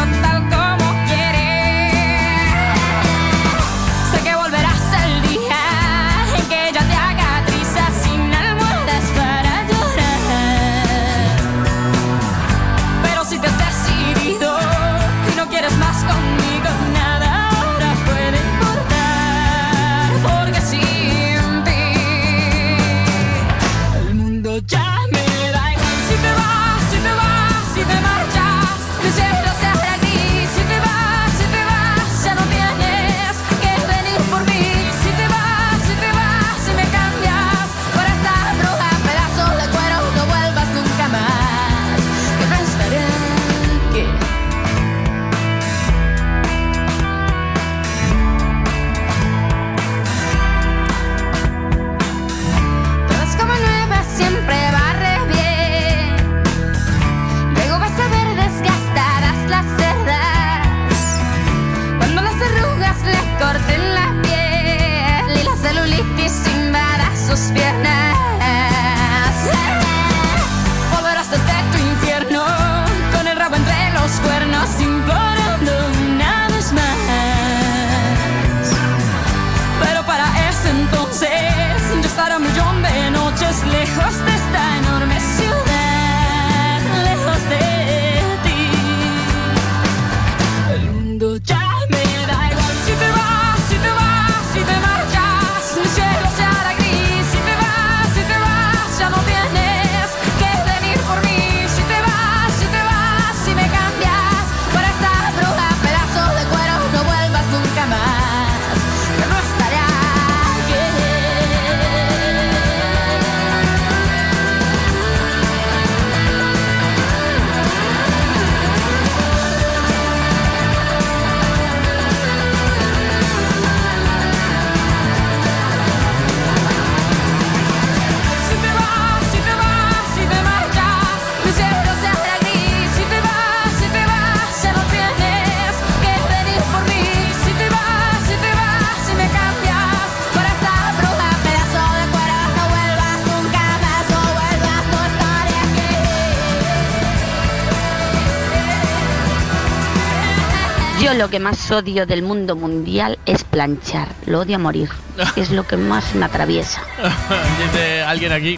[SPEAKER 39] lo que más odio del mundo mundial es planchar. Lo odio a morir. (laughs) Es lo que más me atraviesa. (laughs)
[SPEAKER 6] Dice alguien aquí,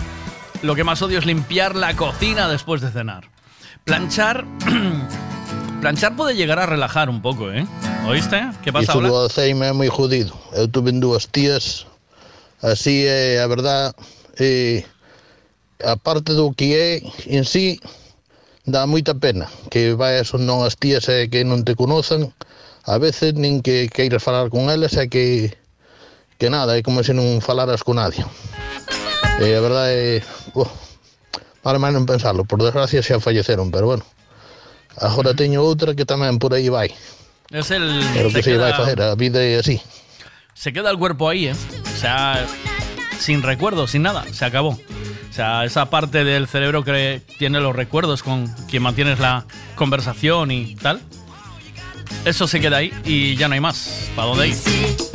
[SPEAKER 6] lo que más odio es limpiar la cocina después de cenar. Planchar... (clears throat) planchar puede llegar a relajar un poco, ¿eh? ¿Oíste? ¿Qué pasa ahora?
[SPEAKER 38] do Alzheimer é moi jodido. Eu tuve dúas tías, así é a verdad, e a parte do que é en sí, dá moita pena que vayas non as tías e que non te conozan, a veces nin que queiras falar con elas é que que nada, é como se non falaras con nadie. E a verdade é, oh, para máis non pensarlo, por desgracia xa falleceron, pero bueno. Agora teño outra que tamén por aí vai.
[SPEAKER 6] Es el...
[SPEAKER 38] Pero que se
[SPEAKER 6] queda-
[SPEAKER 38] vai facer, a vida é así.
[SPEAKER 6] se queda el cuerpo ahí, ¿eh? O sea, sin recuerdos, sin nada, se acabó. O sea, esa parte del cerebro que tiene los recuerdos con quien mantienes la conversación y tal, eso se queda ahí y ya no hay más. ¿Para dónde ir?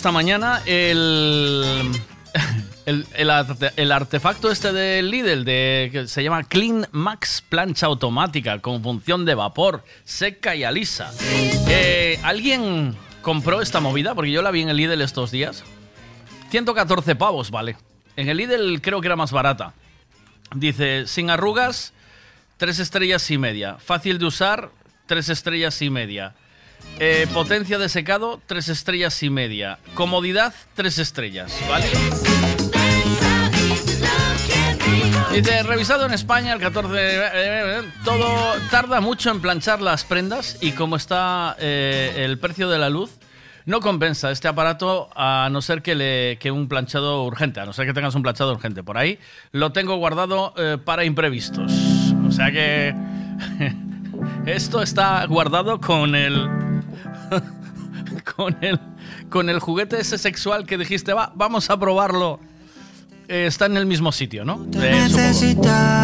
[SPEAKER 6] Esta mañana el. (laughs) El, el arte- el artefacto este de Lidl de, que se llama Clean Max plancha automática con función de vapor, seca y alisa. Eh, ¿Alguien compró esta movida? Porque yo la vi en el Lidl estos días. 114 pavos, vale. En el Lidl creo que era más barata. Dice, sin arrugas, 3 estrellas y media. Fácil de usar, 3 estrellas y media. Eh, potencia de secado, 3 estrellas y media. Comodidad, 3 estrellas, ¿vale? Dice, revisado en España el 14 de... eh, eh, todo tarda mucho en planchar las prendas y como está el precio de la luz, no compensa este aparato a no ser que, le, que un planchado urgente, a no ser que tengas un planchado urgente. Por ahí lo tengo guardado para imprevistos. O sea que (laughs) esto está guardado con el... (laughs) con el... Con el juguete ese sexual que dijiste, va, vamos a probarlo eh, está en el mismo sitio, ¿no? Eh.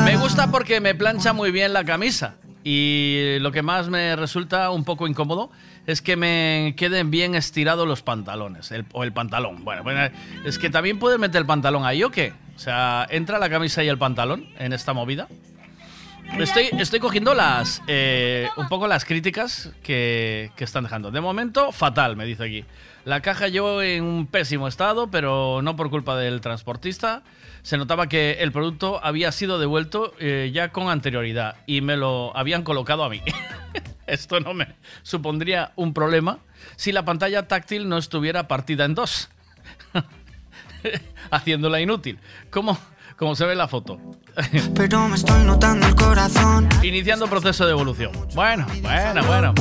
[SPEAKER 6] Me gusta porque me plancha muy bien la camisa. Y lo que más me resulta un poco incómodo es que me queden bien estirados los pantalones. el- o el pantalón. Bueno, bueno, es que también puedes meter el pantalón ahí o qué. O sea, ¿entra la camisa y el pantalón en esta movida? Estoy, estoy cogiendo las eh, un poco las críticas que, que están dejando. De momento, fatal, me dice aquí. La caja yo en un pésimo estado, pero no por culpa del transportista. Se notaba que el producto había sido devuelto eh, ya con anterioridad y me lo habían colocado a mí. (laughs) Esto no me supondría un problema si la pantalla táctil no estuviera partida en dos, (laughs) haciéndola inútil. ¿Cómo, como se ve en la foto? (laughs)
[SPEAKER 32] Pero me estoy notando el corazón.
[SPEAKER 6] Iniciando proceso de evolución. Bueno, bueno, bueno.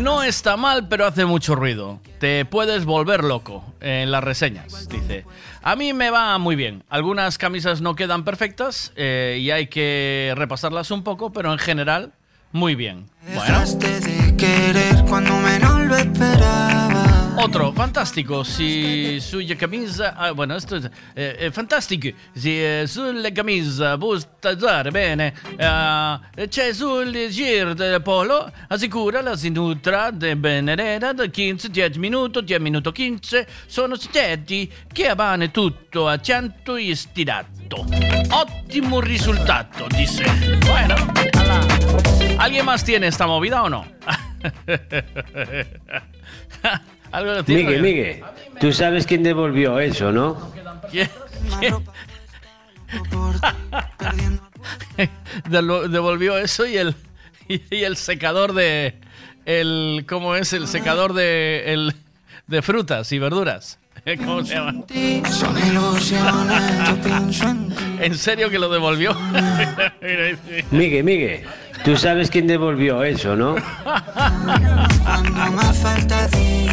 [SPEAKER 6] No está mal, pero hace mucho ruido. Te puedes volver loco en las reseñas, dice. A mí me va muy bien. Algunas camisas no quedan perfectas eh, y hay que repasarlas un poco, pero en general, muy bien. Bueno,
[SPEAKER 32] Dejaste de querer cuando menos lo esperaba.
[SPEAKER 6] Otro, fantastico, si sulla camisa... ah, bueno, esto es... eh, fantastico, si eh, sulla camisa vuoi bene, eh, c'è sul giro del polo, assicura la sinutra de Benedetta da 15, 10 minuti, 10 minuti 15, sono stetti che avane tutto a 100 e stirato. Ottimo risultato, dice. Bueno, ala. ¿alguien más tiene esta movida o no? (laughs) Algo lo tiene.
[SPEAKER 37] Miguel, Miguel, tú sabes quién devolvió eso, ¿no?
[SPEAKER 6] ¿Quién? (laughs) Devolvió eso y el y el secador de el cómo es el secador de el de frutas y verduras. (laughs) ¿Cómo se llama?
[SPEAKER 32] Son ilusiones, yo pienso en ti.
[SPEAKER 6] ¿En serio que lo devolvió? (laughs)
[SPEAKER 37] Miguel, Miguel, tú sabes quién devolvió eso, ¿no?
[SPEAKER 32] Cuando más falta ti,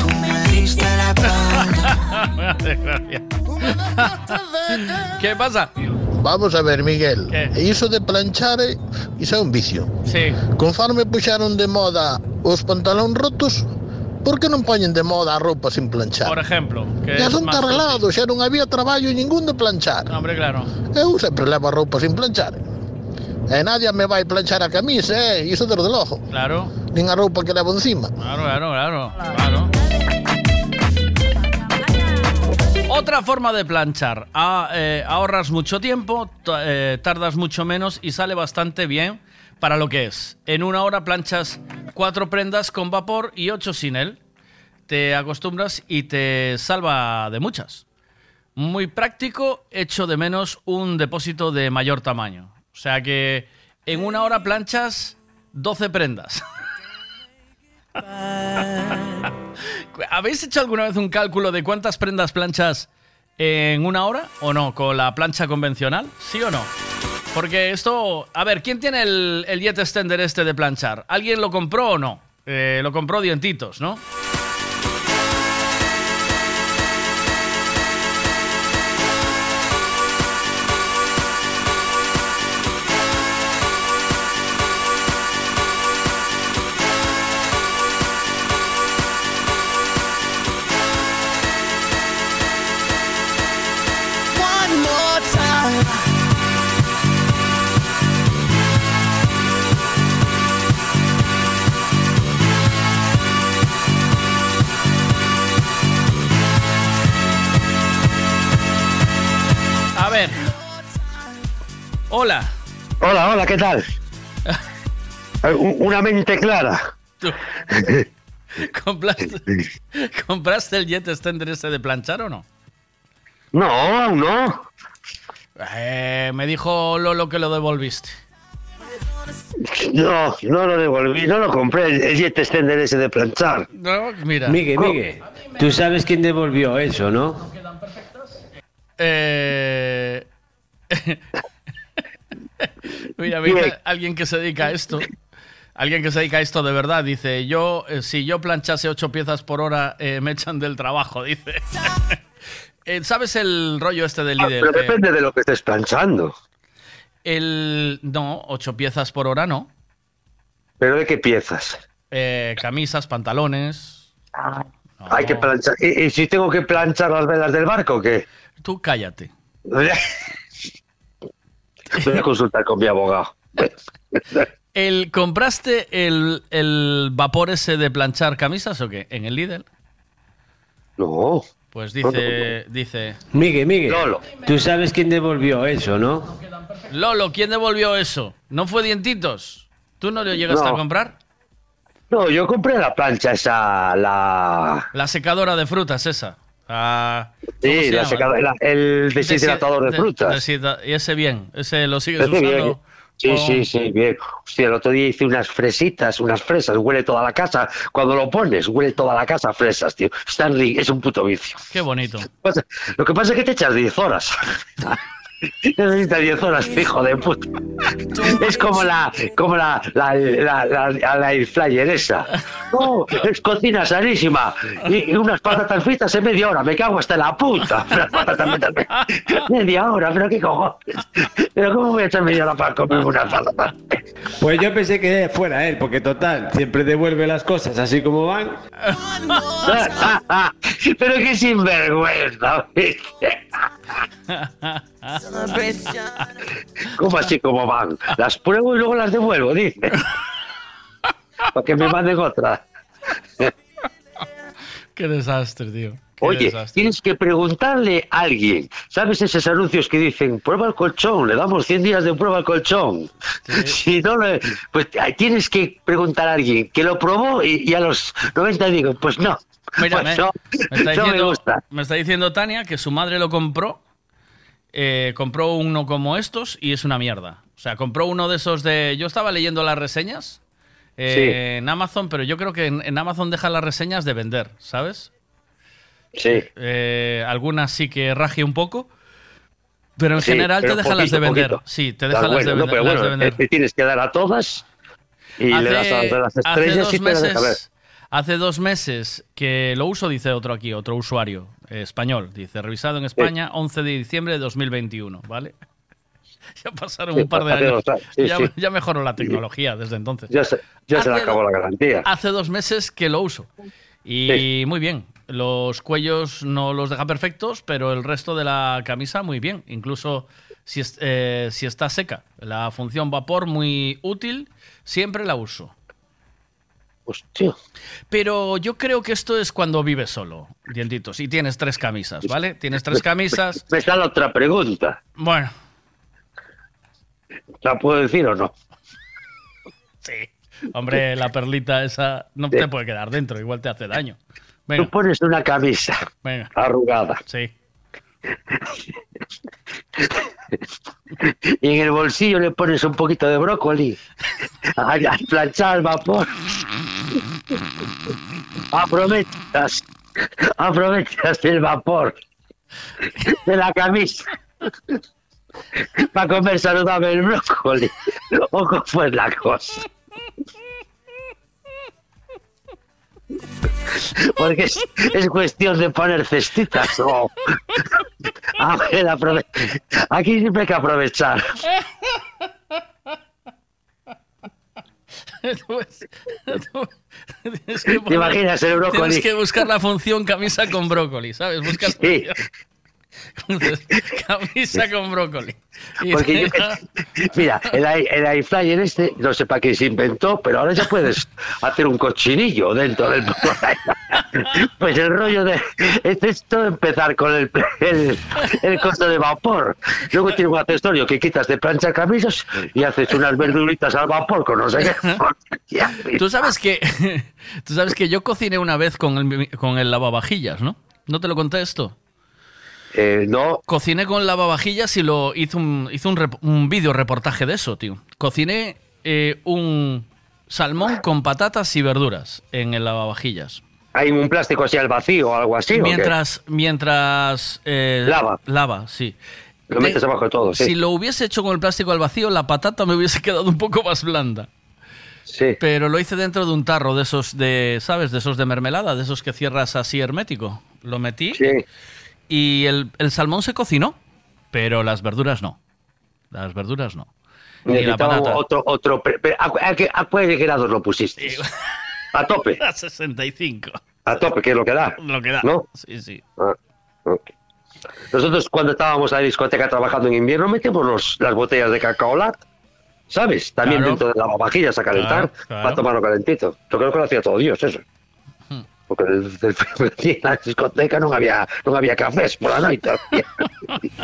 [SPEAKER 32] tú me diste la espalda.
[SPEAKER 6] Me hace gracia. ¿Qué pasa?
[SPEAKER 38] Vamos a ver, Miguel. Iso de planchar, iso é un vicio.
[SPEAKER 6] Sí.
[SPEAKER 38] Conforme puxaron de moda os pantalóns rotos, por que non poñen de moda a roupa sin planchar?
[SPEAKER 6] Por ejemplo, que
[SPEAKER 38] Ya son arreglados, xa non había traballo ningún de planchar.
[SPEAKER 6] útil. Hombre, claro.
[SPEAKER 38] Eu sempre levo a roupa sin planchar. E nadie me vai planchar a camisa, eh? Iso desde logo.
[SPEAKER 6] Claro.
[SPEAKER 38] Nin a roupa que levo encima.
[SPEAKER 6] Claro, claro, claro. claro. Otra forma de planchar. Ah, eh, ahorras mucho tiempo, eh, tardas mucho menos y sale bastante bien para lo que es. En una hora planchas cuatro prendas con vapor y ocho sin él. Te acostumbras y te salva de muchas. Muy práctico, echo de menos un depósito de mayor tamaño. O sea que en una hora planchas 12 prendas. (laughs) ¿Habéis hecho alguna vez un cálculo de cuántas prendas planchas en una hora o no? Con la plancha convencional, ¿sí o no? Porque esto, a ver, ¿quién tiene el, el jet extender este de planchar? ¿Alguien lo compró o no? Eh, lo compró dientitos, ¿no? Hola.
[SPEAKER 40] Hola, hola, ¿qué tal? (laughs) Eh, Una mente clara.
[SPEAKER 6] Tú. (laughs) ¿Compraste, ¿Compraste el jet extender ese de planchar o no?
[SPEAKER 40] No, aún no.
[SPEAKER 6] Eh, me dijo Lolo que lo devolviste.
[SPEAKER 40] No, no lo devolví, no lo compré, el, el jet extender ese de planchar.
[SPEAKER 6] No, mira.
[SPEAKER 37] Miguel, Miguel, tú sabes quién devolvió eso, ¿no?
[SPEAKER 6] Eh... (laughs) (laughs) Mira, dice alguien que se dedica a esto. Alguien que se dedica a esto de verdad dice: Yo, eh, si yo planchase ocho piezas por hora, eh, me echan del trabajo, dice. (laughs) Eh, ¿Sabes el rollo este del
[SPEAKER 40] Ah,
[SPEAKER 6] líder?
[SPEAKER 40] pero depende de lo que estés planchando.
[SPEAKER 6] el. No, ocho piezas por hora no.
[SPEAKER 40] ¿Pero de qué piezas?
[SPEAKER 6] Eh, camisas, pantalones.
[SPEAKER 40] Hay que planchar. ¿Y, y si tengo que planchar las velas del barco o qué?
[SPEAKER 6] Tú cállate. (laughs)
[SPEAKER 40] Voy a consultar con mi abogado.
[SPEAKER 6] El, ¿Compraste el, el vapor ese de planchar camisas o qué? ¿En el Lidl?
[SPEAKER 40] No.
[SPEAKER 6] Pues dice, dice,
[SPEAKER 37] Miguel, Miguel, tú sabes quién devolvió eso, ¿no?
[SPEAKER 6] Lolo, ¿quién devolvió eso? ¿No fue Dientitos? ¿Tú no lo llegaste
[SPEAKER 40] No.
[SPEAKER 6] a comprar?
[SPEAKER 40] No, yo compré la plancha esa, la...
[SPEAKER 6] La secadora de frutas esa. Ah, ¿cómo se
[SPEAKER 40] Sí, la la- el deshidratador de
[SPEAKER 6] de-
[SPEAKER 40] frutas.
[SPEAKER 6] y ese bien, ese lo sigues
[SPEAKER 40] Ese bien.
[SPEAKER 6] usando.
[SPEAKER 40] Sí,
[SPEAKER 6] con-
[SPEAKER 40] sí, sí, bien. Hostia, el otro día hice unas fresitas, unas fresas, huele toda la casa. Cuando lo pones, huele toda la casa a fresas, tío. Ri- es un puto vicio.
[SPEAKER 6] Qué bonito.
[SPEAKER 40] Lo que pasa es que te echas 10 horas. (laughs) Necesita 10 horas, hijo de puta. Es como la, como la, la, la, la, la, la air fryer esa. No, es cocina sanísima. Y, y unas patatas fritas en media hora. Me cago hasta en la puta. Media hora, pero qué cojones. Pero cómo voy a echar media hora para comer unas patatas.
[SPEAKER 37] Pues yo pensé que fuera él, porque total, siempre devuelve las cosas así como van. (laughs)
[SPEAKER 40] Pero qué sinvergüenza. (laughs) ¿Cómo así como van? Las pruebo y luego las devuelvo, dice. Para que me manden otra.
[SPEAKER 6] Qué desastre, tío. Qué
[SPEAKER 40] Oye,
[SPEAKER 6] desastre.
[SPEAKER 40] tienes que preguntarle a alguien. ¿Sabes esos anuncios que dicen, prueba el colchón, le damos 100 días de prueba al colchón? (laughs) Si no, le- pues tienes que preguntar a alguien que lo probó y, y a los 90 digo, pues no.
[SPEAKER 6] Mira,
[SPEAKER 40] pues
[SPEAKER 6] me,
[SPEAKER 40] no,
[SPEAKER 6] me está
[SPEAKER 40] no me
[SPEAKER 6] diciendo,
[SPEAKER 40] gusta.
[SPEAKER 6] me está diciendo Tania que su madre lo compró. Eh, compró uno como estos y es una mierda. O sea, compró uno de esos de. Yo estaba leyendo las reseñas eh,
[SPEAKER 40] Sí.
[SPEAKER 6] en Amazon, pero yo creo que en, en Amazon dejan las reseñas de vender, ¿sabes?
[SPEAKER 40] Sí.
[SPEAKER 6] Eh, algunas sí que raje un poco. Pero en
[SPEAKER 40] Sí,
[SPEAKER 6] general
[SPEAKER 40] pero
[SPEAKER 6] te dejan las de vender.
[SPEAKER 40] poquito.
[SPEAKER 6] Sí, te
[SPEAKER 40] Ah,
[SPEAKER 6] dejan las de,
[SPEAKER 40] no, pero
[SPEAKER 6] las de
[SPEAKER 40] bueno,
[SPEAKER 6] vender.
[SPEAKER 40] te tienes que dar a todas y le das a las de las
[SPEAKER 6] hace
[SPEAKER 40] estrellas
[SPEAKER 6] dos
[SPEAKER 40] y te las dejas ver.
[SPEAKER 6] meses, hace dos meses que lo uso, dice otro aquí, otro usuario eh, español. Dice, revisado en España, 11 de diciembre de 2021, ¿vale? (laughs) Ya pasaron
[SPEAKER 40] Sí,
[SPEAKER 6] un par de años.
[SPEAKER 40] sí,
[SPEAKER 6] ya,
[SPEAKER 40] sí.
[SPEAKER 6] ya mejoró la tecnología desde entonces.
[SPEAKER 40] Ya se, ya se le
[SPEAKER 6] Hace
[SPEAKER 40] acabó la garantía.
[SPEAKER 6] Hace dos meses que lo uso. Y muy bien. Los cuellos no los deja perfectos, pero el resto de la camisa muy bien. Incluso si, es- eh, si está seca. La función vapor muy útil. Siempre la uso.
[SPEAKER 40] Hostia.
[SPEAKER 6] Pero yo creo que esto es cuando vives solo, dientitos. Y tienes tres camisas, ¿vale? Tienes tres camisas.
[SPEAKER 40] Me está la otra pregunta.
[SPEAKER 6] Bueno,
[SPEAKER 40] ¿La puedo decir o no?
[SPEAKER 6] sí. Hombre, la perlita esa no te puede quedar dentro, igual te hace daño.
[SPEAKER 40] Tú pones una camisa
[SPEAKER 6] venga.
[SPEAKER 40] arrugada
[SPEAKER 6] Sí.
[SPEAKER 40] y en el bolsillo le pones un poquito de brócoli a planchar al vapor. Aprovechas, aprovechas el vapor de la camisa para comer saludable el brócoli. ¿O cómo fue la cosa? Porque es, es cuestión de poner cestitas o... A ver, aprove- Aquí siempre hay que aprovechar. (laughs)
[SPEAKER 6] Tienes que
[SPEAKER 40] ¿Te imaginas el brócoli?
[SPEAKER 6] Tienes que buscar la función camisa con brócoli, ¿sabes? Buscas
[SPEAKER 40] Sí. (laughs)
[SPEAKER 6] camisa con brócoli.
[SPEAKER 40] Porque yo- mira, el, el air este, no sé para qué se inventó, pero ahora ya puedes hacer un cochinillo dentro del (laughs) Pues el rollo de es todo empezar con el, el, el costo de vapor. Luego tiene un accesorio que quitas de plancha camisas y haces unas verduritas al vapor con no sé qué. (laughs)
[SPEAKER 6] Tú sabes que tú sabes que yo cociné una vez con el, con el lavavajillas, ¿no? ¿No te lo conté esto?
[SPEAKER 40] Eh, no.
[SPEAKER 6] Cociné con lavavajillas y lo hice un, hice un, rep- un vídeo reportaje de eso, tío. Cociné eh, un salmón con patatas y verduras en el lavavajillas.
[SPEAKER 40] Hay un plástico así al vacío o algo así. ¿o qué?
[SPEAKER 6] Mientras, mientras eh,
[SPEAKER 40] Lava.
[SPEAKER 6] Lava, sí.
[SPEAKER 40] Lo metes abajo de todo, sí.
[SPEAKER 6] Si lo hubiese hecho con el plástico al vacío, la patata me hubiese (laughs) quedado un poco más blanda.
[SPEAKER 40] Sí.
[SPEAKER 6] Pero lo hice dentro de un tarro de esos de, ¿sabes? De esos de mermelada, de esos que cierras así hermético. Lo metí y el, el salmón se cocinó, pero las verduras no. Las verduras no.
[SPEAKER 40] Necesitaba
[SPEAKER 6] patata.
[SPEAKER 40] otro, otro. pre- pre- ¿A, a qué- a qué grados lo pusiste? (laughs) A tope. (laughs)
[SPEAKER 6] A 65.
[SPEAKER 40] A tope, que es lo que da.
[SPEAKER 6] Lo que da.
[SPEAKER 40] ¿No?
[SPEAKER 6] Sí, sí.
[SPEAKER 40] Ah. Nosotros cuando estábamos en la discoteca trabajando en invierno metemos los- las botellas de cacao lat, ¿sabes? También
[SPEAKER 6] Claro.
[SPEAKER 40] dentro de la lavavajillas a calentar
[SPEAKER 6] Claro, claro.
[SPEAKER 40] para tomarlo calentito. Yo creo que lo hacía todo Dios eso. Porque en la discoteca no había, no había cafés por la noche. (laughs)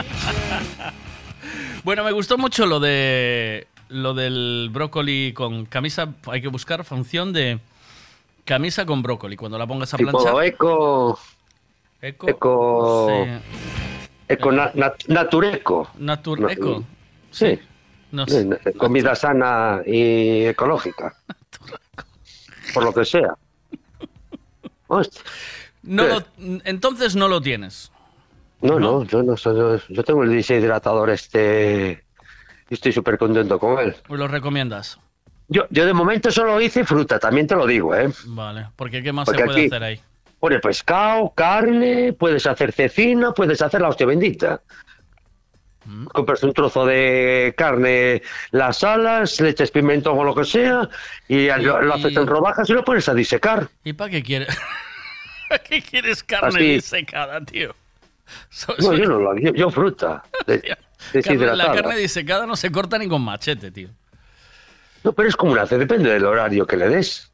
[SPEAKER 6] Bueno, me gustó mucho lo de lo del brócoli con camisa. Hay que buscar función de camisa con brócoli. Cuando la pongas a
[SPEAKER 40] tipo
[SPEAKER 6] planchar.
[SPEAKER 40] eco,
[SPEAKER 6] Eco.
[SPEAKER 40] eco,
[SPEAKER 6] Sí.
[SPEAKER 40] eco na- nat- natureco.
[SPEAKER 6] Natur
[SPEAKER 40] Na-
[SPEAKER 6] eco.
[SPEAKER 40] Sí.
[SPEAKER 6] No
[SPEAKER 40] Sí,
[SPEAKER 6] sé.
[SPEAKER 40] Comida sana y ecológica. (laughs) Por lo que sea. Hostia.
[SPEAKER 6] No lo- entonces no lo tienes.
[SPEAKER 40] No, no, yo no soy, yo, yo tengo el 16 hidratador este y estoy súper contento con él.
[SPEAKER 6] Pues lo recomiendas.
[SPEAKER 40] Yo, yo de momento solo hice fruta, también te lo digo, ¿eh?
[SPEAKER 6] Vale, porque ¿qué más
[SPEAKER 40] Porque
[SPEAKER 6] se puede
[SPEAKER 40] aquí-
[SPEAKER 6] hacer ahí?
[SPEAKER 40] Pone pescado, carne, puedes hacer cecina, puedes hacer la hostia bendita.
[SPEAKER 6] Mm.
[SPEAKER 40] Compras un trozo de carne, las alas, le echas pimentón o lo que sea, y lo, lo haces en rodajas y lo pones a disecar.
[SPEAKER 6] ¿Y para qué quieres? (laughs) ¿Para qué quieres carne
[SPEAKER 40] Así.
[SPEAKER 6] disecada, tío? (laughs) So-
[SPEAKER 40] No,
[SPEAKER 6] so-
[SPEAKER 40] yo no lo yo, yo fruta. (laughs) de-
[SPEAKER 6] la carne disecada no se corta ni con machete, tío.
[SPEAKER 40] No, pero es como una depende del horario que le des.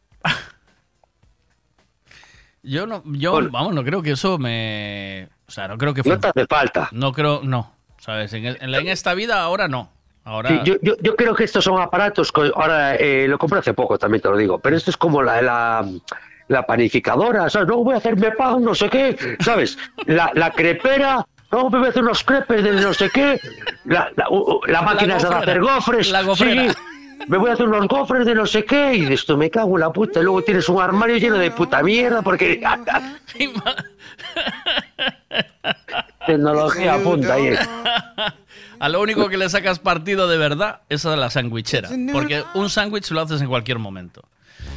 [SPEAKER 6] Yo no, yo, vamos, no creo que eso me. O sea, no creo que
[SPEAKER 40] No te hace falta.
[SPEAKER 6] No creo, no. ¿Sabes? En, el- en la- en esta vida ahora no. Ahora.
[SPEAKER 40] Sí, yo, yo, yo creo que estos son aparatos, que ahora eh, lo compré hace poco, también te lo digo, pero esto es como la, la, la panificadora, ¿sabes? No voy a hacerme pan, no sé qué, ¿sabes? La, la crepera, no me voy a hacer unos crepes de no sé qué, la, la, máquina de hacer gofres,
[SPEAKER 6] La gofrera.
[SPEAKER 40] sí, me voy a hacer unos gofres de no sé qué, y de esto me cago en la puta, y luego tienes un armario lleno de puta mierda, porque (laughs) (laughs) tecnología punta ahí. (laughs)
[SPEAKER 6] A lo único que le sacas partido de verdad es a la sandwichera. Porque un sándwich lo haces en cualquier momento.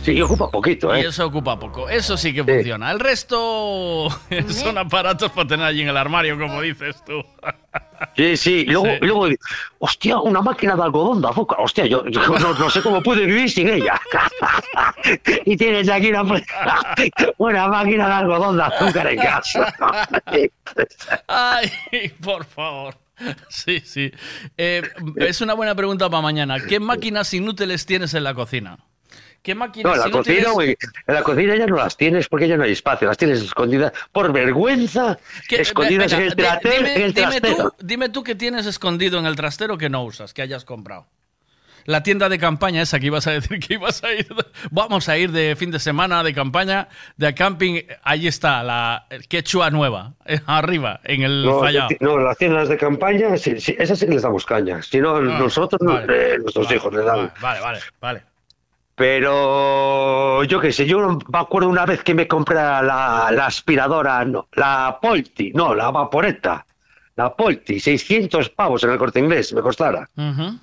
[SPEAKER 40] Sí, ocupa poquito,
[SPEAKER 6] Y
[SPEAKER 40] ¿eh?
[SPEAKER 6] eso ocupa poco. Eso sí que funciona. El resto (laughs) son aparatos para tener allí en el armario, como dices tú. (laughs)
[SPEAKER 40] Sí, sí. Luego,
[SPEAKER 6] Sí.
[SPEAKER 40] luego, hostia, una máquina de algodón de azúcar. Hostia, yo, yo no, no sé cómo pude vivir sin ella. (laughs) y tienes aquí una, (laughs) una máquina de algodón de azúcar en casa. (laughs)
[SPEAKER 6] Ay, por favor. Sí, sí. Eh, es una buena pregunta para mañana. ¿Qué máquinas inútiles tienes en la cocina? ¿Qué
[SPEAKER 40] No,
[SPEAKER 6] máquinas
[SPEAKER 40] en la
[SPEAKER 6] inútiles?
[SPEAKER 40] cocina, en la cocina ya no las tienes porque ya no hay espacio, las tienes escondidas por vergüenza,
[SPEAKER 6] ¿Qué-
[SPEAKER 40] escondidas
[SPEAKER 6] venga,
[SPEAKER 40] en el,
[SPEAKER 6] di-
[SPEAKER 40] trastero,
[SPEAKER 6] dime,
[SPEAKER 40] en el
[SPEAKER 6] dime
[SPEAKER 40] trastero.
[SPEAKER 6] tú, dime tú qué tienes escondido en el trastero que no usas, que hayas comprado. La tienda de campaña esa que ibas a decir que ibas a ir. Vamos a ir de fin de semana de campaña, de camping. Ahí está, la quechua nueva, eh, arriba, en el
[SPEAKER 40] No,
[SPEAKER 6] fallado.
[SPEAKER 40] no, las tiendas de campaña, sí, sí, esas sí que les damos caña. Si no, nosotros,
[SPEAKER 6] Ah, vale.
[SPEAKER 40] eh, nuestros hijos les dan.
[SPEAKER 6] Vale, vale, vale.
[SPEAKER 40] Pero yo qué sé, yo me acuerdo una vez que me compré la, aspiradora, no, la Polti, no, la Vaporeta, la Polti, 600 pavos en el corte inglés, me costara.
[SPEAKER 6] Ujú.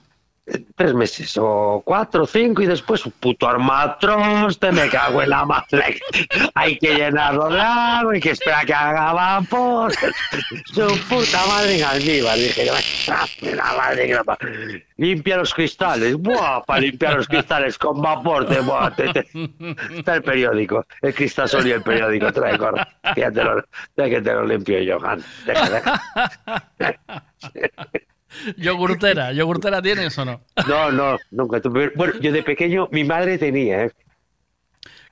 [SPEAKER 40] Tres meses, o cuatro, o cinco, y después un puto armatrón, te me cago en la madre. Hay que llenarlo de agua, hay que esperar que haga vapor. Su puta madre en almíbar, dije, "Me la madre que la pa-". Limpia los cristales, buah, para limpiar los cristales con vapor, te, te- te- está el periódico, el cristasol y el periódico, trae, corre, ya te lo, que te lo limpio yo, Han. (laughs)
[SPEAKER 6] Yogurtera, ¿yogurtera tienes o no?
[SPEAKER 40] No, no, nunca. Bueno, yo de pequeño, mi madre tenía, ¿eh?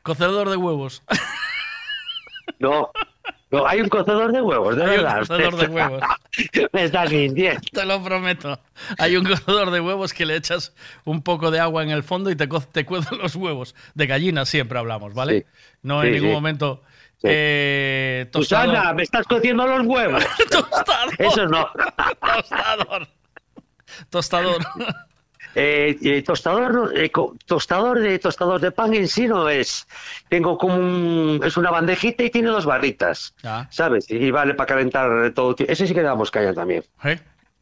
[SPEAKER 6] Cocedor de huevos.
[SPEAKER 40] No, no, hay un cocedor de huevos, de
[SPEAKER 6] Hay un
[SPEAKER 40] verdad.
[SPEAKER 6] cocedor de huevos. (laughs)
[SPEAKER 40] Me estás mintiendo.
[SPEAKER 6] Te lo prometo. Hay un cocedor de huevos que le echas un poco de agua en el fondo y te, te los huevos. De gallina siempre hablamos, ¿vale?
[SPEAKER 40] Sí.
[SPEAKER 6] No en ningún
[SPEAKER 40] sí.
[SPEAKER 6] momento.
[SPEAKER 40] Sí.
[SPEAKER 6] Eh.
[SPEAKER 40] Susana, me estás cociendo los huevos. (laughs)
[SPEAKER 6] Tostador.
[SPEAKER 40] Eso no.
[SPEAKER 6] Tostador. Tostador. (laughs)
[SPEAKER 40] Eh, eh, tostador, no, eh, tostador de tostador de pan en sí no es. Tengo como un, es una bandejita y tiene dos barritas,
[SPEAKER 6] Ah,
[SPEAKER 40] ¿sabes? Y vale para calentar todo. Ese sí que le damos caña también.
[SPEAKER 6] ¿eh?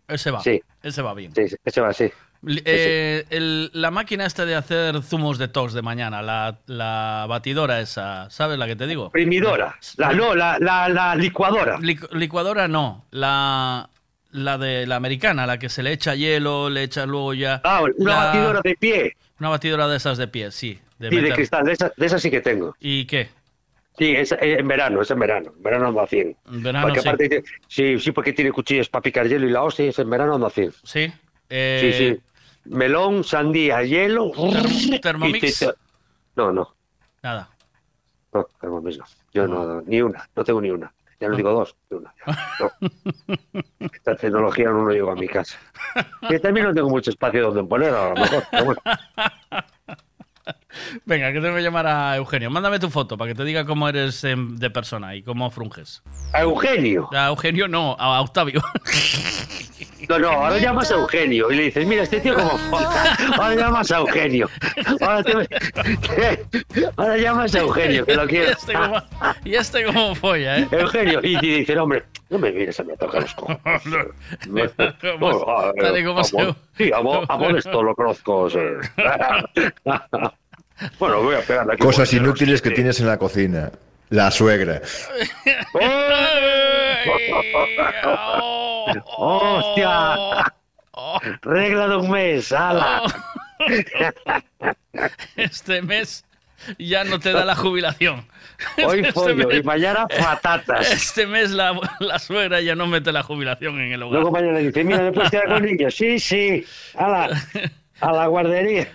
[SPEAKER 6] Ese va.
[SPEAKER 40] Sí.
[SPEAKER 6] Ese va bien.
[SPEAKER 40] Sí, sí, ese va así.
[SPEAKER 6] Eh, el- la máquina esta de hacer zumos de tos de mañana, la, la batidora esa, ¿sabes la que te digo?
[SPEAKER 40] Primidora. La, no, la, la, la licuadora.
[SPEAKER 6] Lic- licuadora no, la, la de la americana, la que se le echa hielo, le echa luego ya...
[SPEAKER 40] Ah, una
[SPEAKER 6] la-
[SPEAKER 40] batidora de pie.
[SPEAKER 6] Una batidora de esas de pie, sí. De
[SPEAKER 40] Sí, de cristal, de esa, de esa sí que tengo.
[SPEAKER 6] ¿Y qué?
[SPEAKER 40] Sí, es, eh, en verano, es en verano. En verano ando a 100.
[SPEAKER 6] En verano,
[SPEAKER 40] porque
[SPEAKER 6] sí.
[SPEAKER 40] aparte, sí, sí, porque tiene cuchillos para picar hielo y la hostia, es en verano ando a 100.
[SPEAKER 6] ¿Sí? Eh,
[SPEAKER 40] Sí, sí. Melón, sandía, hielo.
[SPEAKER 6] Term- Thermomix.
[SPEAKER 40] y te- No, no,
[SPEAKER 6] Nada.
[SPEAKER 40] no, Thermomix no. Yo no, ni una, no tengo ni una. Ya no digo dos, ni una. No. (laughs) Esta tecnología no lo llevo a mi casa. Que también no tengo mucho espacio donde poner a lo mejor. pero bueno. (laughs)
[SPEAKER 6] Venga, que tengo que llamar a Eugenio. Mándame tu foto para que te diga cómo eres em, de persona y cómo frunges.
[SPEAKER 40] A Eugenio.
[SPEAKER 6] A Eugenio no, a Octavio. (laughs)
[SPEAKER 40] No, no, ahora llamas a Eugenio y le dices, mira, este tío como folla. Ahora llamas a Eugenio. Ahora, te- (laughs) ahora llamas a Eugenio, que lo
[SPEAKER 6] ¿Y
[SPEAKER 40] quiero.
[SPEAKER 6] este y este cómo folla, eh?
[SPEAKER 40] Eugenio, y te dicen, hombre, No me vienes a mí a tocar los (laughs) cojones. No, (laughs) a-
[SPEAKER 6] tal y como
[SPEAKER 40] a
[SPEAKER 6] se-
[SPEAKER 40] Mon- Sí, a, a Modesto lo conozco. sí. bueno, voy a pegarle aquí.
[SPEAKER 41] Cosas inútiles que tienes en la cocina. La suegra.
[SPEAKER 40] ¡Hostia! Regla de un mes, ala. (laughs)
[SPEAKER 6] Este mes ya no te da la jubilación. (laughs)
[SPEAKER 40] Hoy
[SPEAKER 6] Este
[SPEAKER 40] pollo
[SPEAKER 6] mes-
[SPEAKER 40] y mañana patatas.
[SPEAKER 6] Este mes la, la suegra ya no mete la jubilación en el hogar.
[SPEAKER 40] Luego mañana dice, mira, ¿me puedes quedar con niños? Sí, sí. Ala. (laughs) A la guardería.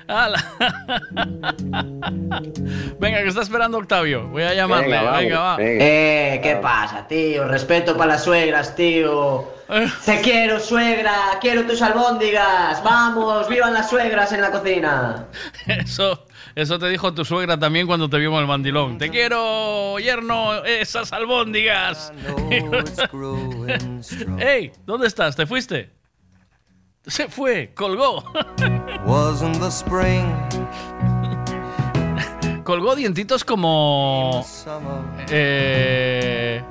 [SPEAKER 6] Venga, que está esperando Octavio. Voy a llamarle. Venga, va.
[SPEAKER 30] Eh, ¿qué pasa, tío? Respeto para las suegras, tío. (laughs) Te quiero, suegra. Quiero tus albóndigas. Vamos, vivan las suegras en la cocina.
[SPEAKER 6] Eso, eso te dijo tu suegra también cuando te vio con el mandilón. Te quiero, yerno, esas albóndigas. (laughs) ¡Ey! ¿Dónde estás? ¿Te fuiste? Se fue, colgó.
[SPEAKER 32] Wasn't the spring
[SPEAKER 6] Colgó dientitos como. Eh,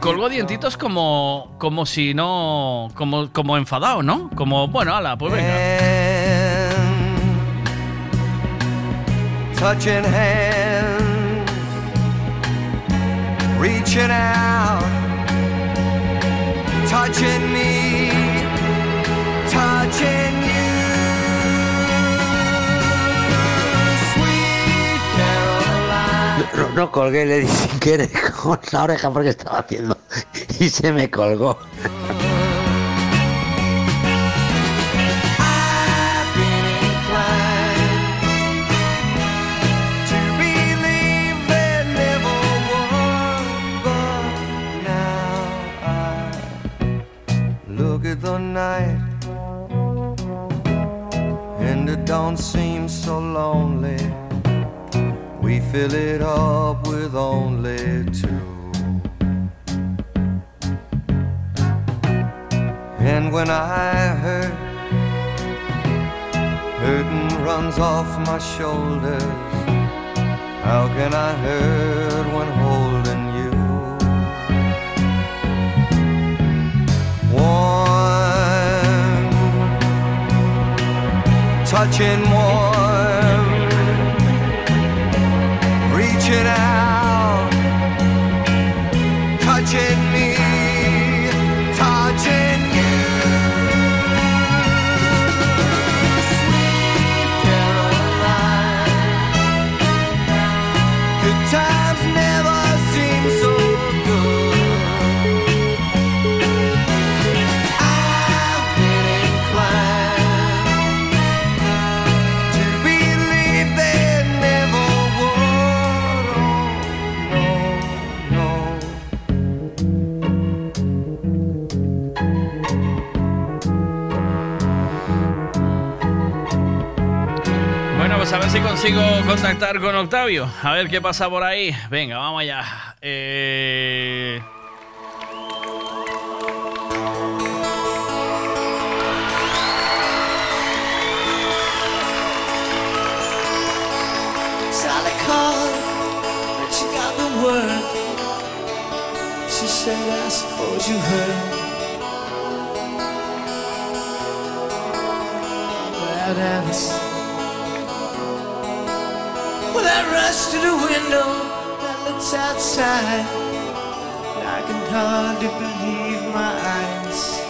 [SPEAKER 6] colgó dientitos como. Como si no. Como, como enfadado, ¿no? Como, bueno, ala, pues venga.
[SPEAKER 32] touching hands, reaching out, touching me,
[SPEAKER 40] No, colgué, le di sin querer (laughs) con la oreja porque estaba haciendo. Y se me colgó.
[SPEAKER 32] The night and it don't seem so lonely. Fill it up with only two. And when I hurt, hurting runs off my shoulders. How can I hurt when holding you? Warm, touching warm, reaching out,
[SPEAKER 6] a ver si consigo contactar con Octavio. A ver qué pasa por ahí. Venga, vamos allá. Eh...
[SPEAKER 32] Sally. Well, I rush to the window that looks outside. And I can hardly believe my eyes.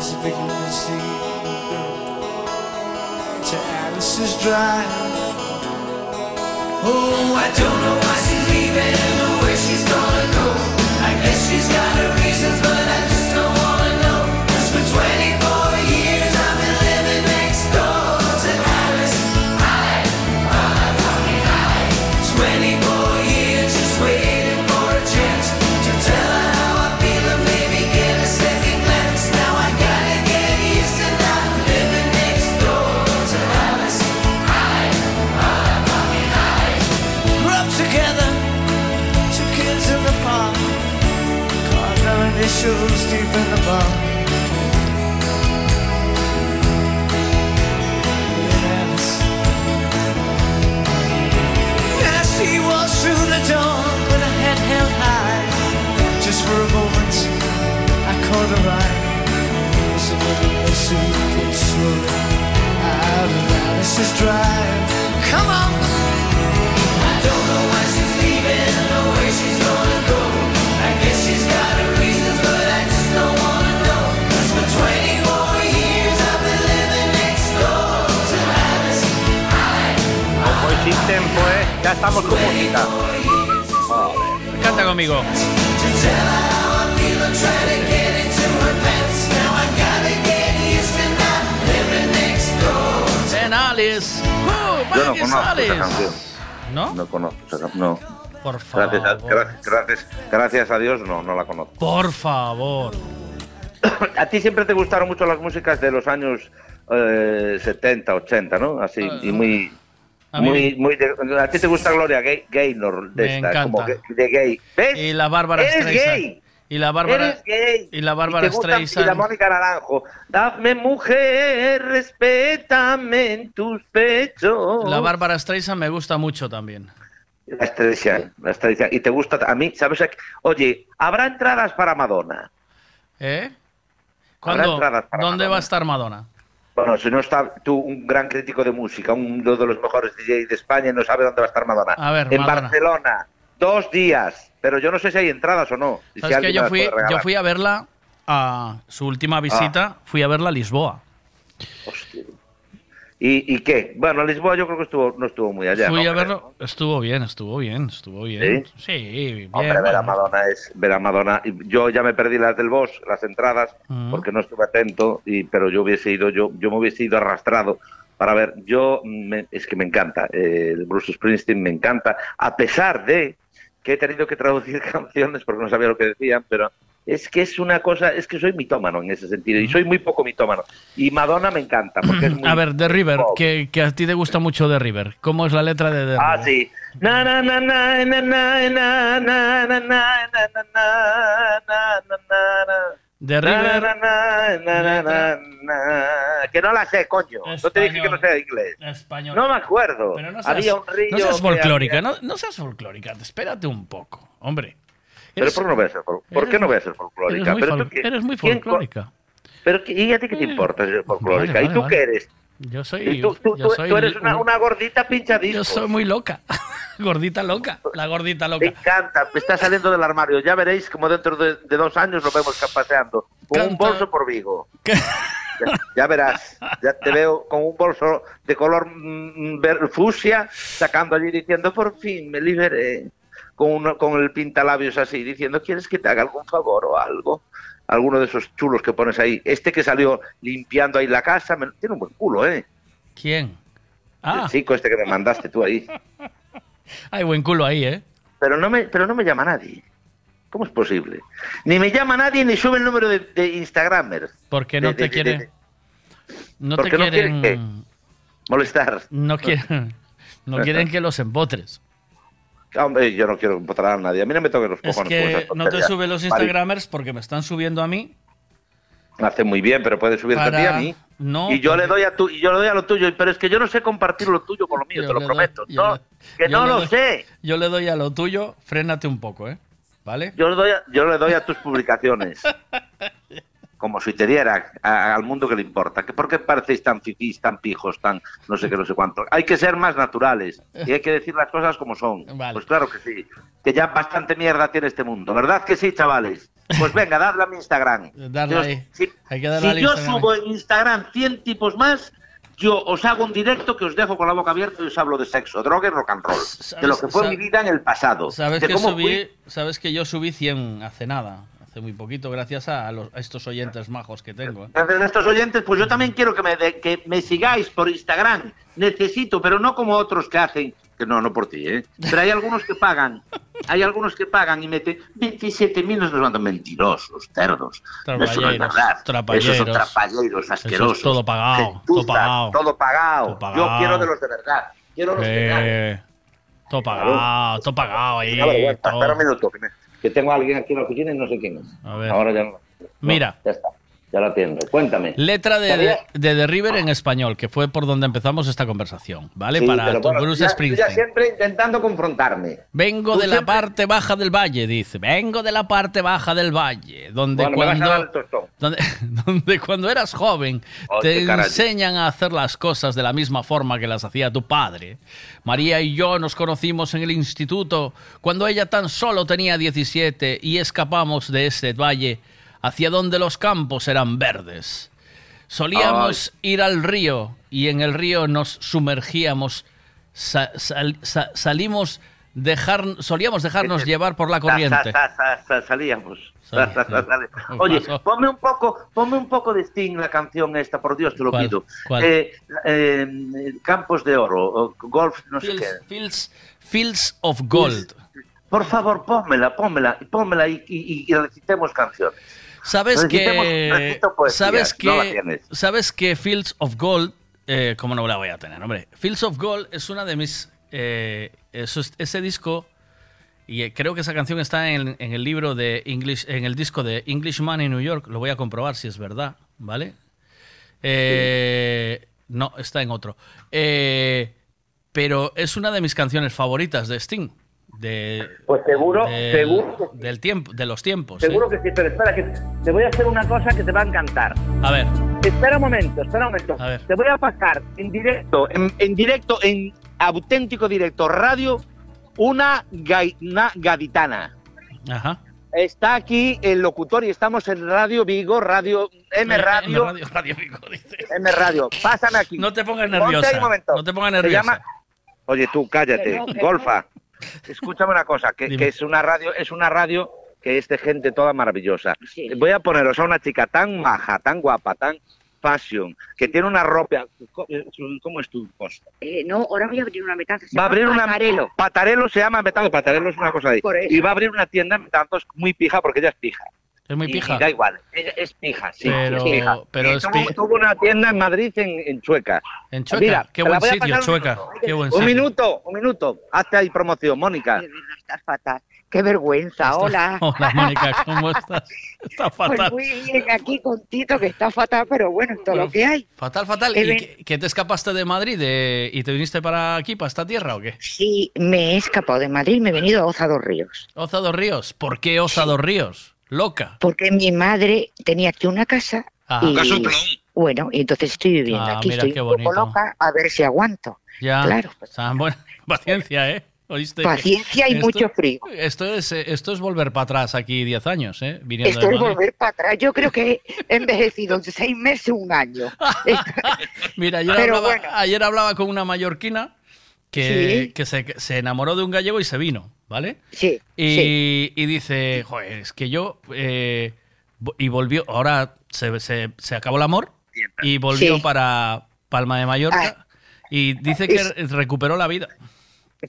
[SPEAKER 32] It's a big limousine to Alice's drive. Oh, I don't know why she's leaving or where she's gonna go. I guess she's got her Drive. Come on. I don't know why she's leaving she's gonna go. I guess she's got her reasons, but I just don't wanna know. For years I've been living next door to Alice. Tiempo, eh. Ya
[SPEAKER 42] estamos con música.
[SPEAKER 6] Canta conmigo. Uh,
[SPEAKER 42] Yo no conozco
[SPEAKER 6] Aires.
[SPEAKER 42] esa canción.
[SPEAKER 6] ¿No?
[SPEAKER 42] No conozco esa canción. No.
[SPEAKER 6] Por favor.
[SPEAKER 42] Gracias a, gracias, gracias, gracias a Dios no, no la conozco.
[SPEAKER 6] Por favor. (coughs)
[SPEAKER 42] A ti siempre te gustaron mucho las músicas de los años eh, 70, 80, ¿no? Así, y muy...
[SPEAKER 6] Ah, A mí-
[SPEAKER 42] Muy, muy de- a ti te gusta Gloria Gay, Gaynor de
[SPEAKER 6] Me
[SPEAKER 42] esta,
[SPEAKER 6] encanta.
[SPEAKER 42] como de gay. ¿Ves?
[SPEAKER 6] Y la Bárbara
[SPEAKER 42] Eres
[SPEAKER 6] Streisand.
[SPEAKER 42] gay.
[SPEAKER 6] Y la Bárbara.
[SPEAKER 42] Eres gay.
[SPEAKER 6] Y la Bárbara Streisand.
[SPEAKER 42] Y la Mónica Naranjo. Dame mujer, respétame en tus pechos.
[SPEAKER 6] La Bárbara Streisand me gusta mucho también.
[SPEAKER 42] La estrella, la estrella. Y te gusta a mí, ¿sabes? Oye, ¿habrá entradas para Madonna?
[SPEAKER 6] ¿Eh? ¿Cuándo? ¿Dónde va a estar Madonna?
[SPEAKER 42] Bueno, si no está tú, un gran crítico de música, uno de los mejores DJ de España, no sabe dónde va a estar Madonna.
[SPEAKER 6] A ver,
[SPEAKER 42] en
[SPEAKER 6] Madonna.
[SPEAKER 42] Barcelona, dos días. Pero yo no sé si hay entradas o no. si
[SPEAKER 6] ¿Sabes que yo fui, yo fui a verla a su última visita, fui a verla a Lisboa.
[SPEAKER 42] ¿Y, y qué? Bueno, Lisboa yo creo que estuvo, no estuvo muy allá.
[SPEAKER 6] fui
[SPEAKER 42] ¿no?
[SPEAKER 6] a verlo, estuvo bien, estuvo bien, estuvo bien. Sí, bien.
[SPEAKER 42] Hombre, ver a. Madonna es ver a Madonna. Yo ya me perdí las del Boss, las entradas,
[SPEAKER 6] Mm.
[SPEAKER 42] porque no estuve atento, y, pero yo hubiese ido, yo, yo me hubiese ido arrastrado para ver. Yo me- es que me encanta, eh, Bruce Springsteen me encanta, a pesar de que he tenido que traducir canciones porque no sabía lo que decían, pero es que es una cosa, es que soy mitómano en ese sentido, y soy muy poco mitómano. Y Madonna me encanta, porque es muy...
[SPEAKER 6] A ver, The River, que, que a ti te gusta mucho The River. ¿Cómo es la letra de The
[SPEAKER 42] Ah,
[SPEAKER 6] River?
[SPEAKER 42] sí. Na na na na na na na na na na na na na na na Na,
[SPEAKER 6] River.
[SPEAKER 42] na, na, na. Que no la sé, coño. No te dije que no sé inglés.
[SPEAKER 6] Español.
[SPEAKER 42] No me acuerdo.
[SPEAKER 6] Pero no seas,
[SPEAKER 42] Había un río.
[SPEAKER 6] no seas folclórica,
[SPEAKER 42] había-
[SPEAKER 6] no, no seas folclórica, espérate un poco, hombre.
[SPEAKER 42] Pero ¿por qué no voy a ser, fol- ¿por qué no voy a ser folclórica?
[SPEAKER 6] Eres muy,
[SPEAKER 42] Pero
[SPEAKER 6] fol-
[SPEAKER 42] tú qué-
[SPEAKER 6] eres muy folclórica.
[SPEAKER 42] Pero ¿qué- ¿y a ti qué te importa ser folclórica?
[SPEAKER 6] Vale,
[SPEAKER 42] ¿Y tú
[SPEAKER 6] vale,
[SPEAKER 42] qué eres?
[SPEAKER 6] Yo soy,
[SPEAKER 42] tú, tú-
[SPEAKER 6] yo
[SPEAKER 42] tú-
[SPEAKER 6] soy
[SPEAKER 42] tú eres una,
[SPEAKER 6] un-
[SPEAKER 42] una gordita pincha
[SPEAKER 6] yo soy muy loca, (laughs) gordita loca, la gordita
[SPEAKER 42] Me
[SPEAKER 6] loca.
[SPEAKER 42] encanta, me está saliendo del armario. Ya veréis como dentro de, de dos años lo vemos paseando. Con un bolso por Vigo. Ya, ya verás, ya te veo con un bolso de color mm, ver- fucsia, sacando allí diciendo, por fin me liberé. Con, uno- con el pintalabios así, diciendo, ¿quieres que te haga algún favor o algo? Alguno de esos chulos que pones ahí. Este que salió limpiando ahí la casa, me- tiene un buen culo, ¿eh?
[SPEAKER 6] ¿Quién? Ah,
[SPEAKER 42] El chico este que me mandaste tú ahí. (laughs)
[SPEAKER 6] hay buen culo ahí, ¿eh?
[SPEAKER 42] Pero no me, pero no me llama nadie. ¿Cómo es posible? Ni me llama nadie ni sube el número de, de Instagramers.
[SPEAKER 6] Porque no
[SPEAKER 42] De-
[SPEAKER 6] te
[SPEAKER 42] de-
[SPEAKER 6] no
[SPEAKER 42] no quieren
[SPEAKER 6] quieren,
[SPEAKER 42] molestar.
[SPEAKER 6] no quieren, (laughs) no quieren que los empotres.
[SPEAKER 42] Hombre, yo no quiero empotrar a nadie. A mí no me toquen los
[SPEAKER 6] Es
[SPEAKER 42] cojones. con
[SPEAKER 6] que no te suben los Instagramers porque me están subiendo a mí.
[SPEAKER 42] Hace muy bien, pero puede subirte a ti a mí.
[SPEAKER 6] No,
[SPEAKER 42] y yo
[SPEAKER 6] porque-
[SPEAKER 42] le doy a tu, y yo le doy a lo tuyo, pero es que yo no sé compartir lo tuyo con lo mío,
[SPEAKER 6] Yo
[SPEAKER 42] te lo
[SPEAKER 6] doy-
[SPEAKER 42] prometo. no,
[SPEAKER 6] le-
[SPEAKER 42] que
[SPEAKER 6] yo
[SPEAKER 42] no lo
[SPEAKER 6] doy-
[SPEAKER 42] sé.
[SPEAKER 6] Yo le doy a lo tuyo, frénate un poco, ¿eh? ¿Vale?
[SPEAKER 42] Yo le doy a, yo le doy a tus publicaciones. (laughs) Como si te diera a- al mundo que le importa. ¿Que ¿Por qué parecéis tan fifís, tan pijos, tan no sé qué, no sé cuánto? Hay que ser más naturales y hay que decir las cosas como son. Pues claro que sí. Que ya bastante mierda tiene este mundo. ¿Verdad que sí, chavales? Pues venga, dadle a mi Instagram.
[SPEAKER 6] Darle ahí.
[SPEAKER 42] si
[SPEAKER 6] Hay que darle
[SPEAKER 42] si
[SPEAKER 6] al
[SPEAKER 42] yo
[SPEAKER 6] Instagram.
[SPEAKER 42] subo en Instagram 100 tipos más, yo os hago un directo que os dejo con la boca abierta y os hablo de sexo, droga y rock and roll. De lo que fue mi vida en el pasado.
[SPEAKER 6] ¿Sabes
[SPEAKER 42] de
[SPEAKER 6] que,
[SPEAKER 42] cómo
[SPEAKER 6] subí,
[SPEAKER 42] fui-
[SPEAKER 6] sabes que yo subí 100 hace nada, hace muy poquito, gracias a, los- a estos oyentes majos que tengo. ¿eh?
[SPEAKER 42] Gracias a estos oyentes, pues yo también quiero que me, de- que me sigáis por Instagram. Necesito, pero no como otros que hacen. Que no, no por ti, ¿eh? Pero hay algunos que pagan. Hay algunos que pagan y meten 27.000 nos mandan mentirosos, cerdos. Eso no es verdad. Esos son trapalleros
[SPEAKER 6] Eso
[SPEAKER 42] asquerosos.
[SPEAKER 6] es todo pagado, todo pagado.
[SPEAKER 42] Todo pagado. Yo quiero de los de verdad. Quiero los verdad.
[SPEAKER 6] Eh, todo pagado, todo pagado ahí. Todo.
[SPEAKER 42] Espera un minuto, que, me- que tengo a alguien aquí en la oficina y no sé quién es.
[SPEAKER 6] A ver.
[SPEAKER 42] Ahora ya no.
[SPEAKER 6] Mira.
[SPEAKER 42] Ya está. Ya lo atiendo. Cuéntame.
[SPEAKER 6] Letra de, de, de The River en español, que fue por donde empezamos esta conversación, ¿vale?
[SPEAKER 42] Sí,
[SPEAKER 6] Para tu
[SPEAKER 42] bueno,
[SPEAKER 6] Bruce
[SPEAKER 42] ya-
[SPEAKER 6] Springsteen.
[SPEAKER 42] Ya siempre intentando confrontarme.
[SPEAKER 6] Vengo
[SPEAKER 42] Tú
[SPEAKER 6] de la
[SPEAKER 42] siempre-
[SPEAKER 6] parte baja del valle, dice. Vengo de la parte baja del valle, donde
[SPEAKER 42] Bueno,
[SPEAKER 6] cuando donde, (laughs) donde cuando eras joven
[SPEAKER 42] Oh,
[SPEAKER 6] te enseñan a hacer las cosas de la misma forma que las hacía tu padre. María y yo nos conocimos en el instituto cuando ella tan solo tenía 17 y escapamos de este valle hacia donde los campos eran verdes. Solíamos ir al río y en el río nos sumergíamos sa- sal- sa- salimos dejar, solíamos dejarnos (laughs) llevar por la corriente.
[SPEAKER 42] Sa- sa- sa- sa- salíamos. (laughs) Oye, ponme un poco, ponme un poco de Sting la canción esta, por Dios te lo
[SPEAKER 6] ¿Cuál?
[SPEAKER 42] pido.
[SPEAKER 6] ¿Cuál?
[SPEAKER 42] Eh, eh, Campos de Oro, Golf, no sé
[SPEAKER 6] Fields,
[SPEAKER 42] qué.
[SPEAKER 6] Fields- Fields of Gold.
[SPEAKER 42] Por favor, pónmela, pónmela, pónmela y, y, y recitemos canciones.
[SPEAKER 6] ¿Sabes que,
[SPEAKER 42] poesía,
[SPEAKER 6] sabes que, sabes que Fields of Gold, eh, ¿cómo no la voy a tener, hombre? Fields of Gold es una de mis, eh, eso ese disco y eh, creo que esa canción está en, en el libro de English, en el disco de Englishman in New York. Lo voy a comprobar si es verdad, ¿vale? Eh, No, está en otro. Pero es una de mis canciones favoritas de Sting. De,
[SPEAKER 42] Pues seguro,
[SPEAKER 6] del-
[SPEAKER 42] seguro
[SPEAKER 6] del tiempo, de los tiempos. ¿eh?
[SPEAKER 42] Seguro que sí, pero espera, que te voy a hacer una cosa que te va a encantar.
[SPEAKER 6] A ver,
[SPEAKER 42] Espera un momento, espera un momento.
[SPEAKER 6] A ver.
[SPEAKER 42] Te voy a pasar en directo, en, en directo, en auténtico directo radio, una, gai- una gaditana.
[SPEAKER 6] ajá.
[SPEAKER 42] Está aquí el locutor y estamos en Radio Vigo, Radio M Radio.
[SPEAKER 6] M Radio, Radio Vigo, dice.
[SPEAKER 42] M Radio. Pásame aquí.
[SPEAKER 6] No te pongas
[SPEAKER 42] Ponte
[SPEAKER 6] nerviosa.
[SPEAKER 42] ahí un momento.
[SPEAKER 6] No te pongas nerviosa.
[SPEAKER 42] llama- Oye, tú, cállate.
[SPEAKER 6] Que no, que
[SPEAKER 42] Golfa. Escúchame una cosa, que, es una radio, es una radio que es de gente toda maravillosa. Voy a poneros a una chica tan maja, tan guapa, tan fashion, que tiene una ropa. ¿Cómo es tu cosa?
[SPEAKER 43] Eh, no, ahora voy a abrir una metanza. se
[SPEAKER 42] Va a abrir una.
[SPEAKER 43] Patarelo.
[SPEAKER 42] Patarelo se llama Metanzos. Patarelo es una cosa ahí. Y va a abrir una tienda en Metanzos muy pija porque ella es pija.
[SPEAKER 6] Es muy pija.
[SPEAKER 42] y da igual. Es pija, sí.
[SPEAKER 6] Pero-
[SPEAKER 42] es pija.
[SPEAKER 6] pero es
[SPEAKER 42] tuvo, una tienda en Madrid en, en Chueca.
[SPEAKER 6] En Chueca.
[SPEAKER 42] Mira,
[SPEAKER 6] Qué buen sitio, Chueca. Qué buen
[SPEAKER 42] Un
[SPEAKER 6] sitio.
[SPEAKER 42] minuto, un minuto. Hazte ahí promoción, Mónica.
[SPEAKER 43] Estás fatal. Qué vergüenza, hola. (laughs)
[SPEAKER 6] Hola, Mónica, ¿cómo estás? Está
[SPEAKER 43] Pues
[SPEAKER 6] fatal.
[SPEAKER 43] muy bien aquí con Tito, que está fatal, pero bueno, esto es lo que hay.
[SPEAKER 6] Fatal, fatal. ¿Y
[SPEAKER 43] ven-
[SPEAKER 6] qué, qué te escapaste de Madrid y te viniste para aquí, para esta tierra o qué?
[SPEAKER 43] Sí, me he escapado de Madrid, me he venido a Oza dos Ríos.
[SPEAKER 6] Oza dos Ríos. ¿Por qué Osa dos Ríos? Loca.
[SPEAKER 43] Porque mi madre tenía aquí una casa
[SPEAKER 6] Ah.
[SPEAKER 43] y... Bueno, y entonces estoy viviendo
[SPEAKER 6] Ah,
[SPEAKER 43] aquí,
[SPEAKER 6] mira
[SPEAKER 43] estoy
[SPEAKER 6] qué
[SPEAKER 43] un poco
[SPEAKER 6] bonito.
[SPEAKER 43] loca, a ver si aguanto.
[SPEAKER 6] Ya.
[SPEAKER 43] Claro.
[SPEAKER 6] O sea, bueno, (laughs) paciencia, ¿eh? ¿Oíste?
[SPEAKER 43] Paciencia y
[SPEAKER 6] Esto-
[SPEAKER 43] mucho frío.
[SPEAKER 6] Esto es, eh, esto es volver para atrás aquí 10 años, ¿eh? Viniendo
[SPEAKER 43] Esto
[SPEAKER 6] de
[SPEAKER 43] es volver para atrás. Yo creo que he envejecido en seis meses, un año. (laughs)
[SPEAKER 6] Mira, ayer,
[SPEAKER 43] Pero
[SPEAKER 6] hablaba,
[SPEAKER 43] bueno.
[SPEAKER 6] ayer hablaba con una mallorquina que,
[SPEAKER 43] Sí.
[SPEAKER 6] que se, se enamoró de un gallego y se vino, ¿vale?
[SPEAKER 43] Sí.
[SPEAKER 6] Y,
[SPEAKER 43] sí.
[SPEAKER 6] y dice, joder, es que yo... eh, y volvió, ahora se, se- se acabó el amor y volvió
[SPEAKER 43] Sí.
[SPEAKER 6] para Palma de Mallorca y dice que recuperó la vida.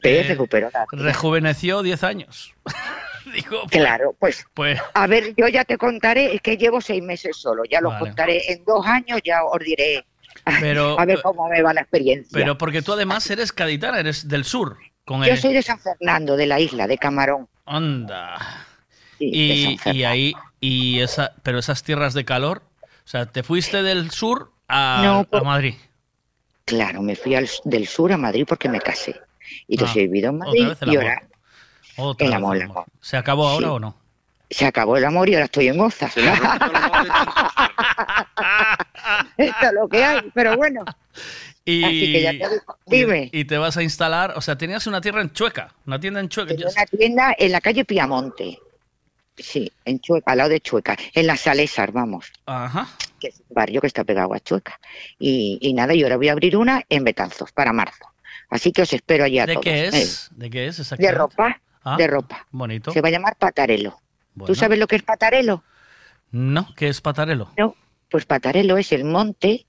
[SPEAKER 6] Eh,
[SPEAKER 43] recuperó la vida.
[SPEAKER 6] Rejuveneció 10 años. (laughs) Digo, pues-
[SPEAKER 43] Claro, pues
[SPEAKER 6] Pues
[SPEAKER 43] A ver, yo ya te contaré, es que llevo seis meses solo, ya lo
[SPEAKER 6] Vale.
[SPEAKER 43] contaré en dos años, ya os diré
[SPEAKER 6] Pero, (laughs)
[SPEAKER 43] a ver cómo me va la experiencia.
[SPEAKER 6] pero porque tú además eres gaditana, eres del sur. Con
[SPEAKER 43] yo
[SPEAKER 6] el-
[SPEAKER 43] soy de San Fernando, de la isla, de Camarón.
[SPEAKER 6] Anda.
[SPEAKER 43] Sí, de
[SPEAKER 6] y,
[SPEAKER 43] San
[SPEAKER 6] y ahí, y esa, pero esas tierras de calor, o sea, te fuiste del sur a,
[SPEAKER 43] No,
[SPEAKER 6] a
[SPEAKER 43] por-
[SPEAKER 6] Madrid.
[SPEAKER 43] Claro, me fui al, del sur a Madrid porque me casé. Y entonces
[SPEAKER 6] Ah,
[SPEAKER 43] he vivido en
[SPEAKER 6] otra
[SPEAKER 43] Madrid y ahora
[SPEAKER 6] Otra
[SPEAKER 43] el amor.
[SPEAKER 6] amor. ¿Se acabó ahora
[SPEAKER 43] Sí.
[SPEAKER 6] o no?
[SPEAKER 43] Se acabó el amor y ahora estoy en Oza. (laughs) Esto es lo que hay, pero bueno.
[SPEAKER 6] Y,
[SPEAKER 43] Así que ya te digo. Dime.
[SPEAKER 6] y te vas a instalar, o sea, tenías una tierra en Chueca, una tienda en Chueca.
[SPEAKER 43] Una tienda en la calle Piamonte. Sí, en Chueca, al lado de Chueca, en la Salesar, vamos,
[SPEAKER 6] Ajá.
[SPEAKER 43] que es un barrio que está pegado a Chueca. Y, y nada, y ahora voy a abrir una en Betanzos, para marzo. Así que os espero allá
[SPEAKER 6] ¿De
[SPEAKER 43] todos.
[SPEAKER 6] qué
[SPEAKER 43] ¿eh?
[SPEAKER 6] es? ¿De qué es
[SPEAKER 43] De
[SPEAKER 6] exactamente?
[SPEAKER 43] ropa,
[SPEAKER 6] Ah,
[SPEAKER 43] de ropa.
[SPEAKER 6] Bonito.
[SPEAKER 43] Se va a llamar Patarelo.
[SPEAKER 6] Bueno.
[SPEAKER 43] ¿Tú sabes lo que es Patarelo?
[SPEAKER 6] No, ¿qué es patarelo?
[SPEAKER 43] No, pues Patarelo es el monte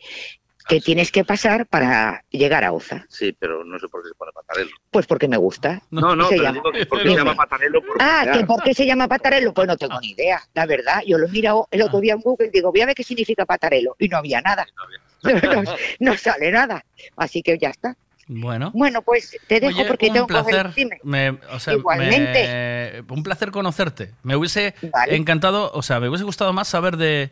[SPEAKER 43] que tienes que pasar para llegar a Oza.
[SPEAKER 42] Sí, pero no sé por qué se pone patarelo.
[SPEAKER 43] Pues porque me gusta. (laughs)
[SPEAKER 42] No, no,
[SPEAKER 43] Se
[SPEAKER 42] pero
[SPEAKER 43] llama-
[SPEAKER 42] digo que por qué se llama patarelo. Por
[SPEAKER 43] Ah,
[SPEAKER 42] crear.
[SPEAKER 43] ¿que ¿por qué se llama patarelo? Pues no tengo ni idea, la verdad. Yo lo he mirado el otro día en Google y digo, voy a ver qué significa patarelo. Y no había nada. (laughs) No, (laughs) no sale nada. Así que ya está.
[SPEAKER 6] Bueno.
[SPEAKER 43] Bueno, pues te dejo
[SPEAKER 6] Oye,
[SPEAKER 43] porque
[SPEAKER 6] un
[SPEAKER 43] tengo que
[SPEAKER 6] placer.
[SPEAKER 43] dime.
[SPEAKER 6] Me- o sea,
[SPEAKER 43] Igualmente.
[SPEAKER 6] me- un placer conocerte. Me hubiese
[SPEAKER 43] Vale.
[SPEAKER 6] encantado, o sea, me hubiese gustado más saber de,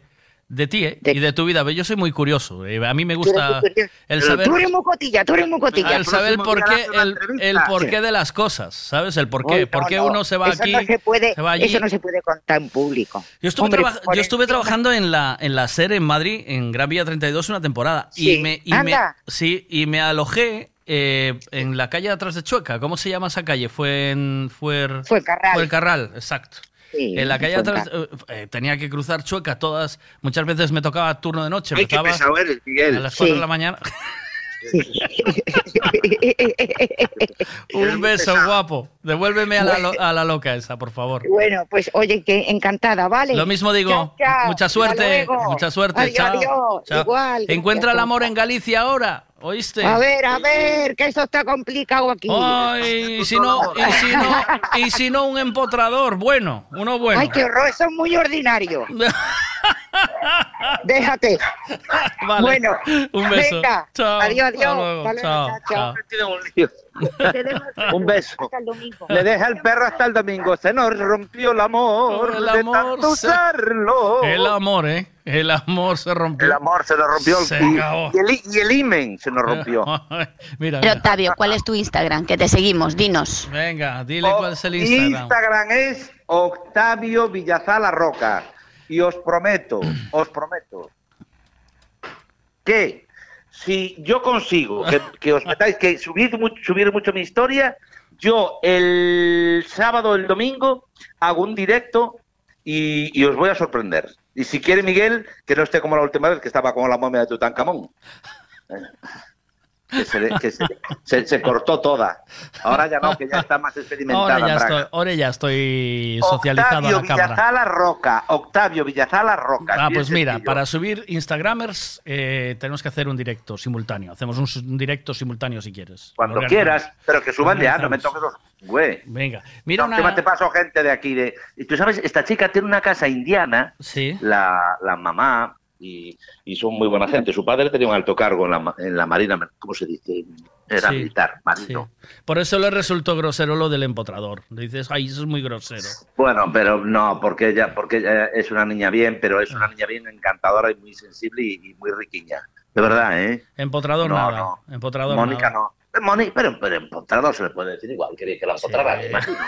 [SPEAKER 6] de ti ¿eh? y de tu vida. Yo soy muy curioso. eh, A mí me gusta el saber,
[SPEAKER 43] Tú eres muy cotilla, tú eres muy cotilla.
[SPEAKER 6] el saber el porqué, el, el porqué de las cosas, ¿sabes? El porqué.
[SPEAKER 43] No,
[SPEAKER 6] ¿Por qué
[SPEAKER 43] no,
[SPEAKER 6] uno se va
[SPEAKER 43] eso
[SPEAKER 6] aquí,
[SPEAKER 43] No se puede,
[SPEAKER 6] se va allí?
[SPEAKER 43] Eso no se puede contar en público.
[SPEAKER 6] Yo estuve,
[SPEAKER 43] Hombre,
[SPEAKER 6] traba-
[SPEAKER 43] por
[SPEAKER 6] yo estuve trabajando en la, en la SER en Madrid, en Gran Vía 32, una temporada.
[SPEAKER 43] Sí,
[SPEAKER 6] Y me, y me-
[SPEAKER 43] anda.
[SPEAKER 6] sí, y me alojé eh, en la calle de atrás de Chueca. ¿Cómo se llama esa calle? Fue en... Fue,
[SPEAKER 43] Fuencarral.
[SPEAKER 6] Fue el Carral, exacto.
[SPEAKER 43] Sí,
[SPEAKER 6] en la calle de atrás eh, eh, tenía que cruzar Chueca todas. Muchas veces me tocaba turno de noche.
[SPEAKER 42] Ay, qué pesado eres, Miguel.
[SPEAKER 6] a las 4
[SPEAKER 43] Sí.
[SPEAKER 6] de la mañana. (laughs) Un beso, guapo. Devuélveme a la, lo- a la loca esa, por favor.
[SPEAKER 43] Bueno, pues oye, que encantada, ¿vale?
[SPEAKER 6] Lo mismo digo.
[SPEAKER 43] Chao, chao.
[SPEAKER 6] Mucha suerte. Mucha suerte.
[SPEAKER 43] Adiós,
[SPEAKER 6] chao.
[SPEAKER 43] adiós.
[SPEAKER 6] Chao.
[SPEAKER 43] Igual,
[SPEAKER 6] Encuentra el amor en Galicia ahora. ¿Oíste?
[SPEAKER 43] A ver, a ver, que eso está complicado aquí.
[SPEAKER 6] Ay, y si no, y si no, y si no un empotrador, bueno, uno bueno.
[SPEAKER 43] Ay, qué horror, eso es muy ordinario. (laughs) Déjate.
[SPEAKER 6] Vale.
[SPEAKER 43] Bueno,
[SPEAKER 6] Un beso.
[SPEAKER 43] venga.
[SPEAKER 6] Chao.
[SPEAKER 43] Adiós,
[SPEAKER 6] Hasta
[SPEAKER 43] adiós.
[SPEAKER 6] luego.
[SPEAKER 43] Hasta luego,
[SPEAKER 6] Chao,
[SPEAKER 43] chao.
[SPEAKER 42] Un beso. Le deja el perro hasta el domingo. Se nos rompió el amor.
[SPEAKER 6] El
[SPEAKER 42] de
[SPEAKER 6] amor
[SPEAKER 42] tanto
[SPEAKER 6] se-
[SPEAKER 42] usarlo.
[SPEAKER 6] El amor, ¿eh? El amor se rompió.
[SPEAKER 42] El amor se nos rompió.
[SPEAKER 6] Se
[SPEAKER 42] y,
[SPEAKER 6] acabó.
[SPEAKER 42] y el, y el imen se nos rompió. (laughs)
[SPEAKER 6] Mira.
[SPEAKER 39] Octavio, ¿cuál es tu Instagram? Que te seguimos, dinos.
[SPEAKER 6] Venga, dile cuál es el Instagram.
[SPEAKER 42] Instagram es Octavio Villazala Roca. Y os prometo, os prometo, que si yo consigo que, os metáis, que subir, mu- subir mucho mi historia, yo el sábado, el domingo, hago un directo y, y os voy a sorprender. Y si quiere Miguel, que no esté como la última vez, que estaba como la momia de Tutankamón. Que, se, que se- se- se cortó toda. Ahora ya no, que ya está más experimentada.
[SPEAKER 6] Ahora ya, estoy, ahora ya estoy socializado
[SPEAKER 42] Octavio
[SPEAKER 6] a la cámara.
[SPEAKER 42] Villazala Roca. Octavio Villazala Roca.
[SPEAKER 6] Ah, pues mira,
[SPEAKER 42] sencillo.
[SPEAKER 6] para subir Instagramers eh, tenemos que hacer un directo simultáneo. Hacemos un, un directo simultáneo si quieres.
[SPEAKER 42] Cuando quieras, pero que suban ya, no me toques los... Güey.
[SPEAKER 6] Venga, mira
[SPEAKER 42] No,
[SPEAKER 6] una...
[SPEAKER 42] te paso gente de aquí. De... Y tú sabes, esta chica tiene una casa indiana,
[SPEAKER 6] Sí.
[SPEAKER 42] la, la mamá, y, y son muy buena gente. Su padre tenía un alto cargo en la, en la Marina, ¿cómo se dice? Era
[SPEAKER 6] Sí,
[SPEAKER 42] militar, marino.
[SPEAKER 6] Por eso le resultó grosero lo del empotrador. Dices, ay, eso es muy grosero.
[SPEAKER 42] Bueno, pero no, porque ella, porque ella es una niña bien, pero es
[SPEAKER 6] Ah.
[SPEAKER 42] una niña bien encantadora y muy sensible y, y muy riquiña. De verdad, ¿eh?
[SPEAKER 6] Empotrador
[SPEAKER 42] No,
[SPEAKER 6] nada.
[SPEAKER 42] no.
[SPEAKER 6] Empotrador
[SPEAKER 42] Mónica
[SPEAKER 6] nada.
[SPEAKER 42] no. Mónica, pero, pero empotrado se le puede decir igual, quería que la empotrara, me imagino.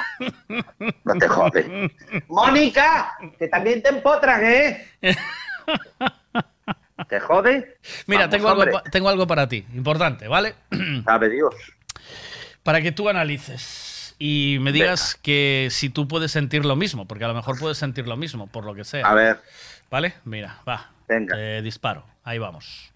[SPEAKER 42] No te jode. (laughs) Mónica, que también te empotran, ¿eh? (laughs) ¿Te jode?
[SPEAKER 6] Mira,
[SPEAKER 42] Vamos,
[SPEAKER 6] tengo, algo, tengo algo para ti, importante, ¿vale? (clears throat)
[SPEAKER 42] Sabe Dios.
[SPEAKER 6] Para que tú analices y me digas que si tú puedes sentir lo mismo, porque a lo mejor puedes sentir lo mismo, por lo que sea.
[SPEAKER 42] A ver.
[SPEAKER 6] ¿Vale? Mira, va.
[SPEAKER 42] Venga.
[SPEAKER 6] Te disparo. Ahí vamos.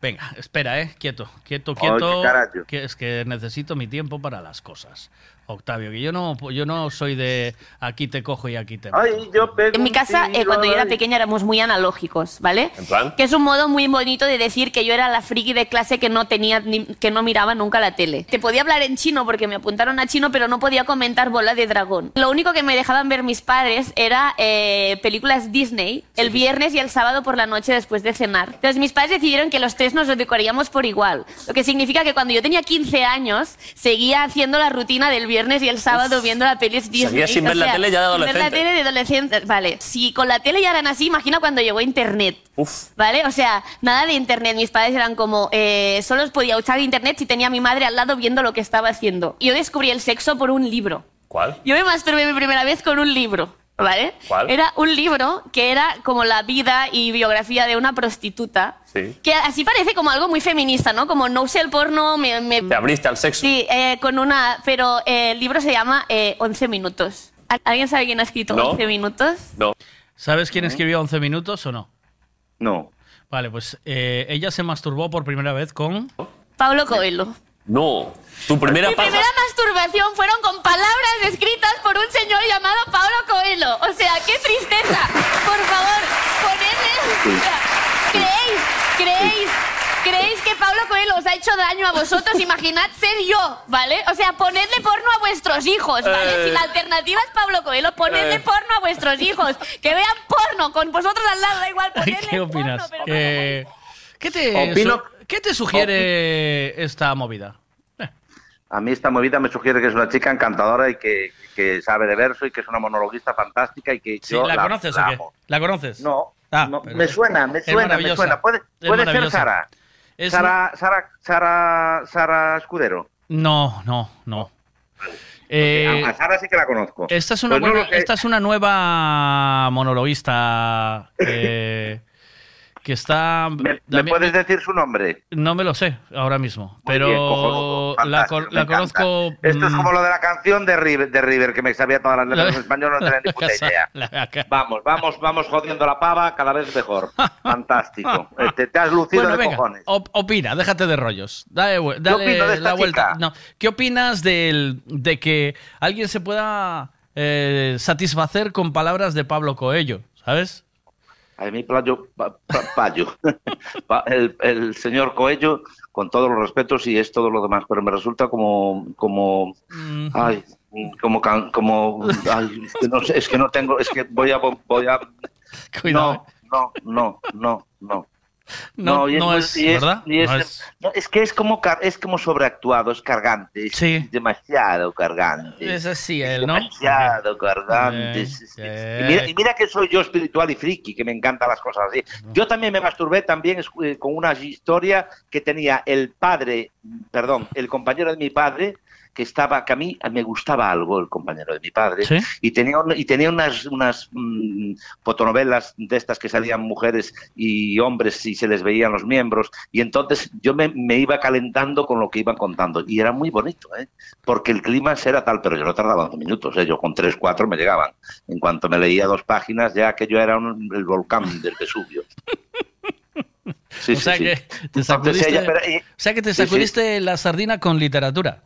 [SPEAKER 6] Venga, espera, ¿eh? Quieto, quieto, quieto. que es que necesito mi tiempo para las cosas. Octavio, que yo no, yo no soy de aquí te cojo y aquí te mato.
[SPEAKER 42] Ay, yo pego
[SPEAKER 44] En mi casa, eh, cuando yo era pequeña, éramos muy analógicos, ¿vale?
[SPEAKER 45] ¿En plan?
[SPEAKER 44] Que es un modo muy bonito de decir que yo era la friki de clase que no tenía, ni- que no miraba nunca la tele. Te podía hablar en chino porque me apuntaron a chino, pero no podía comentar bola de dragón. Lo único que me dejaban ver mis padres era eh, películas Disney el viernes y el sábado por la noche después de cenar. Entonces mis padres decidieron que los tres nos decoraríamos por igual. Lo que significa que cuando yo tenía 15 años, seguía haciendo la rutina del viernes y el sábado viendo la pelis Disney.
[SPEAKER 45] Seguías sin ver la tele ya de
[SPEAKER 44] sin ver la
[SPEAKER 45] adolescente.
[SPEAKER 44] tele de adolescente. Vale, si con la tele ya eran así, imagina cuando llegó Internet. ¿Vale? O sea, nada de Internet. Mis padres eran como, eh, solo podía usar Internet si tenía a mi madre al lado viendo lo que estaba haciendo. Y yo descubrí el sexo por un libro.
[SPEAKER 45] ¿Cuál?
[SPEAKER 44] Yo me masturbé mi primera vez con un libro. ¿Vale?
[SPEAKER 45] ¿Cuál?
[SPEAKER 44] Era un libro que era como la vida y biografía de una prostituta.
[SPEAKER 45] Sí.
[SPEAKER 44] Que así parece como algo muy feminista, ¿no? Como no usé el porno, me... me-
[SPEAKER 45] Te abriste al sexo.
[SPEAKER 44] Sí, eh, con una... Pero eh, el libro se llama eh, 11 minutos. ¿Al- ¿Alguien sabe quién ha escrito
[SPEAKER 6] No.
[SPEAKER 44] 11 minutos?
[SPEAKER 45] No.
[SPEAKER 6] ¿Sabes quién escribió 11 minutos o no?
[SPEAKER 42] No.
[SPEAKER 6] Vale, pues eh, ella se masturbó por primera vez con...
[SPEAKER 44] Pablo Coelho.
[SPEAKER 45] No. Tu primera
[SPEAKER 44] Mi
[SPEAKER 45] paja.
[SPEAKER 44] primera masturbación fueron con palabras escritas por un señor llamado Pablo Coelho. O sea, qué tristeza. Por favor, ponedle... o sea, ¿Creéis? ¿Creéis? ¿Creéis que Pablo Coelho os ha hecho daño a vosotros? Imaginad ser yo, ¿vale? O sea, ponedle porno a vuestros hijos, ¿vale?
[SPEAKER 45] Eh.
[SPEAKER 44] Si la alternativa es Pablo Coelho, ponedle
[SPEAKER 45] Eh.
[SPEAKER 44] porno a vuestros hijos. Que vean porno con vosotros al lado, da igual, ponedle
[SPEAKER 6] ¿Qué opinas? Eh, ¿qué, te
[SPEAKER 42] Opino-
[SPEAKER 6] ¿Qué te sugiere esta movida?
[SPEAKER 42] A mí esta movida me sugiere que es una chica encantadora y que, que sabe de verso y que es una monologuista fantástica y que
[SPEAKER 6] Sí,
[SPEAKER 42] yo
[SPEAKER 6] ¿La conoces
[SPEAKER 42] la
[SPEAKER 6] o qué? ¿La conoces?
[SPEAKER 42] No,
[SPEAKER 6] Ah,
[SPEAKER 42] no, me suena, me suena, me suena. Puede, ser. Sara.
[SPEAKER 6] Es
[SPEAKER 42] Sara, Sara, Sara, Sara Escudero.
[SPEAKER 6] No, no, no. Eh,
[SPEAKER 42] a, Sara sí que la conozco.
[SPEAKER 6] esta, es una
[SPEAKER 42] Pues
[SPEAKER 6] buena- esta es una nueva monologuista (laughs) eh, que está...
[SPEAKER 42] ¿Me puedes decir su nombre?
[SPEAKER 6] No me lo sé ahora mismo, pero
[SPEAKER 42] bien, cojonudo,
[SPEAKER 6] la, conozco...
[SPEAKER 42] Esto es
[SPEAKER 6] mm,
[SPEAKER 42] como lo de la canción de River, de River que me sabía todas las letras
[SPEAKER 6] La-
[SPEAKER 42] en español, no (laughs) tenía ni puta
[SPEAKER 6] casa-
[SPEAKER 42] idea. Vamos, vamos, vamos jodiendo la pava cada vez mejor. (laughs) Fantástico. Eh, Te, has lucido
[SPEAKER 6] Bueno,
[SPEAKER 42] de
[SPEAKER 6] venga,
[SPEAKER 42] cojones.
[SPEAKER 6] op- opina, déjate de rollos. Dale,
[SPEAKER 42] de esta
[SPEAKER 6] la vuelta. No. ¿Qué opinas del, de que alguien se pueda eh, satisfacer con palabras de Pablo Coelho? ¿Sabes?
[SPEAKER 42] A mí, Playo, pa- pa- Payo, (laughs) Pa- el, el señor Coello, con todos los respetos y es todo lo demás, pero me resulta como, como, ay, como, como, ay, no sé, es que no tengo, es que voy a, voy a, (laughs)
[SPEAKER 6] Cuidado.
[SPEAKER 42] no, no, no, no, no.
[SPEAKER 6] No,
[SPEAKER 42] y
[SPEAKER 6] no es,
[SPEAKER 42] y
[SPEAKER 6] ¿verdad?
[SPEAKER 42] y es,
[SPEAKER 6] No es-
[SPEAKER 42] no, es que es como, es como sobreactuado, es cargante, es demasiado cargante.
[SPEAKER 6] Es así, él, ¿no?
[SPEAKER 42] demasiado cargante.
[SPEAKER 6] Eh.
[SPEAKER 42] Y, mira, y mira que soy yo espiritual y friki, que me encantan las cosas así. Yo también me masturbé también eh, con una historia que tenía el padre, perdón, el compañero de mi padre, que estaba, que a mí me gustaba algo, el compañero de mi padre,
[SPEAKER 6] ¿Sí?
[SPEAKER 42] y tenía, y tenía unas, unas mm, fotonovelas de estas que salían mujeres y hombres y se les veían los miembros, y entonces yo me, me iba calentando con lo que iban contando, y era muy bonito, ¿eh? porque el clima era tal, pero yo no tardaba 11 minutos, ¿eh? yo con 3, 4 me llegaban. En cuanto me leía dos páginas, ya que yo era un- el volcán del Vesubio. Sí, (laughs)
[SPEAKER 6] o
[SPEAKER 42] sí,
[SPEAKER 6] sea
[SPEAKER 42] sí.
[SPEAKER 6] que te
[SPEAKER 42] Entonces
[SPEAKER 6] sacudiste,
[SPEAKER 42] ella- pero- y-
[SPEAKER 6] o sea que te
[SPEAKER 42] Sí, sí.
[SPEAKER 6] sacudiste la sardina con literatura.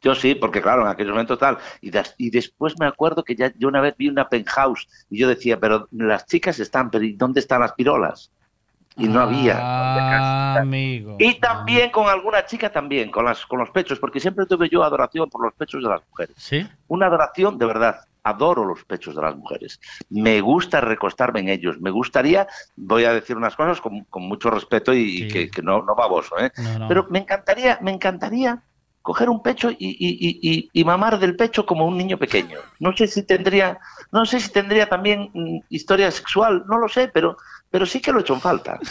[SPEAKER 42] Yo sí, porque claro, en aquellos momentos tal. Y, des- y después me acuerdo que ya yo una vez vi una penthouse y yo decía, pero las chicas están, pero ¿y dónde están las pirolas? Y no había.
[SPEAKER 6] Ah, amigo.
[SPEAKER 42] Y también con alguna chica también, con, las, con los pechos, porque siempre tuve yo adoración por los pechos de las mujeres.
[SPEAKER 6] ¿Sí?
[SPEAKER 42] Una adoración de verdad. Adoro los pechos de las mujeres. Me gusta recostarme en ellos. Me gustaría, voy a decir unas cosas con, con mucho respeto y, y que, que no, no baboso, ¿eh?
[SPEAKER 6] No, no.
[SPEAKER 42] Pero me encantaría, me encantaría coger un pecho y, y- y- y- mamar del pecho como un niño pequeño. No sé si tendría, no sé si tendría también mm, historia sexual, no lo sé, pero, pero sí que lo he hecho en falta. (laughs)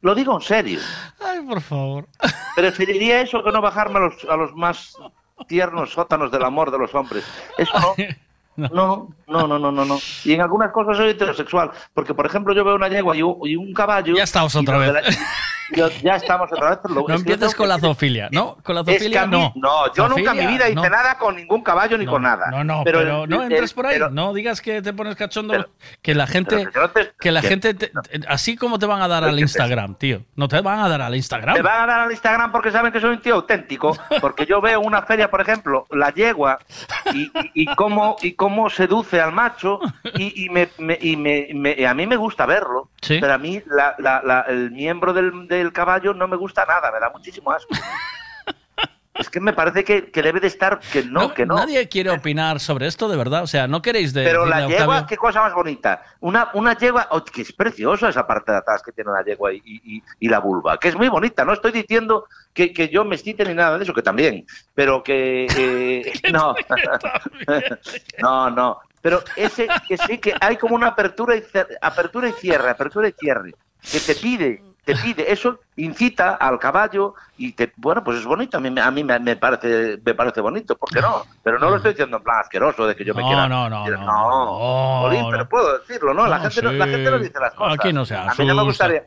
[SPEAKER 42] Lo digo en serio.
[SPEAKER 6] Ay, por favor. (laughs)
[SPEAKER 42] Preferiría eso que no bajarme a los, a los más tiernos sótanos del amor de los hombres. Eso no. No, no, no, no, no, no. Y en algunas cosas soy heterosexual. Porque, por ejemplo, yo veo una yegua y un, y un caballo.
[SPEAKER 6] Ya estamos otra vez. (laughs)
[SPEAKER 42] yo- ya estamos otra vez. lo-
[SPEAKER 6] No empieces con la zoofilia, ¿no? Con la zoofilia
[SPEAKER 42] mí-
[SPEAKER 6] no.
[SPEAKER 42] yo nunca en mi vida hice
[SPEAKER 6] no.
[SPEAKER 42] nada con ningún caballo ni con nada.
[SPEAKER 6] No, no, pero,
[SPEAKER 42] el-
[SPEAKER 6] no entres
[SPEAKER 42] el-
[SPEAKER 6] por ahí.
[SPEAKER 42] pero-
[SPEAKER 6] no digas que te pones cachondo. que la gente,
[SPEAKER 42] que no te-
[SPEAKER 6] la gente, te- así como te van a dar al
[SPEAKER 42] te-
[SPEAKER 6] Instagram, tío. No te van a dar al Instagram.
[SPEAKER 42] Me van a dar al Instagram porque saben que soy un tío auténtico. Porque yo veo una feria, por ejemplo, la yegua y, y- y cómo, y cómo seduce al macho y, y me, me- y me- me- y a mí me gusta verlo.
[SPEAKER 6] Sí.
[SPEAKER 42] Pero a mí la- la- la- el miembro del, del caballo no me gusta nada, me da muchísimo asco. Es que me parece que, que debe de estar que no, que no.
[SPEAKER 6] Nadie quiere opinar sobre esto, de verdad. O sea, no queréis de,
[SPEAKER 42] Pero la yegua, qué cosa más bonita. Una, una yegua, oh, que es preciosa esa parte de atrás que tiene la yegua y, y- y la vulva, que es muy bonita. No estoy diciendo que, que yo me excite ni nada de eso, que también, pero que eh, (laughs) no, (laughs) no, no. Pero ese que sí que hay como una apertura y apertura y cierre, apertura y cierre, que te pide, te pide, eso incita al caballo y te, bueno, pues es bonito, a mí, me- a mí me, me parece me parece bonito, ¿por qué no? Pero no lo estoy diciendo en plan asqueroso de que yo me
[SPEAKER 6] No,
[SPEAKER 42] quiera
[SPEAKER 6] no, no,
[SPEAKER 42] quiera-
[SPEAKER 6] no,
[SPEAKER 42] no, Jolín, pero puedo decirlo, ¿no? La,
[SPEAKER 6] No,
[SPEAKER 42] gente, no- la gente no dice las cosas.
[SPEAKER 6] Aquí no se
[SPEAKER 42] A mí no me
[SPEAKER 6] asusta.
[SPEAKER 42] gustaría.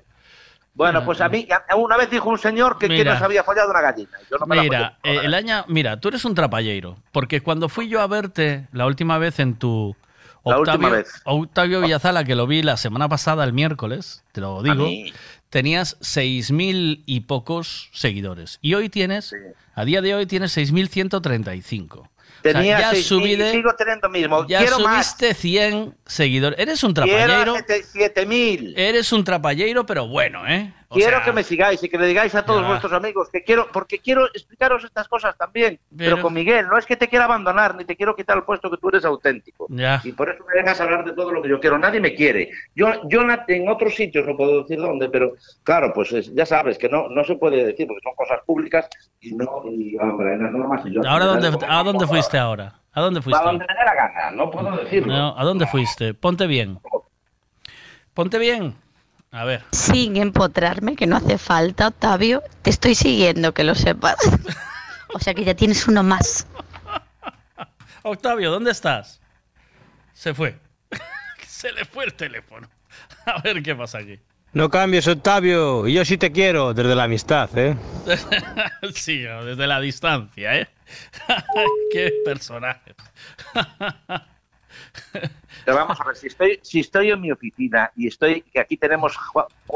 [SPEAKER 42] Bueno, pues a mí, a- una vez dijo un señor que, que
[SPEAKER 6] Mira.
[SPEAKER 42] nos había follado una gallina. y Yo no me la
[SPEAKER 6] Mira, eh, el año, mira, tú eres un trapalleiro, porque cuando fui yo a verte la última vez en tu
[SPEAKER 42] La última vez.
[SPEAKER 6] Octavio Villazala, que lo vi la semana pasada, el miércoles, te lo digo,
[SPEAKER 42] mí.
[SPEAKER 6] Tenías 6.000 y pocos seguidores. Y hoy tienes, a día de hoy tienes 6.135. O sea,
[SPEAKER 42] Tenía
[SPEAKER 6] ya
[SPEAKER 42] 6.000
[SPEAKER 6] subide-
[SPEAKER 42] y sigo teniendo mismo.
[SPEAKER 6] ya
[SPEAKER 42] Quiero más.
[SPEAKER 6] subiste 100 seguidores. Eres un
[SPEAKER 42] a 7000.
[SPEAKER 6] Eres un trapalleiro, pero bueno, ¿eh? O
[SPEAKER 42] Quiero
[SPEAKER 6] sea,
[SPEAKER 42] que me sigáis y que le digáis a todos
[SPEAKER 6] Ya.
[SPEAKER 42] vuestros amigos que quiero, porque quiero explicaros estas cosas también. Pero,
[SPEAKER 6] Pero-
[SPEAKER 42] con Miguel, no es que te quiera abandonar ni te quiero quitar el puesto que tú eres auténtico.
[SPEAKER 6] Ya.
[SPEAKER 42] Y por eso me dejas hablar de todo lo que yo quiero. Nadie me quiere. Yo, yo en otros sitios no puedo decir dónde, pero claro, pues es- ya sabes que no, no se puede decir porque son cosas públicas y no, y hombre, unas normas y yo.
[SPEAKER 6] ¿Ahora dónde, ¿A dónde fuiste ahora? ¿A dónde
[SPEAKER 42] A
[SPEAKER 6] fuiste?
[SPEAKER 42] donde me dé la gana, no puedo decirlo.
[SPEAKER 6] No, ¿A dónde fuiste? Ponte bien. Ponte bien. A ver.
[SPEAKER 39] Sin empotrarme, que no hace falta, Octavio. Te estoy siguiendo, que lo sepas. O sea que ya tienes uno más. (laughs)
[SPEAKER 6] Octavio, ¿dónde estás? Se fue. (laughs) Se le fue el teléfono. (laughs) A ver qué pasa aquí.
[SPEAKER 37] No cambies, Octavio. Y yo sí te quiero, desde la amistad, ¿eh?
[SPEAKER 6] sí, desde la distancia, ¿eh? qué personaje.
[SPEAKER 42] Pero vamos a ver, si estoy, si estoy en mi oficina y estoy, que aquí tenemos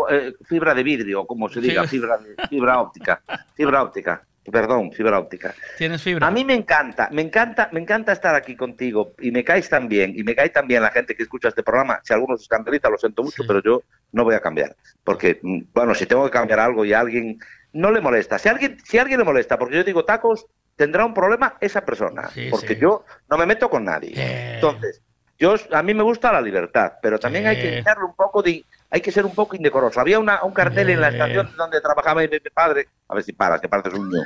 [SPEAKER 42] eh, fibra de vidrio, como se diga, fibra, de- fibra óptica, fibra óptica, perdón, fibra óptica.
[SPEAKER 6] ¿Tienes fibra?
[SPEAKER 42] A mí me encanta, me encanta, me encanta estar aquí contigo y me caes tan bien y me cae tan bien la gente que escucha este programa. Si algunos escandaliza, lo siento mucho, pero yo no voy a cambiar, porque mm, bueno, si tengo que cambiar algo y a alguien no le molesta, si a alguien, si a alguien le molesta, porque yo digo tacos, tendrá un problema esa persona,
[SPEAKER 6] Sí,
[SPEAKER 42] porque
[SPEAKER 6] sí.
[SPEAKER 42] yo no me meto con nadie. Entonces, yo a mí me gusta la libertad, pero también hay que echarle un poco de hay que ser un poco indecoroso. Había una, un cartel en la estación donde trabajaba mi, mi padre, a ver si paras, que pareces un niño,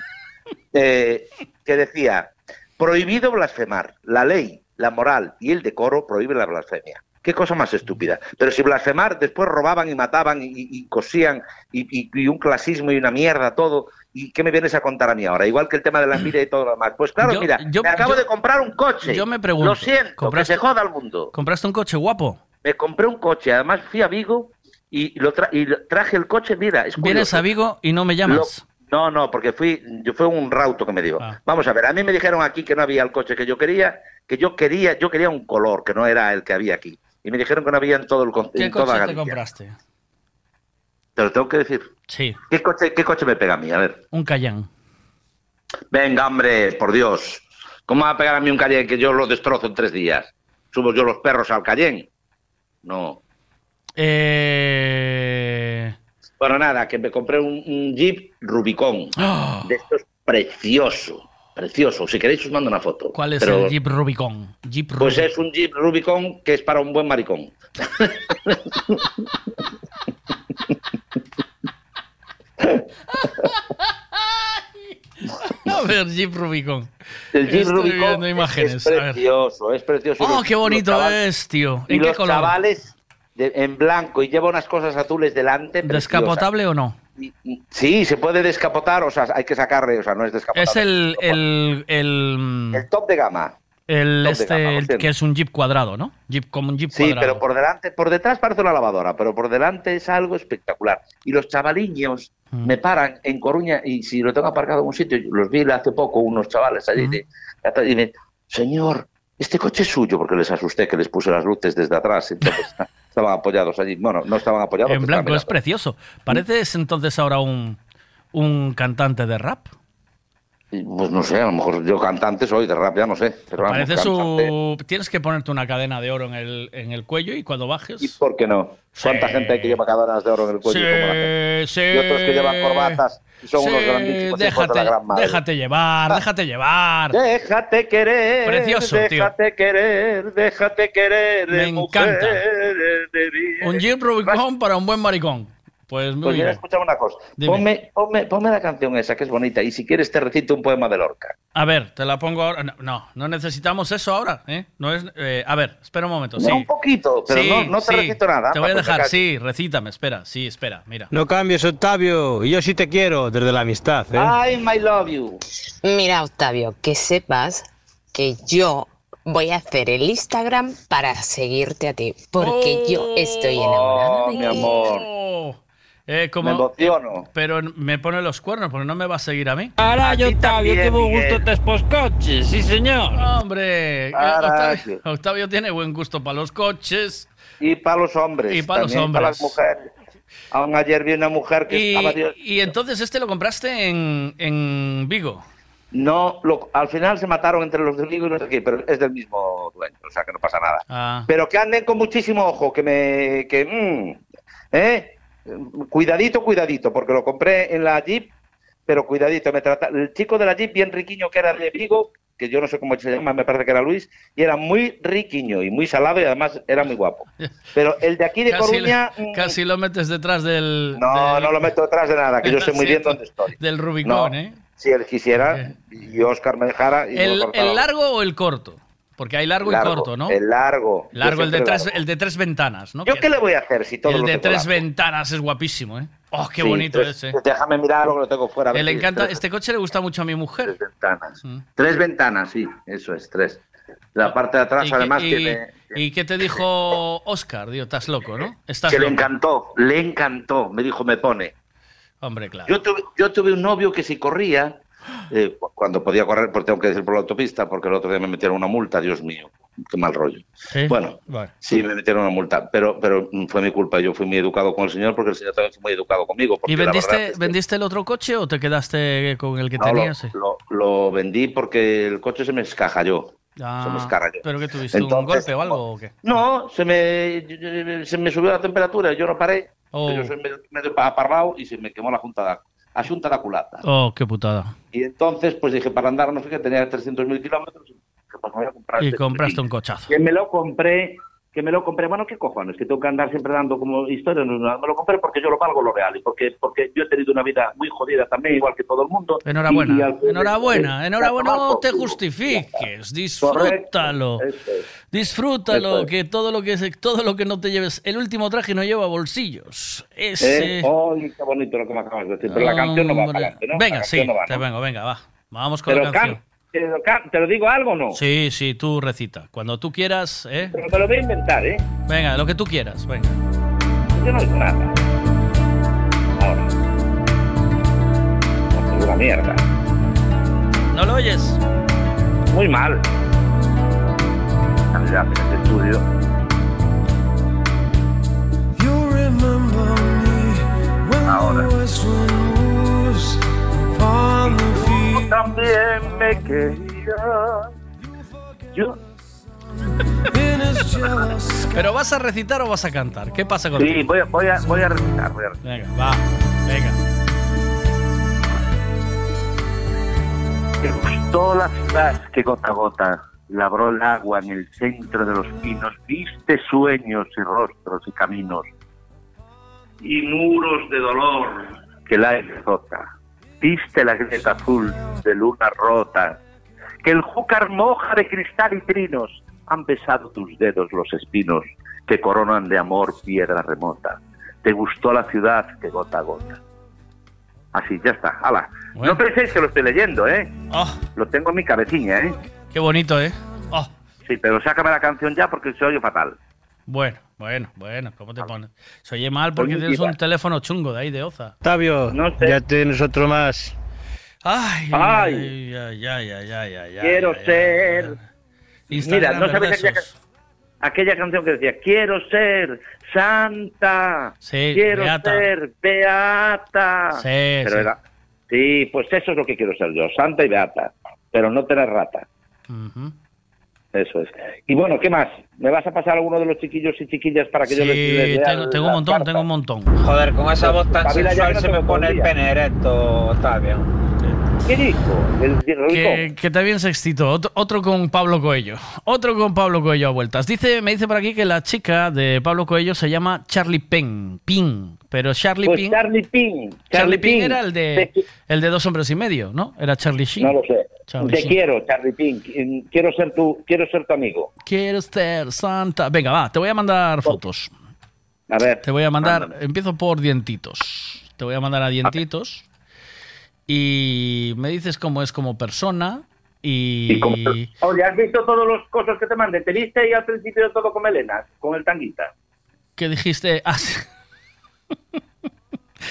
[SPEAKER 42] eh, que decía, prohibido blasfemar. La ley, la moral y el decoro prohíben la blasfemia. Qué cosa más estúpida. Pero si blasfemar, después robaban y mataban y, y- y cosían y, y- y un clasismo y una mierda, todo. ¿Y qué me vienes a contar a mí ahora? Igual que el tema de la envidia y todo lo demás. Pues claro,
[SPEAKER 6] Yo-
[SPEAKER 42] mira,
[SPEAKER 6] yo-
[SPEAKER 42] me acabo
[SPEAKER 6] yo-
[SPEAKER 42] de comprar un coche.
[SPEAKER 6] Yo me pregunto.
[SPEAKER 42] Lo siento, que se joda el mundo.
[SPEAKER 6] ¿Compraste un coche guapo?
[SPEAKER 42] Me compré un coche, además fui a Vigo y, lo tra- y traje el coche, mira, es
[SPEAKER 6] Vienes a Vigo y no me llamas.
[SPEAKER 42] Lo- no, no, porque fui, yo fue un rauto que me dio.
[SPEAKER 6] Ah.
[SPEAKER 42] Vamos a ver, a mí me dijeron aquí que no había el coche que yo quería, que yo quería, yo quería un color que no era el que había aquí. Y me dijeron que no había en todo el con-
[SPEAKER 6] ¿Qué
[SPEAKER 42] en toda
[SPEAKER 6] coche te compraste?
[SPEAKER 42] Te lo tengo que decir.
[SPEAKER 6] Sí.
[SPEAKER 42] ¿Qué coche, qué coche me pega a mí? A ver.
[SPEAKER 6] Un Cayenne.
[SPEAKER 42] Venga, hombre, por Dios. ¿Cómo va a pegar a mí un Cayenne que yo lo destrozo en tres días? ¿Subo yo los perros al Cayenne? No.
[SPEAKER 6] Eh...
[SPEAKER 42] Bueno, nada, que me compré un, un Jeep Rubicon.
[SPEAKER 6] ¡Ah!
[SPEAKER 42] De estos precioso, precioso. Si queréis os mando una foto.
[SPEAKER 6] ¿Cuál es
[SPEAKER 42] Pero,
[SPEAKER 6] el Jeep Rubicon? Jeep
[SPEAKER 42] Pues
[SPEAKER 6] Rubicon.
[SPEAKER 42] es un Jeep Rubicon que es para un buen maricón. (laughs) (laughs)
[SPEAKER 6] A ver, Jeep Rubicon.
[SPEAKER 42] El Jeep
[SPEAKER 6] Estoy
[SPEAKER 42] Rubicon
[SPEAKER 6] viendo imágenes.
[SPEAKER 42] es precioso, es precioso. Y
[SPEAKER 6] Oh, qué bonito
[SPEAKER 42] chavales-
[SPEAKER 6] es, tío.
[SPEAKER 42] Y
[SPEAKER 6] ¿En qué
[SPEAKER 42] los
[SPEAKER 6] color?
[SPEAKER 42] chavales de- en blanco y lleva unas cosas azules delante.
[SPEAKER 6] ¿Descapotable o no?
[SPEAKER 42] Sí, se puede descapotar, o sea, hay que sacarle, o sea, no es descapotable.
[SPEAKER 6] Es el, el, el,
[SPEAKER 42] El top de gama.
[SPEAKER 6] El este, el que es un Jeep cuadrado, ¿no? Jeep como un Jeep
[SPEAKER 42] Sí,
[SPEAKER 6] cuadrado.
[SPEAKER 42] pero por delante, por detrás parece una lavadora, pero por delante es algo espectacular. Y los chavaliños
[SPEAKER 6] Mm.
[SPEAKER 42] me paran en Coruña y si lo tengo aparcado en un sitio, los vi hace poco unos chavales allí de- y me señor, este coche es suyo, porque les asusté que les puse las luces desde atrás, entonces (laughs) estaban apoyados allí. Bueno, no estaban apoyados.
[SPEAKER 6] En blanco, es precioso. ¿Pareces entonces ahora un, un cantante de rap?
[SPEAKER 42] Y, Pues no sé, a lo mejor yo cantante soy, de rap ya no sé. Pero vamos, cantante.
[SPEAKER 6] su... Tienes que ponerte una cadena de oro en el, en el cuello y cuando bajes...
[SPEAKER 42] ¿Por qué no? ¿Cuánta
[SPEAKER 6] Sí.
[SPEAKER 42] gente hay que lleva cadenas de oro en el cuello?
[SPEAKER 6] Sí,
[SPEAKER 42] como la gente?
[SPEAKER 6] sí.
[SPEAKER 42] Y otros que llevan corbatas y son
[SPEAKER 6] Sí,
[SPEAKER 42] unos grandísimos de
[SPEAKER 6] déjate,
[SPEAKER 42] la gran madre.
[SPEAKER 6] déjate llevar, déjate llevar.
[SPEAKER 42] Déjate querer,
[SPEAKER 6] Precioso, tío.
[SPEAKER 42] déjate querer, déjate querer.
[SPEAKER 6] Me
[SPEAKER 42] mujer
[SPEAKER 6] encanta.
[SPEAKER 42] de.
[SPEAKER 6] Un Jeep Rubicon para un buen maricón. Pues muy
[SPEAKER 42] Pues mira,
[SPEAKER 6] bien.
[SPEAKER 42] escucha una cosa. Ponme, ponme, ponme la canción esa, que es bonita. Y si quieres te recito un poema de Lorca.
[SPEAKER 6] A ver, te la pongo ahora. No, no, no necesitamos eso ahora, ¿eh? No es, eh, a ver, espera un momento.
[SPEAKER 42] No,
[SPEAKER 6] Sí.
[SPEAKER 42] un poquito, pero
[SPEAKER 6] Sí,
[SPEAKER 42] no, no te
[SPEAKER 6] sí.
[SPEAKER 42] recito nada.
[SPEAKER 6] Te voy a dejar, sí, recítame, espera, sí, espera, mira.
[SPEAKER 37] No cambies, Octavio. Y yo sí te quiero, desde la amistad, ¿eh?
[SPEAKER 42] Ay, my love you.
[SPEAKER 46] Mira, Octavio, que sepas que yo voy a hacer el Instagram para seguirte a ti, porque yo estoy enamorada
[SPEAKER 42] Oh,
[SPEAKER 46] de
[SPEAKER 42] mi
[SPEAKER 46] ti.
[SPEAKER 42] amor.
[SPEAKER 6] Eh, como,
[SPEAKER 42] Me emociono.
[SPEAKER 6] pero me pone los cuernos porque no me va a seguir a mí.
[SPEAKER 47] Caray, Octavio,
[SPEAKER 42] también,
[SPEAKER 47] qué buen gusto tes pos coches, sí señor.
[SPEAKER 6] Hombre, eh. Octavio, Octavio tiene buen gusto para los coches.
[SPEAKER 42] Y para los hombres.
[SPEAKER 6] Y para los
[SPEAKER 42] también Para
[SPEAKER 6] hombres.
[SPEAKER 42] las mujeres. Aún ayer vi una mujer que
[SPEAKER 6] Y,
[SPEAKER 42] estaba... Dios-
[SPEAKER 6] y entonces este lo compraste en, en Vigo.
[SPEAKER 42] No, lo- al final se mataron entre los de Vigo y los de aquí, pero es del mismo dueño, o sea que no pasa nada.
[SPEAKER 6] Ah.
[SPEAKER 42] Pero que anden con muchísimo ojo, que me... Que, mm, ¿eh? Cuidadito, cuidadito, porque lo compré en la Jeep, pero cuidadito, me trata... El chico de la Jeep, bien riquiño, que era de Vigo, que yo no sé cómo se llama, me parece que era Luis, y era muy riquiño y muy salado y además era muy guapo. (laughs) Pero el de aquí de
[SPEAKER 6] Casi,
[SPEAKER 42] Coruña... mm,
[SPEAKER 6] casi lo metes detrás del.
[SPEAKER 42] No,
[SPEAKER 6] del-
[SPEAKER 42] no lo meto detrás de nada, que yo (laughs) sé muy bien dónde estoy.
[SPEAKER 6] Del Rubicón,
[SPEAKER 42] No,
[SPEAKER 6] ¿eh?
[SPEAKER 42] Si él quisiera, y Oscar me dejara... Y me
[SPEAKER 6] ¿El,
[SPEAKER 42] lo cortaba.
[SPEAKER 6] el largo o el corto? Porque hay largo,
[SPEAKER 42] Largo,
[SPEAKER 6] y corto, ¿no?
[SPEAKER 42] el largo.
[SPEAKER 6] Largo, el de, tres,
[SPEAKER 42] largo.
[SPEAKER 6] el de tres ventanas, ¿no?
[SPEAKER 42] ¿Yo
[SPEAKER 6] Que-
[SPEAKER 42] qué le voy a hacer si todo
[SPEAKER 6] el
[SPEAKER 42] lo
[SPEAKER 6] de tres
[SPEAKER 42] largo?
[SPEAKER 6] ventanas es guapísimo, ¿eh? Oh, qué
[SPEAKER 42] Sí,
[SPEAKER 6] bonito
[SPEAKER 42] tres-
[SPEAKER 6] ese.
[SPEAKER 42] Déjame mirar lo que lo tengo fuera. ver
[SPEAKER 6] Le encanta, este coche le gusta mucho a mi mujer.
[SPEAKER 42] Tres ventanas. Tres ventanas, sí, eso es, tres. La parte de atrás,
[SPEAKER 6] ¿Y,
[SPEAKER 42] además,
[SPEAKER 6] y-
[SPEAKER 42] tiene...
[SPEAKER 6] ¿Y qué te dijo Oscar? Digo, estás loco, ¿no? Estás
[SPEAKER 42] Que le encantó, le encantó. Me dijo, me pone.
[SPEAKER 6] Hombre, claro.
[SPEAKER 42] Yo tuve, yo tuve un novio que si corría, eh, cu- cuando podía correr, porque tengo que decir por la autopista, porque el otro día me metieron una multa, Dios mío, qué mal rollo.
[SPEAKER 6] ¿Sí?
[SPEAKER 42] Bueno,
[SPEAKER 6] Vale.
[SPEAKER 42] sí, me metieron una multa, pero, pero fue mi culpa. Yo fui muy educado con el señor, porque el señor también fue muy educado conmigo.
[SPEAKER 6] ¿Y vendiste,
[SPEAKER 42] verdad es que-
[SPEAKER 6] vendiste el otro coche o te quedaste con el que
[SPEAKER 42] No,
[SPEAKER 6] tenías?
[SPEAKER 42] lo- lo vendí porque el coche se me escajalló.
[SPEAKER 6] Ah,
[SPEAKER 42] se me escarralló.
[SPEAKER 6] ¿Pero que tuviste? ¿Un golpe o algo o qué?
[SPEAKER 42] No, se me, se me subió la temperatura, yo no paré.
[SPEAKER 6] Oh.
[SPEAKER 42] Yo soy medio, medio aparrado y se me quemó la junta da, a junta da culata.
[SPEAKER 6] Oh, qué putada.
[SPEAKER 42] Y entonces, pues dije, para andar, no sé qué, tenía 300.000 kilómetros. que, pues, me voy a comprar
[SPEAKER 6] Y
[SPEAKER 42] este
[SPEAKER 6] compraste un cochazo.
[SPEAKER 42] que me lo compré, que me lo compré, bueno, ¿qué cojones? Que tengo que andar siempre dando como historias, no, no, me lo compré porque yo lo valgo lo real y porque, porque yo he tenido una vida muy jodida también, igual que todo el mundo. Y- y
[SPEAKER 6] Enhorabuena,
[SPEAKER 42] al
[SPEAKER 6] enhorabuena, enhorabuena, no te justifiques, disfrútalo, disfrútalo,
[SPEAKER 42] es.
[SPEAKER 6] que todo lo que todo lo que no te lleves, el último traje no lleva bolsillos,
[SPEAKER 42] Eh,
[SPEAKER 6] ese...
[SPEAKER 42] ¡Ay, qué bonito lo que me acabas de decir! Pero la canción no va para adelante, ¿no?
[SPEAKER 6] Venga, sí, te vengo, venga, va, vamos con
[SPEAKER 42] Pero
[SPEAKER 6] la canción.
[SPEAKER 42] can- ¿Te lo, can- ¿Te lo digo algo o no?
[SPEAKER 6] Sí, sí, tú recita, cuando tú quieras, ¿eh?
[SPEAKER 42] Pero me lo voy a inventar, ¿eh?
[SPEAKER 6] Venga, lo que tú quieras, venga.
[SPEAKER 42] Yo no digo nada. Ahora. No, es una mierda.
[SPEAKER 6] ¿No lo oyes?
[SPEAKER 42] Muy mal. Calidad en este estudio.
[SPEAKER 10] You remember me when
[SPEAKER 42] Ahora. También me quería. Yo.
[SPEAKER 6] ¿Pero vas a recitar o vas a cantar? ¿Qué pasa contigo?
[SPEAKER 42] Sí, voy a, voy a, voy a recitar, voy a recitar.
[SPEAKER 6] Venga, va, venga.
[SPEAKER 40] Te gustó la ciudad que gota a gota labró el agua en el centro de los pinos, viste sueños y rostros y caminos y muros de dolor que el aire azota. Viste la grieta azul de luna rota, que el júcar moja de cristal y trinos. Han besado tus dedos los espinos que coronan de amor piedra remota. Te gustó la ciudad que gota a gota. Así, ya está. Hala. No penséis que lo estoy leyendo, ¿eh?
[SPEAKER 6] Oh,
[SPEAKER 40] Lo tengo en mi cabecilla, ¿eh?
[SPEAKER 6] qué bonito, ¿eh? Oh,
[SPEAKER 40] Sí, pero sácame la canción ya porque se oye fatal.
[SPEAKER 6] Bueno, bueno, bueno, ¿cómo te pones? Se oye mal porque tienes un teléfono chungo de ahí de Oza.
[SPEAKER 47] Octavio, ya tienes otro más.
[SPEAKER 6] Ay,
[SPEAKER 40] Ay.
[SPEAKER 6] ay, ay, ay, ay, ay, ay,
[SPEAKER 40] Quiero
[SPEAKER 6] ay,
[SPEAKER 40] ser.
[SPEAKER 6] ay.
[SPEAKER 40] Mira, ¿no sabes
[SPEAKER 6] ¿verdad,
[SPEAKER 40] aquella, canción que decía Quiero ser santa?
[SPEAKER 6] Sí,
[SPEAKER 40] quiero
[SPEAKER 6] beata.
[SPEAKER 40] ser beata.
[SPEAKER 6] Sí,
[SPEAKER 40] Pero
[SPEAKER 6] sí.
[SPEAKER 40] era- sí, pues eso es lo que quiero ser yo, santa y beata. Pero no tener rata.
[SPEAKER 6] Ujú.
[SPEAKER 40] Eso es. Y bueno, ¿qué más? ¿Me vas a pasar alguno de los chiquillos y chiquillas para que yo les, les
[SPEAKER 6] Sí,
[SPEAKER 40] lea
[SPEAKER 6] tengo, tengo un montón, tengo un montón.
[SPEAKER 30] Joder, con esa voz tan
[SPEAKER 40] Pabila,
[SPEAKER 30] sexual
[SPEAKER 40] no
[SPEAKER 30] se me pone el pene erecto, Octavio.
[SPEAKER 40] ¿Qué dijo? El, el-
[SPEAKER 6] Que, que también sextito. Otro, otro con Pablo Coello. Otro con Pablo Coello a vueltas. Dice, me dice por aquí que la chica de Pablo Coello se llama Charlie Penn. Pin. Pero Charlie
[SPEAKER 40] Pues
[SPEAKER 6] Pin.
[SPEAKER 40] Charlie Pin.
[SPEAKER 6] Charlie Pin
[SPEAKER 40] Pin.
[SPEAKER 6] era el de, el de dos hombres y medio, ¿no? Era Charlie Sheen.
[SPEAKER 40] No lo sé.
[SPEAKER 6] Charlie
[SPEAKER 40] Te quiero, Charlie Pin. Quiero ser tu, quiero ser tu amigo.
[SPEAKER 6] Quiero ser santa. Venga, va, te voy a mandar fotos.
[SPEAKER 40] A ver.
[SPEAKER 6] Te voy a mandar, empiezo por dientitos. Te voy a mandar a dientitos. Y me dices cómo es como persona. Y.
[SPEAKER 40] Oye, ¿has visto todas las cosas que te mandé? ¿Te viste ahí al principio todo con Elena? Con el tanguita.
[SPEAKER 6] ¿Qué dijiste? Ah, (laughs)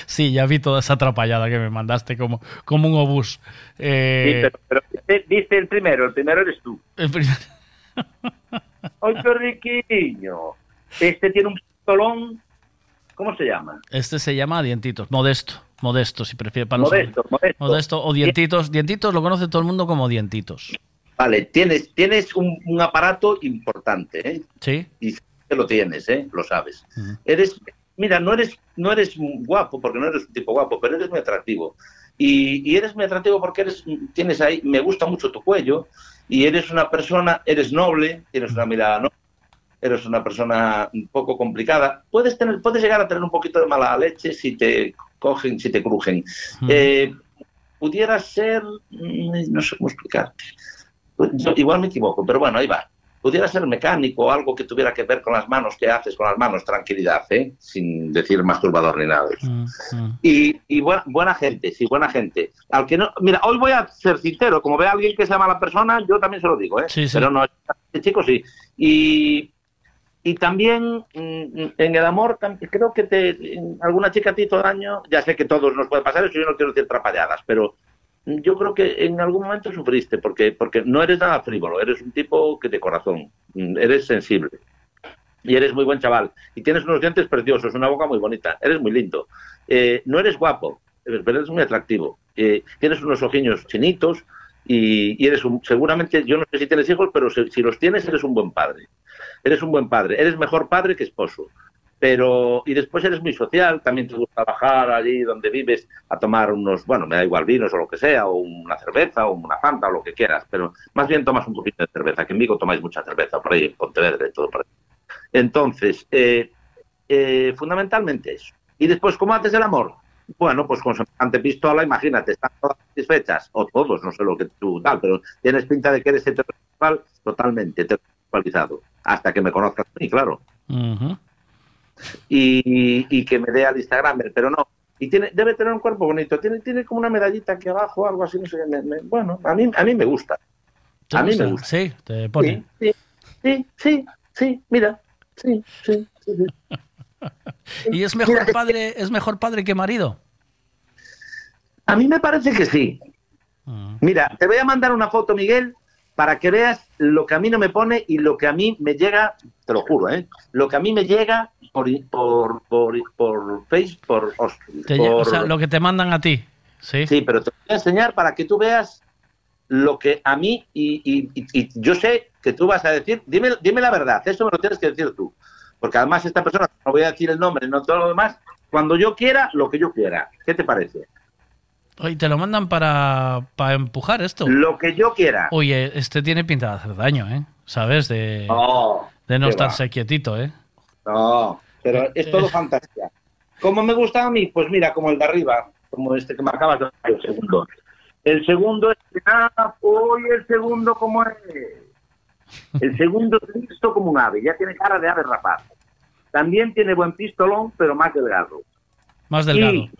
[SPEAKER 6] sí. Ya vi toda esa atrapallada que me mandaste como, como un obús. Eh,
[SPEAKER 40] Sí, pero, pero viste, el primero. El primero eres tú.
[SPEAKER 6] el primer- (laughs)
[SPEAKER 40] ¡Ay, qué riquiño! Este tiene un pistolón. ¿Cómo se llama?
[SPEAKER 6] Este se llama Dientitos. Modesto. Modesto, si prefiere. Para
[SPEAKER 40] Modesto, modesto.
[SPEAKER 6] Modesto o Dientitos. Dientitos lo conoce todo el mundo como Dientitos.
[SPEAKER 42] Vale, tienes, tienes un, un aparato importante, ¿eh?
[SPEAKER 6] Sí.
[SPEAKER 42] Y lo tienes, ¿eh? Lo sabes. Eres, mira, no eres, no eres guapo, porque no eres un tipo guapo, pero eres muy atractivo. Y, y eres muy atractivo porque eres, tienes ahí, me gusta mucho tu cuello, y eres una persona, eres noble, tienes una mirada noble, eres una persona un poco complicada. Puedes tener, puedes llegar a tener un poquito de mala leche si te cogen, si te crujen. Eh, pudiera ser, mm, no sé cómo explicarte. Yo igual me equivoco, pero bueno, ahí va. Pudiera ser mecánico o algo que tuviera que ver con las manos, que haces con las manos, tranquilidad, ¿eh? sin decir masturbador ni nada. eso.
[SPEAKER 6] Mm,
[SPEAKER 42] Y, y buena, buena gente, sí, buena gente. Al que no, mira, hoy voy a ser sincero, como ve a alguien que sea mala persona, yo también se lo digo, ¿eh?
[SPEAKER 6] Sí, sí.
[SPEAKER 42] Pero no, este chico sí. Y, y también mm, en el amor, creo que te, alguna chica a ti todo el año, ya sé que todos nos puede pasar eso, yo no quiero decir trapalladas, pero mm, yo creo que en algún momento sufriste, porque, porque no eres nada frívolo, eres un tipo que de corazón, mm, eres sensible y eres muy buen chaval. Y tienes unos dientes preciosos, una boca muy bonita, eres muy lindo. Eh, no eres guapo, eh, pero eres muy atractivo. Eh, tienes unos ojillos chinitos y, y eres un, seguramente, yo no sé si tienes hijos, pero si los tienes, eres un buen padre. Eres un buen padre, eres mejor padre que esposo. Pero, y después eres muy social, también te gusta bajar allí donde vives a tomar unos, bueno, me da igual vinos o lo que sea, o una cerveza, o una fanta, o lo que quieras, pero más bien tomas un poquito de cerveza, que en Vigo tomáis mucha cerveza, por ahí en Pontevedra y todo por ahí. Entonces, eh, eh, fundamentalmente eso. Y después, ¿cómo haces el amor? Bueno, pues con semejante pistola, imagínate, están todas satisfechas, o todos, no sé lo que tú tal, pero tienes pinta de que eres heterosexual totalmente heterosexualizado, hasta que me conozcas a mí, claro,
[SPEAKER 6] Ujú.
[SPEAKER 42] Y, y que me dé al Instagram, pero no. Y tiene, debe tener un cuerpo bonito, tiene, tiene como una medallita aquí abajo, algo así, no sé, me- me- bueno, a mí, a mí me gusta.
[SPEAKER 6] ¿Te
[SPEAKER 42] A mí me gusta.
[SPEAKER 6] Sí, te pone.
[SPEAKER 42] Sí, sí, sí, sí, mira, sí, sí, sí, sí. (laughs)
[SPEAKER 6] ¿Y es mejor padre, es mejor padre que marido?
[SPEAKER 42] A mí me parece que sí. Mira, te voy a mandar una foto, Miguel, para que veas lo que a mí no me pone y lo que a mí me llega, te lo juro, ¿eh? Lo que a mí me llega por por por, por Face, por,
[SPEAKER 6] Te o sea, lo que te mandan a ti. Sí.
[SPEAKER 42] Sí, pero te voy a enseñar para que tú veas lo que a mí y, y- y- y yo sé que tú vas a decir, dime, dime la verdad, eso me lo tienes que decir tú. Porque además esta persona, no voy a decir el nombre, no todo lo demás, cuando yo quiera, lo que yo quiera. ¿Qué te parece?
[SPEAKER 6] Oye, te lo mandan para, para empujar esto.
[SPEAKER 42] Lo que yo quiera.
[SPEAKER 6] Oye, este tiene pinta de hacer daño, ¿eh? ¿Sabes? De,
[SPEAKER 42] No,
[SPEAKER 6] de no estarse quietito, ¿eh?
[SPEAKER 42] No, pero es todo fantasía. ¿Cómo me gusta a mí? Pues mira, como el de arriba, como este que me acabas de dar, el segundo. El segundo es ah, hoy el segundo como es. El segundo es listo como un ave, ya tiene cara de ave rapaz. También tiene buen pistolón, pero más delgado.
[SPEAKER 6] Más delgado.
[SPEAKER 42] Y,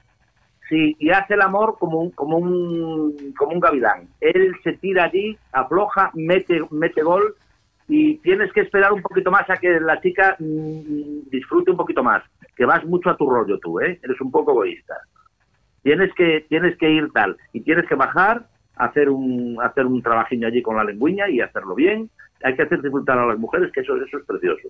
[SPEAKER 42] sí, y hace el amor como un, como un, como un gavilán. Él se tira allí, afloja, mete, mete gol y tienes que esperar un poquito más a que la chica mm, disfrute un poquito más. Que vas mucho a tu rollo tú, ¿eh? Eres un poco egoísta. Tienes que, tienes que ir tal y tienes que bajar, hacer un, hacer un trabajillo allí con la lengüiña y hacerlo bien. Hay que hacer disfrutar a las mujeres, que eso, eso es precioso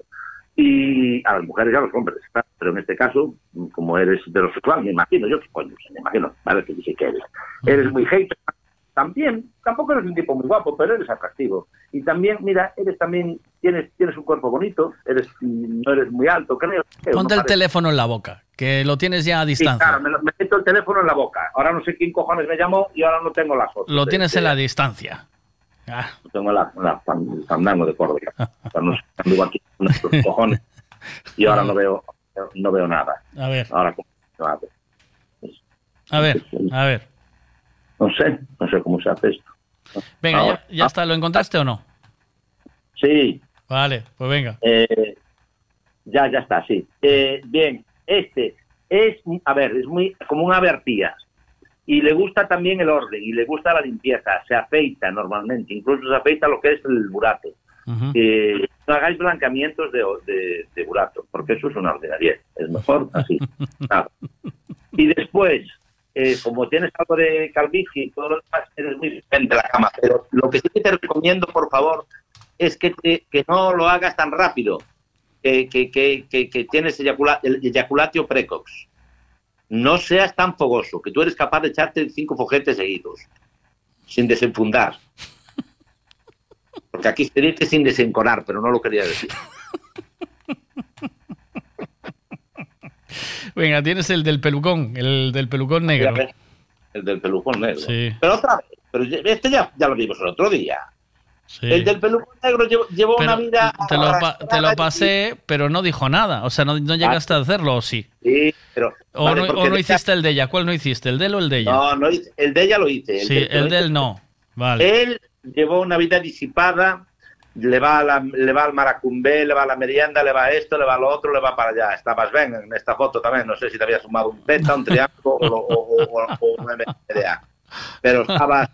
[SPEAKER 42] y a las mujeres y a los hombres, pero en este caso, como eres heterosexual, me imagino, yo qué coño, me imagino, vale, que dije que eres, eres muy hater, también, tampoco eres un tipo muy guapo, pero eres atractivo, y también, mira, eres también, tienes, tienes un cuerpo bonito, eres, no eres muy alto, creo. creo,
[SPEAKER 6] Ponte
[SPEAKER 42] no
[SPEAKER 6] el teléfono en la boca, que lo tienes ya a
[SPEAKER 42] Sí,
[SPEAKER 6] distancia.
[SPEAKER 42] claro, me, lo- me meto el teléfono en la boca, ahora no sé quién cojones me llamó y ahora no tengo las fotos.
[SPEAKER 6] Lo tienes
[SPEAKER 42] de-
[SPEAKER 6] en la distancia. Ah,
[SPEAKER 42] tengo la, la el fandango de Córdoba. O sea, no sé, anduvo aquí con estos (laughs) cojones y ahora no veo, no veo nada.
[SPEAKER 6] A ver, a ver, a ver.
[SPEAKER 42] No sé, no sé cómo se hace esto.
[SPEAKER 6] Venga,
[SPEAKER 42] Ahora,
[SPEAKER 6] ya, ya está. ¿Lo encontraste o no?
[SPEAKER 42] Sí,
[SPEAKER 6] Vale, pues venga.
[SPEAKER 42] eh, ya, ya está, sí. Eh, bien, este es, a ver, es muy como un ave arpía. Y le gusta también el orden y le gusta la limpieza. Se afeita normalmente, incluso se afeita lo que es el burato. Eh, no hagáis blanqueamientos de, de, de burato, porque eso es una ordinaria. Es mejor así. (laughs) Y después, eh, como tienes algo de calvicie y todo lo demás, eres muy de la cama. Pero lo que sí que te recomiendo, por favor, es que, que no lo hagas tan rápido, que, que, que, que, tienes eyacula- eyaculatio precox. No seas tan fogoso, que tú eres capaz de echarte cinco foguetes seguidos, sin desenfundar. Porque aquí se dice sin desenconar, pero no lo quería decir. (laughs)
[SPEAKER 6] Venga, tienes el del pelucón, el del pelucón negro.
[SPEAKER 42] El del pelucón negro.
[SPEAKER 6] Sí.
[SPEAKER 42] Pero otra vez, pero este ya, ya lo vimos el otro día.
[SPEAKER 6] Sí.
[SPEAKER 42] El del pelucón negro llevó, una vida.
[SPEAKER 6] Te lo, te pasé, pero no dijo nada. O sea, no, no llegaste a hacerlo, ¿o sí?
[SPEAKER 42] Sí, pero.
[SPEAKER 6] ¿O,
[SPEAKER 42] vale,
[SPEAKER 6] no, o no hiciste el de ella? ¿Cuál no hiciste? ¿El de él o el de ella?
[SPEAKER 42] No, no el de ella lo hice.
[SPEAKER 6] sí,
[SPEAKER 42] del-
[SPEAKER 6] el de él no. Vale.
[SPEAKER 42] Él llevó una vida disipada, le va, a la- le va al maracumbé, le va a la merienda, le va a esto, le va a lo otro, le va para allá. Estabas bien en esta foto también, no sé si te había sumado un peta, un triángulo o, o, o- o- o un MDA. Pero estabas,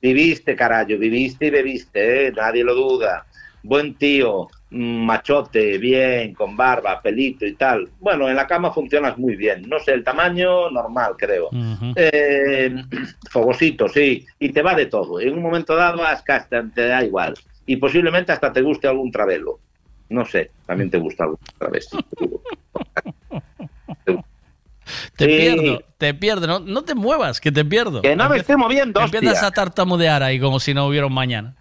[SPEAKER 42] viviste, carajo, viviste y bebiste, ¿eh? nadie lo duda. Buen tío, mm, machote, bien, con barba, pelito y tal. Bueno, en la cama funcionas muy bien. No sé, el tamaño normal, creo. Eh, (clears throat) fogosito, sí. Y te va de todo. En un momento dado, hasta te da igual. Y posiblemente hasta te guste algún travelo. No sé, también te gusta algún travesti.
[SPEAKER 6] Te (laughs)
[SPEAKER 42] Sí.
[SPEAKER 6] pierdo, te pierdo. No, no te muevas, que te pierdo.
[SPEAKER 42] Que no me esté moviendo,
[SPEAKER 6] Empiezas
[SPEAKER 42] hostia.
[SPEAKER 6] a tartamudear ahí como si no hubiera un mañana.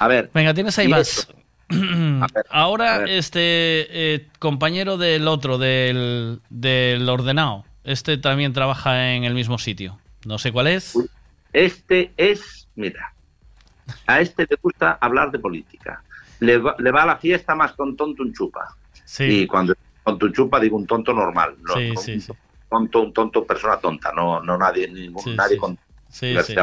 [SPEAKER 42] A ver.
[SPEAKER 6] Venga, tienes ahí más. (clears throat) Ahora, este eh, compañero del otro, del, del ordenado, este también trabaja en el mismo sitio. No sé cuál es.
[SPEAKER 42] Este es, mira, a este le gusta hablar de política. Le va, le va a la fiesta más con tonto un chupa.
[SPEAKER 6] Sí.
[SPEAKER 42] Y cuando con tu chupa digo un tonto normal. No,
[SPEAKER 6] Sí,
[SPEAKER 42] no
[SPEAKER 6] sí,
[SPEAKER 42] un
[SPEAKER 6] sí.
[SPEAKER 42] tonto, un tonto persona tonta, no, no nadie, ningún,
[SPEAKER 6] Sí,
[SPEAKER 42] nadie
[SPEAKER 6] sí,
[SPEAKER 42] con
[SPEAKER 6] Sí, sí.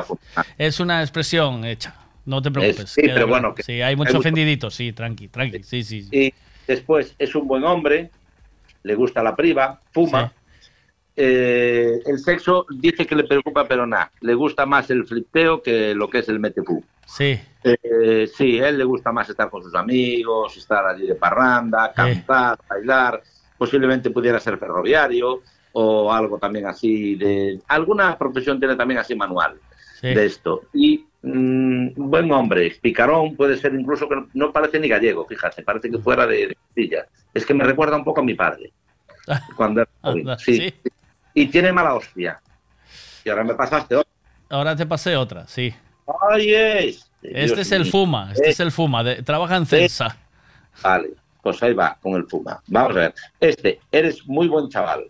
[SPEAKER 6] Es una expresión hecha. No te preocupes.
[SPEAKER 42] sí,
[SPEAKER 6] queda
[SPEAKER 42] pero
[SPEAKER 6] claro.
[SPEAKER 42] bueno, que-
[SPEAKER 6] sí, hay mucho
[SPEAKER 42] hay mucho-
[SPEAKER 6] ofendidito. Sí, tranqui, tranqui. Sí, sí. sí.
[SPEAKER 42] Y después es un buen hombre, le gusta la priva, fuma. Eh, el sexo dice que le preocupa, pero nada. Le gusta más el flipteo que lo que es el metepú.
[SPEAKER 6] Sí.
[SPEAKER 42] Eh, sí, a él le gusta más estar con sus amigos, estar allí de parranda, cantar, bailar. Posiblemente pudiera ser ferroviario o algo también así de... Alguna profesión tiene también así manual
[SPEAKER 6] Sí.
[SPEAKER 42] de esto. Y mm, buen hombre, picarón, puede ser incluso que no, no parece ni gallego, fíjate, parece que fuera de, Castilla. Es que me recuerda un poco a mi padre. (laughs) Cuando era sí. Y tiene mala hostia. Y ahora me pasaste otra.
[SPEAKER 6] Ahora te pasé otra, sí.
[SPEAKER 42] ¡Ay, este!
[SPEAKER 6] Este
[SPEAKER 42] Dios
[SPEAKER 6] es el
[SPEAKER 42] mío.
[SPEAKER 6] Fuma, este
[SPEAKER 42] Eh,
[SPEAKER 6] es el Fuma. de- trabaja en Celsa.
[SPEAKER 42] Vale, pues ahí va, con el Puma. Vamos a ver. Este, eres muy buen chaval.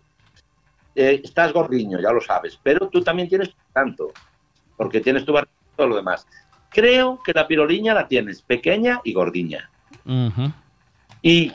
[SPEAKER 42] Eh, estás gordiño, ya lo sabes, pero tú también tienes tanto, porque tienes tu barriga y todo lo demás. Creo que la piroliña la tienes pequeña y gordiña.
[SPEAKER 6] Ujú.
[SPEAKER 42] Y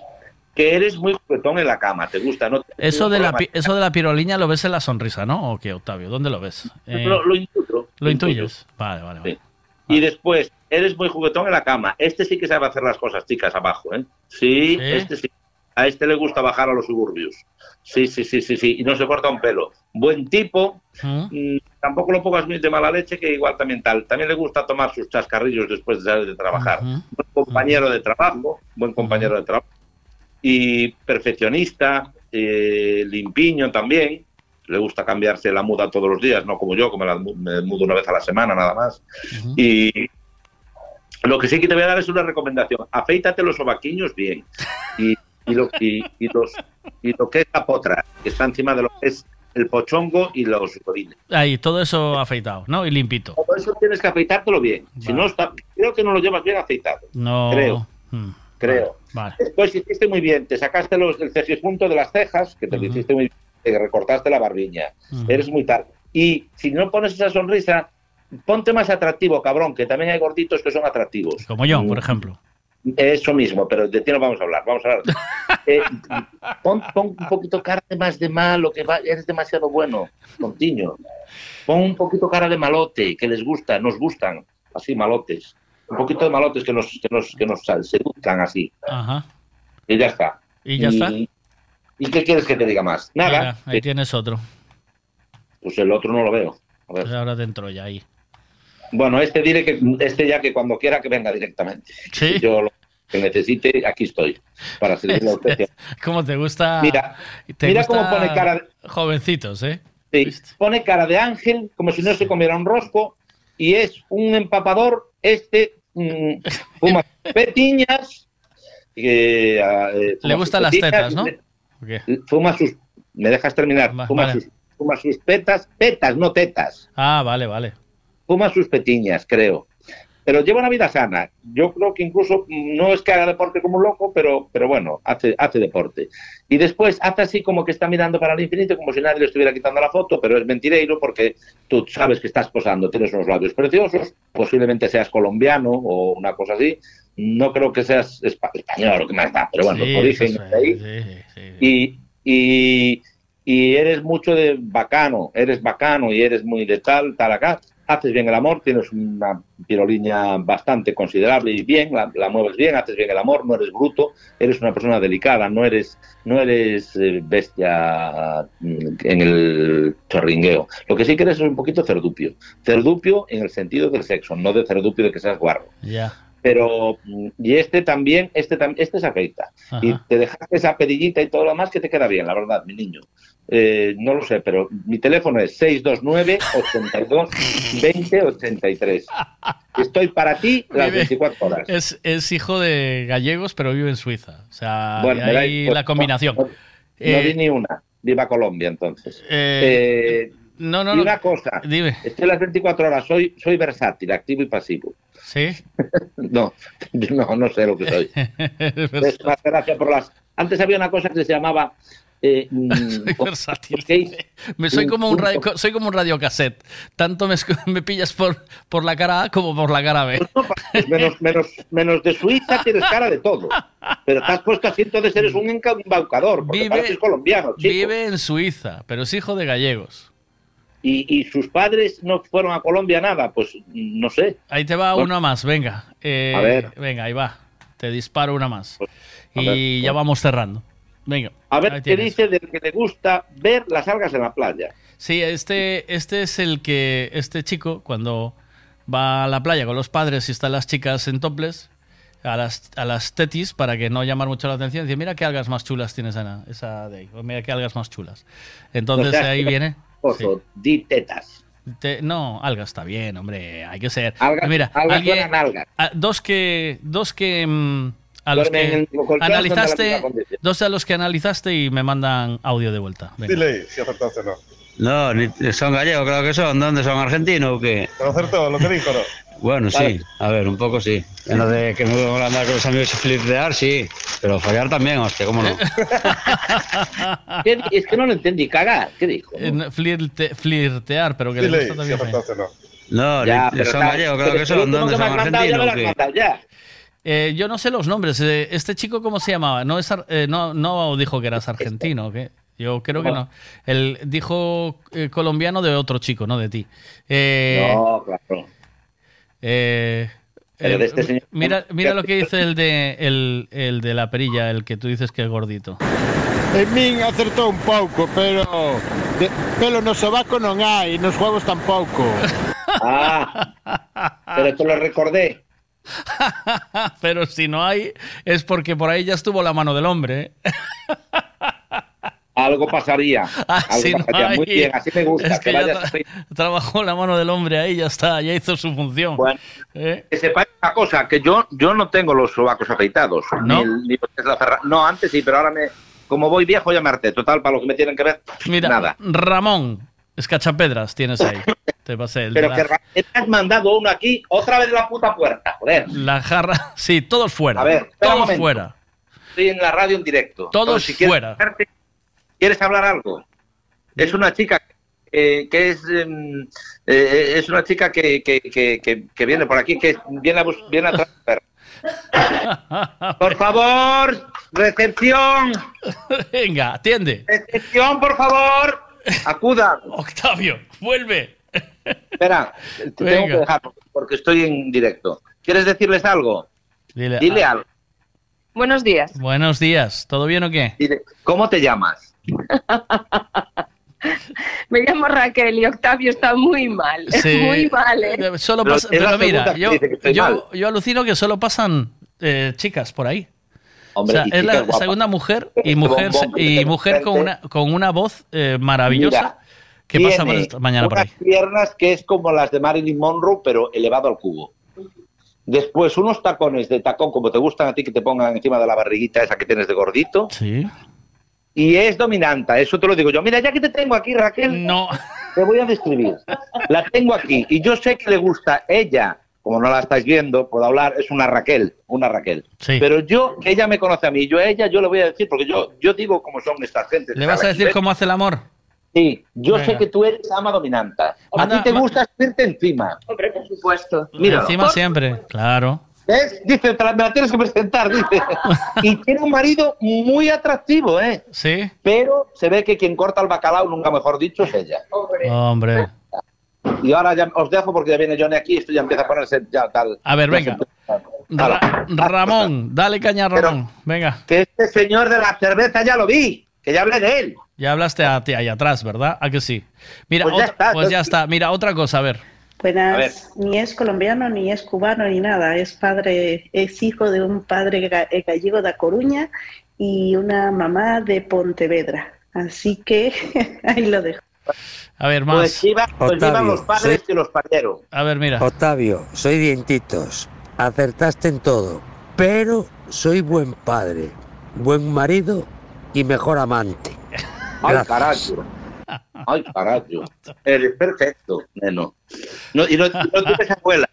[SPEAKER 42] que eres muy juguetón en la cama, te gusta, ¿no?
[SPEAKER 6] Eso de, la, eso de la piroliña lo ves en la sonrisa, ¿no? ¿O qué, Octavio? ¿Dónde lo ves? Eh,
[SPEAKER 42] Lo, lo intuyo.
[SPEAKER 6] ¿Lo intuyes? Vale, vale, vale.
[SPEAKER 42] Y después, eres muy juguetón en la cama. Este sí que sabe hacer las cosas chicas abajo, ¿eh? Sí,
[SPEAKER 6] ¿Sí?
[SPEAKER 42] este sí. A este le gusta bajar a los suburbios. Sí, sí, sí, sí, sí. Y no se corta un pelo. Buen tipo. Mm, tampoco lo pongas muy de mala leche, que igual también tal. También le gusta tomar sus chascarrillos después de salir de trabajar. Buen compañero de trabajo, buen compañero de trabajo. Y perfeccionista, eh, limpiño también. Le gusta cambiarse la muda todos los días, no como yo, que me me mudo una vez a la semana nada más. Y lo que sí que te voy a dar es una recomendación. Afeítate los sobaquiños bien. Y, y lo, y, y los, y lo que es la potra, que está encima de lo que es el pochongo y los rodines.
[SPEAKER 6] Ahí, todo eso afeitado, ¿no? Y limpito.
[SPEAKER 42] Todo eso tienes que afeitártelo bien. Si no está, creo que no lo llevas bien afeitado.
[SPEAKER 6] No.
[SPEAKER 42] Creo.
[SPEAKER 6] Mm,
[SPEAKER 42] Creo.
[SPEAKER 6] Vale.
[SPEAKER 42] Después hiciste muy bien, te sacaste los, el cejipunto de las cejas, que te lo hiciste muy bien, te recortaste la barbiña. Eres muy tal. Y si no pones esa sonrisa, ponte más atractivo, cabrón, que también hay gorditos que son atractivos.
[SPEAKER 6] Como yo,
[SPEAKER 42] Mm.
[SPEAKER 6] por ejemplo.
[SPEAKER 42] Eso mismo, pero de ti no vamos a hablar. Vamos a hablar. (laughs) Eh, pon, pon un poquito cara de más de malo, que va- eres demasiado bueno, contiño. Pon un poquito cara de malote, que les gusta, nos gustan, así malotes. Un poquito de malotes que nos, que nos, que nos seduzcan así.
[SPEAKER 6] Ajá.
[SPEAKER 42] Y ya está.
[SPEAKER 6] ¿Y ya está?
[SPEAKER 42] ¿Y qué quieres que te diga más? Nada.
[SPEAKER 6] Mira, ahí tienes otro.
[SPEAKER 42] Pues el otro no lo veo. A ver.
[SPEAKER 6] Pues ahora dentro ya ahí.
[SPEAKER 42] Bueno, este diré que este ya que cuando quiera que venga directamente.
[SPEAKER 6] Sí.
[SPEAKER 42] Si yo lo que necesite, aquí estoy. Para seguir la urgencia.
[SPEAKER 6] ¿Cómo te gusta?
[SPEAKER 42] Mira,
[SPEAKER 6] te
[SPEAKER 42] mira
[SPEAKER 6] gusta
[SPEAKER 42] cómo pone cara de-
[SPEAKER 6] Jovencitos, ¿eh?
[SPEAKER 42] Sí, pone cara de ángel, como si no se comiera un rosco, y es un empapador, este, mm, fuma (laughs) petiñas, que, ah, eh,
[SPEAKER 6] Le
[SPEAKER 42] fuma
[SPEAKER 6] gustan las
[SPEAKER 42] petiñas,
[SPEAKER 6] tetas, ¿no?
[SPEAKER 42] le-. Fuma sus, me dejas terminar, fuma,
[SPEAKER 6] vale.
[SPEAKER 42] sus, fuma sus petas, petas, no tetas,
[SPEAKER 6] Ah, vale, vale.
[SPEAKER 42] fuma sus petiñas, creo. Pero lleva una vida sana. Yo creo que incluso mm, no es que haga deporte como un loco, pero, pero bueno, hace, hace deporte. Y después hace así como que está mirando para el infinito, como si nadie le estuviera quitando la foto, pero es mentireiro porque tú sabes que estás posando, tienes unos labios preciosos, posiblemente seas colombiano o una cosa así. No creo que seas espa- español o que más da, pero bueno,
[SPEAKER 6] Sí,
[SPEAKER 42] origen
[SPEAKER 6] eso
[SPEAKER 42] de ahí. Y, y, y eres mucho de bacano, eres bacano y eres muy de tal, tal acá. Haces bien el amor, tienes una piroliña bastante considerable y bien, la, la mueves bien, haces bien el amor, no eres bruto, eres una persona delicada, no eres, no eres eh, bestia mm, en el chorringueo. Lo que sí que eres es un poquito cerdupio. Cerdupio en el sentido del sexo, no de cerdupio de que seas guarro.
[SPEAKER 6] Ya.
[SPEAKER 42] Pero, mm, y este también, este también, este se afeita. Y te dejaste esa perillita y todo lo demás que te queda bien, la verdad, mi niño. Eh, no lo sé, pero mi teléfono es 629 82 20 83. Estoy para ti las
[SPEAKER 6] Vive-
[SPEAKER 42] 24 horas.
[SPEAKER 6] Es, es hijo de gallegos, pero vive en Suiza. O sea,
[SPEAKER 42] Bueno,
[SPEAKER 6] ahí la combinación.
[SPEAKER 42] No, no
[SPEAKER 6] Eh,
[SPEAKER 42] di ni una. Viva Colombia, entonces.
[SPEAKER 6] Eh,
[SPEAKER 42] Eh,
[SPEAKER 6] no, no,
[SPEAKER 42] y
[SPEAKER 6] no.
[SPEAKER 42] una cosa.
[SPEAKER 6] Dime.
[SPEAKER 42] Estoy las 24 horas. Soy, soy versátil, activo y pasivo.
[SPEAKER 6] ¿Sí? (laughs)
[SPEAKER 42] No, (laughs) no, no sé lo que soy. (laughs) Es más gracia por las. Antes había una cosa que se llamaba. Eh, mm,
[SPEAKER 6] versátil. Me soy como un radio, soy como un radiocassette. Tanto me, me pillas por, por la cara A como por la cara B.
[SPEAKER 42] Pues menos, menos, menos de Suiza tienes cara de todo. Pero has puesto así, entonces eres un embaucador, porque
[SPEAKER 6] Vive-
[SPEAKER 42] pareces colombiano, chico.
[SPEAKER 6] Vive en Suiza, pero es hijo de gallegos.
[SPEAKER 42] Y, y sus padres no fueron a Colombia nada, pues no sé.
[SPEAKER 6] Ahí te va
[SPEAKER 42] No.
[SPEAKER 6] una más, venga. Eh,
[SPEAKER 42] A ver.
[SPEAKER 6] Venga, ahí va. Te disparo una más.
[SPEAKER 42] a
[SPEAKER 6] Y
[SPEAKER 42] ver,
[SPEAKER 6] ya
[SPEAKER 42] pues.
[SPEAKER 6] vamos cerrando. Venga.
[SPEAKER 42] A ver qué dice del que le gusta ver las algas en la playa.
[SPEAKER 6] Sí, este, este es el que, este chico, cuando va a la playa con los padres y están las chicas en topless, a las, a las tetis, para que no llamar mucho la atención, dice, mira qué algas más chulas tienes, Ana, esa de ahí, o mira qué algas más chulas. Entonces
[SPEAKER 42] O sea,
[SPEAKER 6] ahí (laughs) viene...
[SPEAKER 42] Oso, di tetas.
[SPEAKER 6] Te- no, algas está bien, hombre, hay que ser...
[SPEAKER 42] Algas-
[SPEAKER 6] mira,
[SPEAKER 42] algas
[SPEAKER 6] alguien-
[SPEAKER 42] suenan algas.
[SPEAKER 6] a- dos que... Dos que... mm, a los
[SPEAKER 42] Duermen
[SPEAKER 6] que analizaste, dos a los que analizaste y me mandan audio de vuelta. Venga.
[SPEAKER 48] Dile si acertaste o no.
[SPEAKER 49] No, ni- son gallegos, creo que son. ¿Dónde son? ¿Argentinos o qué?
[SPEAKER 48] ¿Te lo acertó lo que dijo no?
[SPEAKER 49] Bueno,
[SPEAKER 48] Vale.
[SPEAKER 49] sí, a ver, un poco sí. En lo de que me voy a andar con los amigos y flirtear, sí. Pero fallar también, hostia, ¿cómo no? (laughs)
[SPEAKER 42] ¿Qué di- Es que no lo entendí, cagar. ¿Qué dijo?
[SPEAKER 6] Flirte- flirtear, pero que le
[SPEAKER 48] Dile
[SPEAKER 6] gusta también.
[SPEAKER 48] no.
[SPEAKER 49] No,
[SPEAKER 42] Ya,
[SPEAKER 49] ni-
[SPEAKER 42] pero
[SPEAKER 49] son gallegos, creo
[SPEAKER 42] pero
[SPEAKER 49] que son. ¿Dónde son? ¿Argentinos.
[SPEAKER 6] Eh, yo no sé los nombres. eh, este chico, ¿cómo se llamaba? No, es, ar- eh, no, no dijo que eras argentino, ¿o ¿qué? Yo creo que no. Él dijo eh, colombiano de otro chico, no de ti. Eh,
[SPEAKER 42] No, claro.
[SPEAKER 6] eh,
[SPEAKER 42] Pero
[SPEAKER 6] eh,
[SPEAKER 42] de este señor-
[SPEAKER 6] mira, mira lo que dice el de, el, el de la perilla, el que tú dices que es gordito.
[SPEAKER 50] En min acertou un pouco, pero de, pelo no sobaco non hai, nos juegos tampouco. (laughs)
[SPEAKER 42] Ah, pero te lo recordé. (laughs)
[SPEAKER 6] Pero si no hay, es porque por ahí ya estuvo la mano del hombre. (laughs)
[SPEAKER 42] Algo pasaría.
[SPEAKER 6] Ah,
[SPEAKER 42] Algo
[SPEAKER 6] si no
[SPEAKER 42] pasaría. Muy
[SPEAKER 6] hay-
[SPEAKER 42] bien, así me gusta.
[SPEAKER 6] Es
[SPEAKER 42] que
[SPEAKER 6] que ya
[SPEAKER 42] vayas
[SPEAKER 6] tra- trabajó la mano del hombre ahí, ya está, ya hizo su función.
[SPEAKER 42] Bueno,
[SPEAKER 6] ¿Eh?
[SPEAKER 42] que sepáis una cosa, que yo, yo no tengo los sobacos afeitados.
[SPEAKER 6] ¿No?
[SPEAKER 42] Ni el- ni la no, antes sí, pero ahora me, como voy viejo ya me harté. Total, para lo que me tienen que ver,
[SPEAKER 6] Mira,
[SPEAKER 42] nada.
[SPEAKER 6] Ramón, escachapedras tienes ahí. (laughs) Te pasé el
[SPEAKER 42] Pero
[SPEAKER 6] la,
[SPEAKER 42] que me has mandado uno aquí, otra vez la puta puerta, joder.
[SPEAKER 6] la jarra. (laughs) Sí, todos fuera.
[SPEAKER 42] A ver,
[SPEAKER 6] todos fuera.
[SPEAKER 42] Estoy en la radio en directo.
[SPEAKER 6] Todos
[SPEAKER 42] Entonces, si quieres
[SPEAKER 6] fuera.
[SPEAKER 42] ¿Quieres hablar algo? Es una chica eh, que es em, eh, es una chica que, que, que, que, que viene por aquí, que viene a, viene a traer. (laughs) Por favor, recepción,
[SPEAKER 6] Venga, atiende.
[SPEAKER 42] recepción, por favor, acuda.
[SPEAKER 6] Octavio, vuelve.
[SPEAKER 42] Espera, te tengo que dejar porque estoy en directo. ¿Quieres decirles algo?
[SPEAKER 6] Dile,
[SPEAKER 42] Dile
[SPEAKER 6] ah,
[SPEAKER 42] algo.
[SPEAKER 51] Buenos días.
[SPEAKER 6] Buenos días, ¿todo bien o qué?
[SPEAKER 42] Dile, ¿Cómo te llamas? (laughs)
[SPEAKER 51] Me llamo Raquel y Octavio está muy mal. (laughs)
[SPEAKER 6] Sí.
[SPEAKER 51] Muy mal, ¿eh?
[SPEAKER 6] Eh, Solo pasa- pero mira, yo, yo, yo alucino que solo pasan eh, chicas por ahí.
[SPEAKER 42] Hombre,
[SPEAKER 6] o sea, es la segunda mujer y mujer
[SPEAKER 42] bombón
[SPEAKER 6] y mujer con una con una voz eh, maravillosa
[SPEAKER 42] Mira,
[SPEAKER 6] que pasa por
[SPEAKER 42] tiene
[SPEAKER 6] esta mañana por ahí.
[SPEAKER 42] piernas que es como las de Marilyn Monroe, pero elevado al cubo. Después, unos tacones de tacón, como te gustan a ti, que te pongan encima de la barriguita esa que tienes de gordito.
[SPEAKER 6] Sí.
[SPEAKER 42] Y es dominanta, eso te lo digo yo. Mira, ya que te tengo aquí, Raquel,
[SPEAKER 6] no.
[SPEAKER 42] te voy a describir. La tengo aquí y yo sé que le gusta ella, como no la estáis viendo, puedo hablar, es una Raquel, una Raquel.
[SPEAKER 6] Sí.
[SPEAKER 42] Pero yo, que ella me conoce a mí, yo a ella, yo le voy a decir, porque yo, yo digo cómo son estas gentes.
[SPEAKER 6] ¿Le vas a decir cómo hace el amor?
[SPEAKER 42] Sí, yo
[SPEAKER 6] Venga.
[SPEAKER 42] sé que tú eres ama dominanta. A
[SPEAKER 6] Manda-
[SPEAKER 42] ti te gusta subirte encima.
[SPEAKER 51] Hombre, por supuesto.
[SPEAKER 42] Míralo.
[SPEAKER 6] Encima siempre, claro.
[SPEAKER 42] ¿Ves? Dice, te la, me la tienes que presentar, dice. (laughs) Y tiene un marido muy atractivo, ¿eh?
[SPEAKER 6] Sí.
[SPEAKER 42] Pero se ve que quien corta el bacalao, nunca mejor dicho, es ella.
[SPEAKER 6] Hombre.
[SPEAKER 42] Y ahora ya os dejo porque ya viene Johnny aquí y esto ya empieza a ponerse ya tal.
[SPEAKER 6] A ver, venga. Ra- Ramón, dale caña a Ramón. Venga.
[SPEAKER 42] Que este señor de la cerveza ya lo vi, que ya hablé de él.
[SPEAKER 6] Ya hablaste a ti ahí atrás, ¿verdad? ¿A que sí? Mira,
[SPEAKER 42] Pues ya
[SPEAKER 6] otra-
[SPEAKER 42] está,
[SPEAKER 6] pues ya está. Mira, otra cosa, a ver.
[SPEAKER 52] Buenas, ni es colombiano, ni es cubano, ni nada. Es padre, es hijo de un padre eh, gallego de Coruña y una mamá de Pontevedra. Así que (laughs) ahí lo dejo.
[SPEAKER 6] A ver, más.
[SPEAKER 42] Pues iban, pues iban los padres que los parieron.
[SPEAKER 6] A ver, mira.
[SPEAKER 40] Octavio, soy dientitos. Acertaste en todo. Pero soy buen padre, buen marido y mejor amante.
[SPEAKER 42] Ay, carajo. Ay, carajo. Eres perfecto, neno. No, y no, no tienes abuela.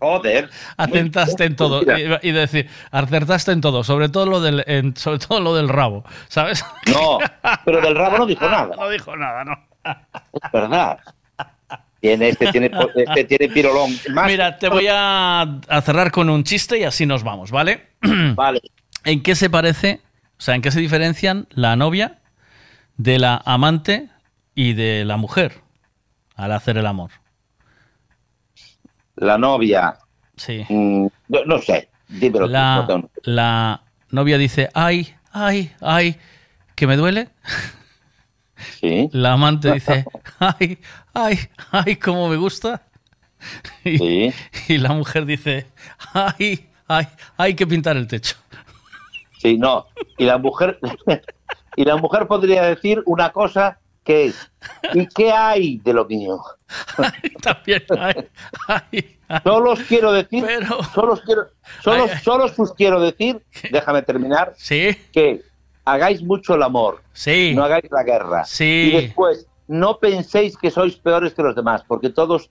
[SPEAKER 42] Joder.
[SPEAKER 6] Acertaste en todo. Y, y decir, acertaste en todo, sobre todo lo del, en- sobre todo lo del rabo, ¿sabes?
[SPEAKER 42] No, pero del rabo no dijo (laughs) nada.
[SPEAKER 6] No dijo nada, no.
[SPEAKER 42] Es verdad. Tiene, este tiene, este tiene pirolón. Más-
[SPEAKER 6] Mira, te voy a, a cerrar con un chiste y así nos vamos, ¿vale?
[SPEAKER 42] Vale. (clears throat)
[SPEAKER 6] ¿En qué se parece, o sea, en qué se diferencian la novia de la amante y de la mujer al hacer el amor?
[SPEAKER 42] La novia.
[SPEAKER 6] Sí.
[SPEAKER 42] mm, no, no sé. Dímelo.
[SPEAKER 6] La, la novia dice, ay, ay, ay, que me duele.
[SPEAKER 42] Sí. (laughs)
[SPEAKER 6] La amante dice, ay, ay, ay, cómo me gusta. Y, y la mujer dice, ay, ay, hay que pintar el techo.
[SPEAKER 42] Sí, no. Y la mujer y la mujer podría decir una cosa que es ¿y qué hay de lo mío? (laughs)
[SPEAKER 6] También
[SPEAKER 42] Solo os quiero decir, solo os quiero, solo, solo os quiero decir, déjame terminar, que hagáis mucho el amor,
[SPEAKER 6] Sí.
[SPEAKER 42] no hagáis la guerra.
[SPEAKER 6] Sí.
[SPEAKER 42] Y después, no penséis que sois peores que los demás, porque todos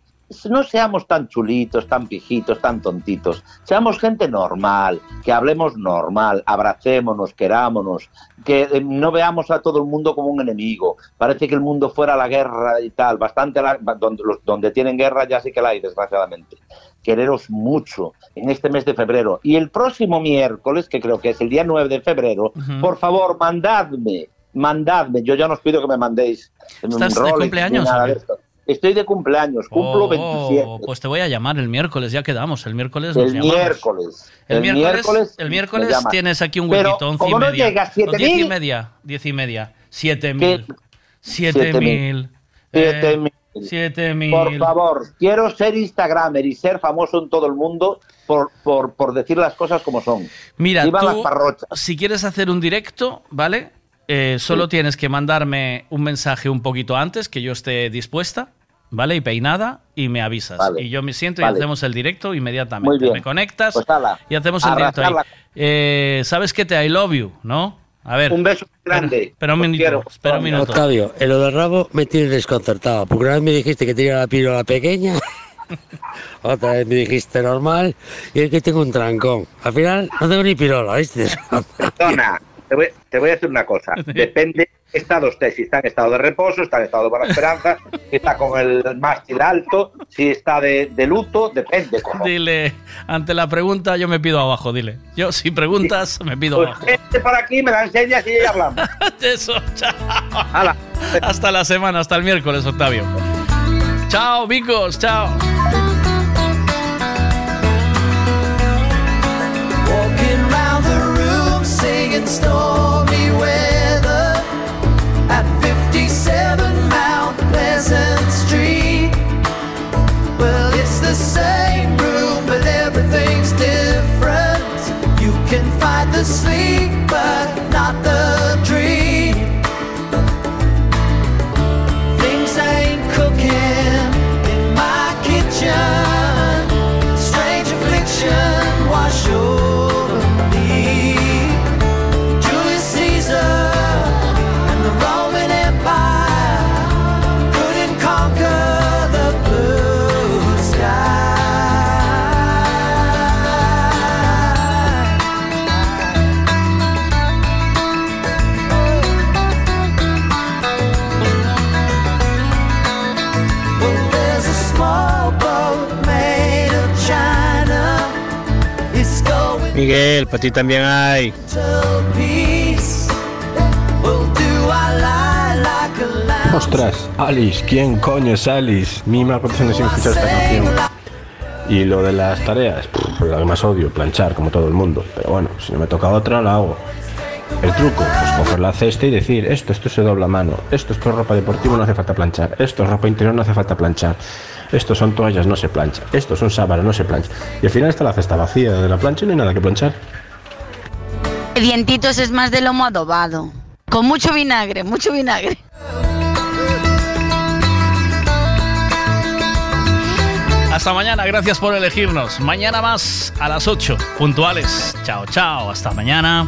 [SPEAKER 42] no seamos tan chulitos, tan pijitos, tan tontitos. Seamos gente normal, que hablemos normal, abracémonos, querámonos, que eh, no veamos a todo el mundo como un enemigo. Parece que el mundo fuera la guerra y tal, bastante la- donde, los- donde tienen guerra ya sí que la hay, desgraciadamente. Quereros mucho en este mes de febrero. Y el próximo miércoles, que creo que es el día 9 de febrero, por favor, mandadme, mandadme. Yo ya no os pido que me mandéis
[SPEAKER 6] ¿Estás de
[SPEAKER 42] ni
[SPEAKER 6] cumpleaños
[SPEAKER 42] nada
[SPEAKER 6] o qué?
[SPEAKER 42] de esto. Estoy de cumpleaños, cumplo
[SPEAKER 6] Oh,
[SPEAKER 42] 27.
[SPEAKER 6] Pues te voy a llamar el miércoles, ya quedamos. El miércoles nos
[SPEAKER 42] El
[SPEAKER 6] llamamos.
[SPEAKER 42] miércoles.
[SPEAKER 6] El,
[SPEAKER 42] El
[SPEAKER 6] miércoles,
[SPEAKER 42] miércoles
[SPEAKER 6] el miércoles tienes aquí un
[SPEAKER 42] Pero,
[SPEAKER 6] huequito, once
[SPEAKER 42] como
[SPEAKER 6] y
[SPEAKER 42] no
[SPEAKER 6] media.
[SPEAKER 42] llega a
[SPEAKER 6] O diez y
[SPEAKER 42] 7.000,
[SPEAKER 6] media, diez y media. Siete mil. Siete
[SPEAKER 42] Siete
[SPEAKER 6] mil.
[SPEAKER 42] mil. Siete
[SPEAKER 6] Eh,
[SPEAKER 42] mil.
[SPEAKER 6] Siete mil.
[SPEAKER 42] Por favor, quiero ser Instagramer y ser famoso en todo el mundo por, por, por decir las cosas como son.
[SPEAKER 6] Mira,
[SPEAKER 42] las
[SPEAKER 6] tú,
[SPEAKER 42] parrochas.
[SPEAKER 6] si quieres hacer un directo, ¿vale? Eh, solo
[SPEAKER 42] Sí.
[SPEAKER 6] tienes que mandarme un mensaje un poquito antes, que yo esté dispuesta, ¿vale? Y peinada, y me avisas.
[SPEAKER 42] Vale.
[SPEAKER 6] Y yo me siento
[SPEAKER 42] Vale.
[SPEAKER 6] y hacemos el directo inmediatamente.
[SPEAKER 42] Muy bien.
[SPEAKER 6] Me conectas
[SPEAKER 42] Pues ala,
[SPEAKER 6] y hacemos el directo ahí. Eh, ¿Sabes qué te I love you, no? A ver.
[SPEAKER 42] Un beso grande.
[SPEAKER 6] Espera un minuto.
[SPEAKER 42] quiero.
[SPEAKER 6] Espera un minuto.
[SPEAKER 40] Octavio, en lo del rabo me tienes desconcertado, porque una vez me dijiste que tenía la pílula pequeña, (laughs) otra vez me dijiste normal, y es que tengo un trancón. Al final no tengo ni pirola, ¿viste?
[SPEAKER 42] Perdona, te voy, te voy a decir una cosa. (laughs) Depende qué estado esté. Si está en estado de reposo, está en estado de buena esperanza, si está con el mástil alto, si está de, de luto, depende. Cómo.
[SPEAKER 6] Dile, ante la pregunta yo me pido abajo, dile. Yo si preguntas me pido
[SPEAKER 42] Pues
[SPEAKER 6] abajo.
[SPEAKER 42] este por aquí me la enseñas y ya hablamos. (laughs)
[SPEAKER 6] Eso, chao. Hasta la semana, hasta el miércoles, Octavio. Chao, Vicos, chao.
[SPEAKER 30] Singing stormy weather at 57 Mount Pleasant Street. Well, it's the same room, but everything's different. You can the sleep, but not the
[SPEAKER 49] Miguel, para también hay.
[SPEAKER 47] Ostras, Alice, ¿quién coño es Alice? Mi maldición sin escuchar esta canción. Y lo de las tareas, pff, lo que más odio, planchar, como todo el mundo. Pero bueno, si no me toca otra, la hago. El truco, pues coger la cesta y decir, esto, esto se dobla a mano, esto, esto es ropa deportiva, no hace falta planchar, esto es ropa interior, no hace falta planchar, esto son toallas, no se plancha, esto son sábanas, no se plancha. Y al final está la cesta vacía de la plancha y no hay nada que planchar.
[SPEAKER 39] Dientitos es más de lomo adobado. Con mucho vinagre, mucho vinagre.
[SPEAKER 6] Hasta mañana, gracias por elegirnos. Mañana más a las 8, puntuales. Chao, chao, hasta mañana.